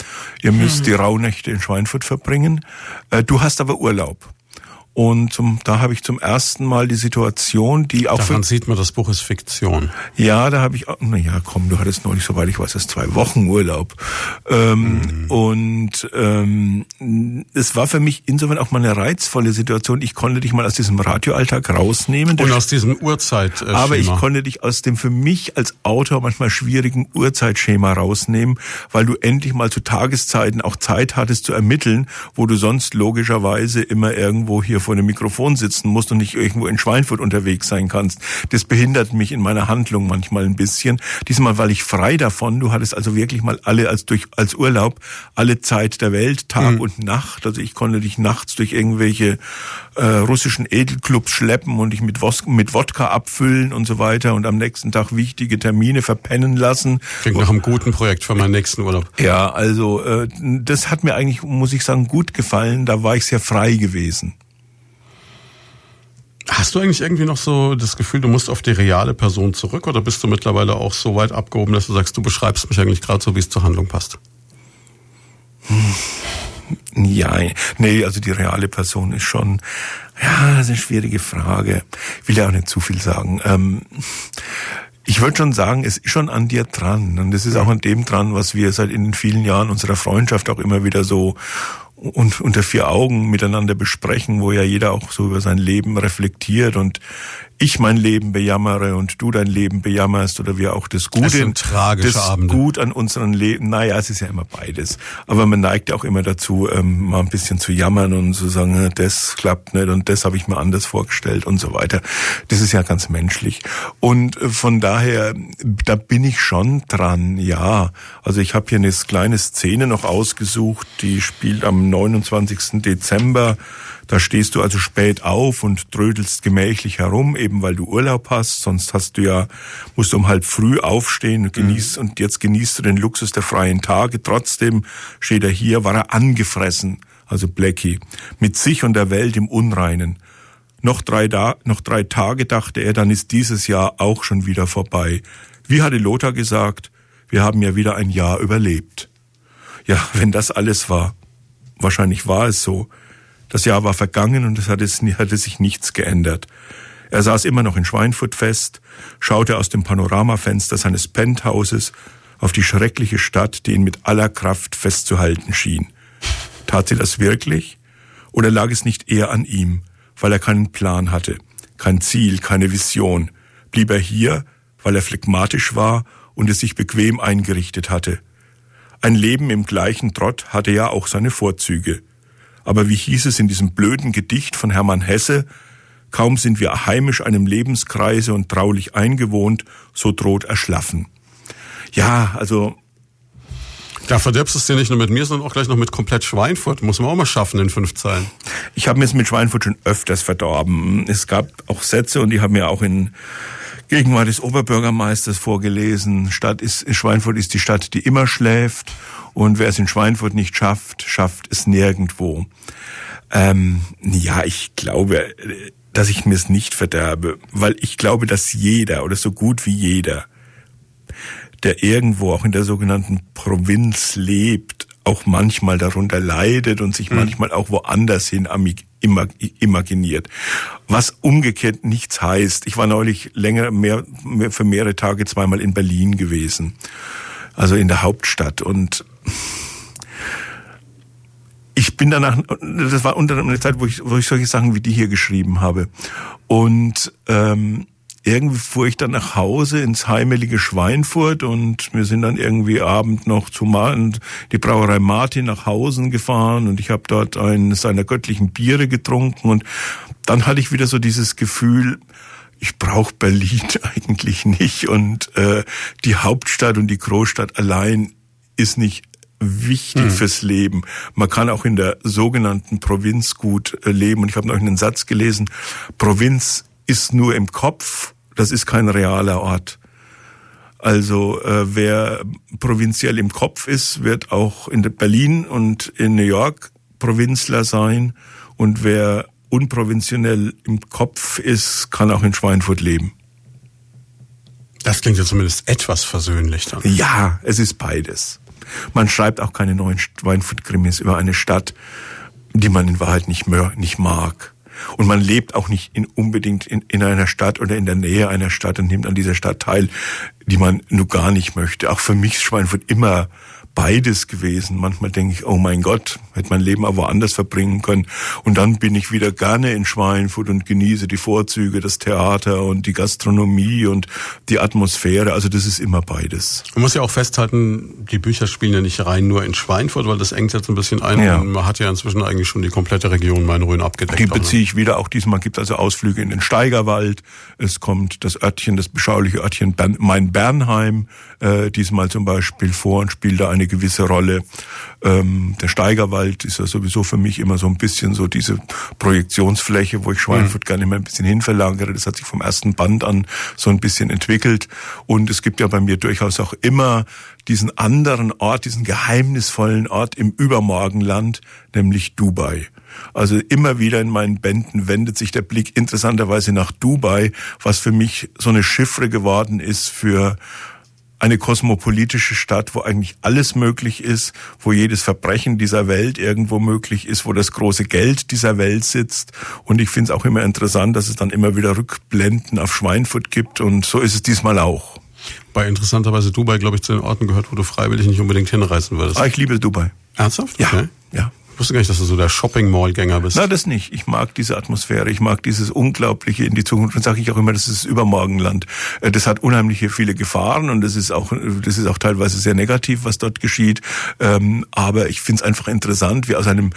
Ihr müsst mhm. die Rauhnächte in Schweinfurt verbringen. Äh, du hast aber Urlaub. Und zum, da habe ich zum ersten Mal die Situation, die auch Daran sieht man, das Buch ist Fiktion. Ja, da habe ich, na ja, komm, du hattest neulich, soweit ich weiß, das zwei Wochen Urlaub. Ähm, mhm. Und ähm, es war für mich insofern auch mal eine reizvolle Situation. Ich konnte dich mal aus diesem Radioalltag rausnehmen. Und aus diesem Uhrzeit. Äh, aber ich konnte dich aus dem für mich als Autor manchmal schwierigen Uhrzeitschema rausnehmen, weil du endlich mal zu Tageszeiten auch Zeit hattest zu ermitteln, wo du sonst logischerweise immer irgendwo hier vor dem Mikrofon sitzen musst und nicht irgendwo in Schweinfurt unterwegs sein kannst. Das behindert mich in meiner Handlung manchmal ein bisschen. Diesmal war ich frei davon. Du hattest also wirklich mal alle als durch als Urlaub alle Zeit der Welt, Tag mhm. und Nacht. Also ich konnte dich nachts durch irgendwelche äh, russischen Edelclubs schleppen und dich mit, Wos mit Wodka abfüllen und so weiter und am nächsten Tag wichtige Termine verpennen lassen. Klingt nach einem guten Projekt für meinen nächsten Urlaub. Ja, also äh, das hat mir eigentlich, muss ich sagen, gut gefallen. Da war ich sehr frei gewesen. Hast du eigentlich irgendwie noch so das Gefühl, du musst auf die reale Person zurück oder bist du mittlerweile auch so weit abgehoben, dass du sagst, du beschreibst mich eigentlich gerade so, wie es zur Handlung passt? Ja, nee, also die reale Person ist schon, ja, das ist eine schwierige Frage. Ich will ja auch nicht zu viel sagen. Ähm, ich würde schon sagen, es ist schon an dir dran. Und es ist auch an dem dran, was wir seit in den vielen Jahren unserer Freundschaft auch immer wieder so und unter vier Augen miteinander besprechen, wo ja jeder auch so über sein Leben reflektiert und ich mein Leben bejammere und du dein Leben bejammerst oder wir auch das Gute, das, sind tragische das Abende. Gut an unseren Leben. Naja, es ist ja immer beides. Aber man neigt ja auch immer dazu, ähm, mal ein bisschen zu jammern und zu sagen, das klappt nicht und das habe ich mir anders vorgestellt und so weiter. Das ist ja ganz menschlich. Und äh, von daher, da bin ich schon dran, ja. Also ich habe hier eine kleine Szene noch ausgesucht, die spielt am 29. Dezember da stehst du also spät auf und trödelst gemächlich herum, eben weil du Urlaub hast. Sonst hast du ja, musst du um halb früh aufstehen und genießt, mhm. und jetzt genießt du den Luxus der freien Tage. Trotzdem steht er hier, war er angefressen, also Blackie, mit sich und der Welt im Unreinen. Noch drei, da noch drei Tage dachte er, dann ist dieses Jahr auch schon wieder vorbei. Wie hatte Lothar gesagt, wir haben ja wieder ein Jahr überlebt. Ja, wenn das alles war. Wahrscheinlich war es so. Das Jahr war vergangen und es hatte, hatte sich nichts geändert. Er saß immer noch in Schweinfurt fest, schaute aus dem Panoramafenster seines Penthauses auf die schreckliche Stadt, die ihn mit aller Kraft festzuhalten schien. Tat sie das wirklich? Oder lag es nicht eher an ihm, weil er keinen Plan hatte, kein Ziel, keine Vision? Blieb er hier, weil er phlegmatisch war und es sich bequem eingerichtet hatte? Ein Leben im gleichen Trott hatte ja auch seine Vorzüge. Aber wie hieß es in diesem blöden Gedicht von Hermann Hesse, kaum sind wir heimisch einem Lebenskreise und traulich eingewohnt, so droht Erschlaffen. Ja, also da verderbst du es dir nicht nur mit mir, sondern auch gleich noch mit komplett Schweinfurt. Muss man auch mal schaffen in fünf Zeilen. Ich habe mir es mit Schweinfurt schon öfters verdorben. Es gab auch Sätze und die haben mir auch in Gegenwart des Oberbürgermeisters vorgelesen. Stadt ist, Schweinfurt ist die Stadt, die immer schläft. Und wer es in Schweinfurt nicht schafft, schafft es nirgendwo. Ähm, ja, ich glaube, dass ich mir es nicht verderbe, weil ich glaube, dass jeder oder so gut wie jeder, der irgendwo auch in der sogenannten Provinz lebt, auch manchmal darunter leidet und sich mhm. manchmal auch woanders hin imaginiert. Was umgekehrt nichts heißt. Ich war neulich länger, mehr, mehr für mehrere Tage zweimal in Berlin gewesen. Also in der Hauptstadt und ich bin danach, das war unter einer Zeit, wo ich, wo ich solche Sachen wie die hier geschrieben habe. Und ähm, irgendwie fuhr ich dann nach Hause ins heimelige Schweinfurt und wir sind dann irgendwie Abend noch zu und die Brauerei Martin nach Hausen gefahren und ich habe dort eines seiner göttlichen Biere getrunken und dann hatte ich wieder so dieses Gefühl, ich brauche Berlin *laughs* eigentlich nicht und äh, die Hauptstadt und die Großstadt allein ist nicht wichtig mhm. fürs Leben. Man kann auch in der sogenannten Provinz gut äh, leben. Und ich habe noch einen Satz gelesen, Provinz ist nur im Kopf, das ist kein realer Ort. Also äh, wer provinziell im Kopf ist, wird auch in Berlin und in New York Provinzler sein. Und wer unprovinziell im Kopf ist, kann auch in Schweinfurt leben. Das klingt ja zumindest etwas versöhnlich dann. Ja, es ist beides. Man schreibt auch keine neuen Schweinfurt-Krimis über eine Stadt, die man in Wahrheit nicht, mehr, nicht mag. Und man lebt auch nicht in, unbedingt in, in einer Stadt oder in der Nähe einer Stadt und nimmt an dieser Stadt teil, die man nur gar nicht möchte. Auch für mich ist Schweinfurt immer beides gewesen. Manchmal denke ich, oh mein Gott, hätte mein Leben aber woanders verbringen können. Und dann bin ich wieder gerne in Schweinfurt und genieße die Vorzüge, das Theater und die Gastronomie und die Atmosphäre. Also das ist immer beides. Man muss ja auch festhalten, die Bücher spielen ja nicht rein nur in Schweinfurt, weil das engt jetzt ein bisschen ein. Ja. Man hat ja inzwischen eigentlich schon die komplette Region Main-Rhön abgedeckt. Die beziehe ich wieder. Auch diesmal gibt es also Ausflüge in den Steigerwald. Es kommt das Örtchen, das beschauliche Örtchen Main-Bernheim äh, diesmal zum Beispiel vor und spielt da eine gewisse Rolle. Ähm, der Steigerwald ist ja sowieso für mich immer so ein bisschen so diese Projektionsfläche, wo ich Schweinfurt mhm. gerne immer ein bisschen hinverlagere. Das hat sich vom ersten Band an so ein bisschen entwickelt. Und es gibt ja bei mir durchaus auch immer diesen anderen Ort, diesen geheimnisvollen Ort im Übermorgenland, nämlich Dubai. Also immer wieder in meinen Bänden wendet sich der Blick interessanterweise nach Dubai, was für mich so eine Chiffre geworden ist für eine kosmopolitische Stadt, wo eigentlich alles möglich ist, wo jedes Verbrechen dieser Welt irgendwo möglich ist, wo das große Geld dieser Welt sitzt. Und ich finde es auch immer interessant, dass es dann immer wieder Rückblenden auf Schweinfurt gibt. Und so ist es diesmal auch. Bei interessanterweise Dubai, glaube ich, zu den Orten gehört, wo du freiwillig nicht unbedingt hinreisen würdest. Ah, ich liebe Dubai. Ernsthaft? Okay. Ja, ja. Ich wusste gar nicht, dass du so der Shopping-Mall-Gänger bist. Na, das nicht. Ich mag diese Atmosphäre. Ich mag dieses Unglaubliche in die Zukunft. Und sage ich auch immer, das ist Übermorgenland. Äh, das hat unheimliche viele Gefahren und das ist auch, das ist auch teilweise sehr negativ, was dort geschieht. Ähm, aber ich finde es einfach interessant, wie aus einem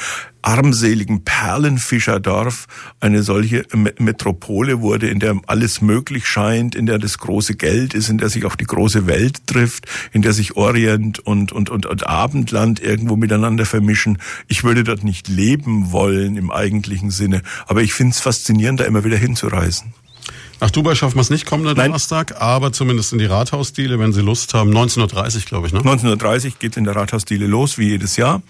armseligen Perlenfischerdorf eine solche Metropole wurde, in der alles möglich scheint, in der das große Geld ist, in der sich auch die große Welt trifft, in der sich Orient und, und, und, und Abendland irgendwo miteinander vermischen. Ich würde dort nicht leben wollen im eigentlichen Sinne, aber ich finde es faszinierend, da immer wieder hinzureisen. Nach Dubai schaffen wir es nicht kommenden Donnerstag, aber zumindest in die Rathausdiele, wenn Sie Lust haben. 19.30 glaube ich, ne? 19.30 geht in der Rathausdiele los, wie jedes Jahr.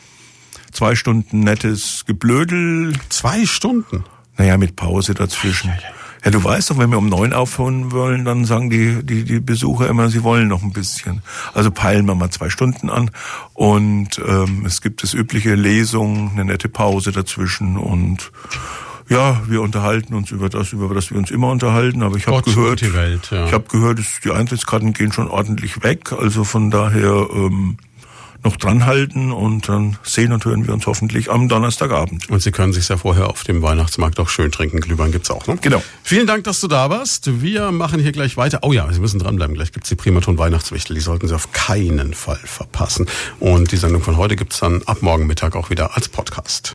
Zwei Stunden nettes Geblödel. Zwei Stunden? Naja, mit Pause dazwischen. Ja, du weißt doch, wenn wir um neun aufhören wollen, dann sagen die, die, die Besucher immer, sie wollen noch ein bisschen. Also peilen wir mal zwei Stunden an und ähm, es gibt das übliche Lesung, eine nette Pause dazwischen und ja, wir unterhalten uns über das, über das wir uns immer unterhalten. Aber ich habe gehört, Welt, ja. ich habe gehört, die Eintrittskarten gehen schon ordentlich weg. Also von daher ähm, noch dranhalten und dann sehen und hören wir uns hoffentlich am Donnerstagabend. Und Sie können sich ja vorher auf dem Weihnachtsmarkt auch schön trinken. Glühwein gibt's auch, ne? Genau. Vielen Dank, dass du da warst. Wir machen hier gleich weiter. Oh ja, Sie müssen dranbleiben. Gleich gibt's die Primaton Weihnachtswichtel. Die sollten Sie auf keinen Fall verpassen. Und die Sendung von heute gibt's dann ab morgen Mittag auch wieder als Podcast.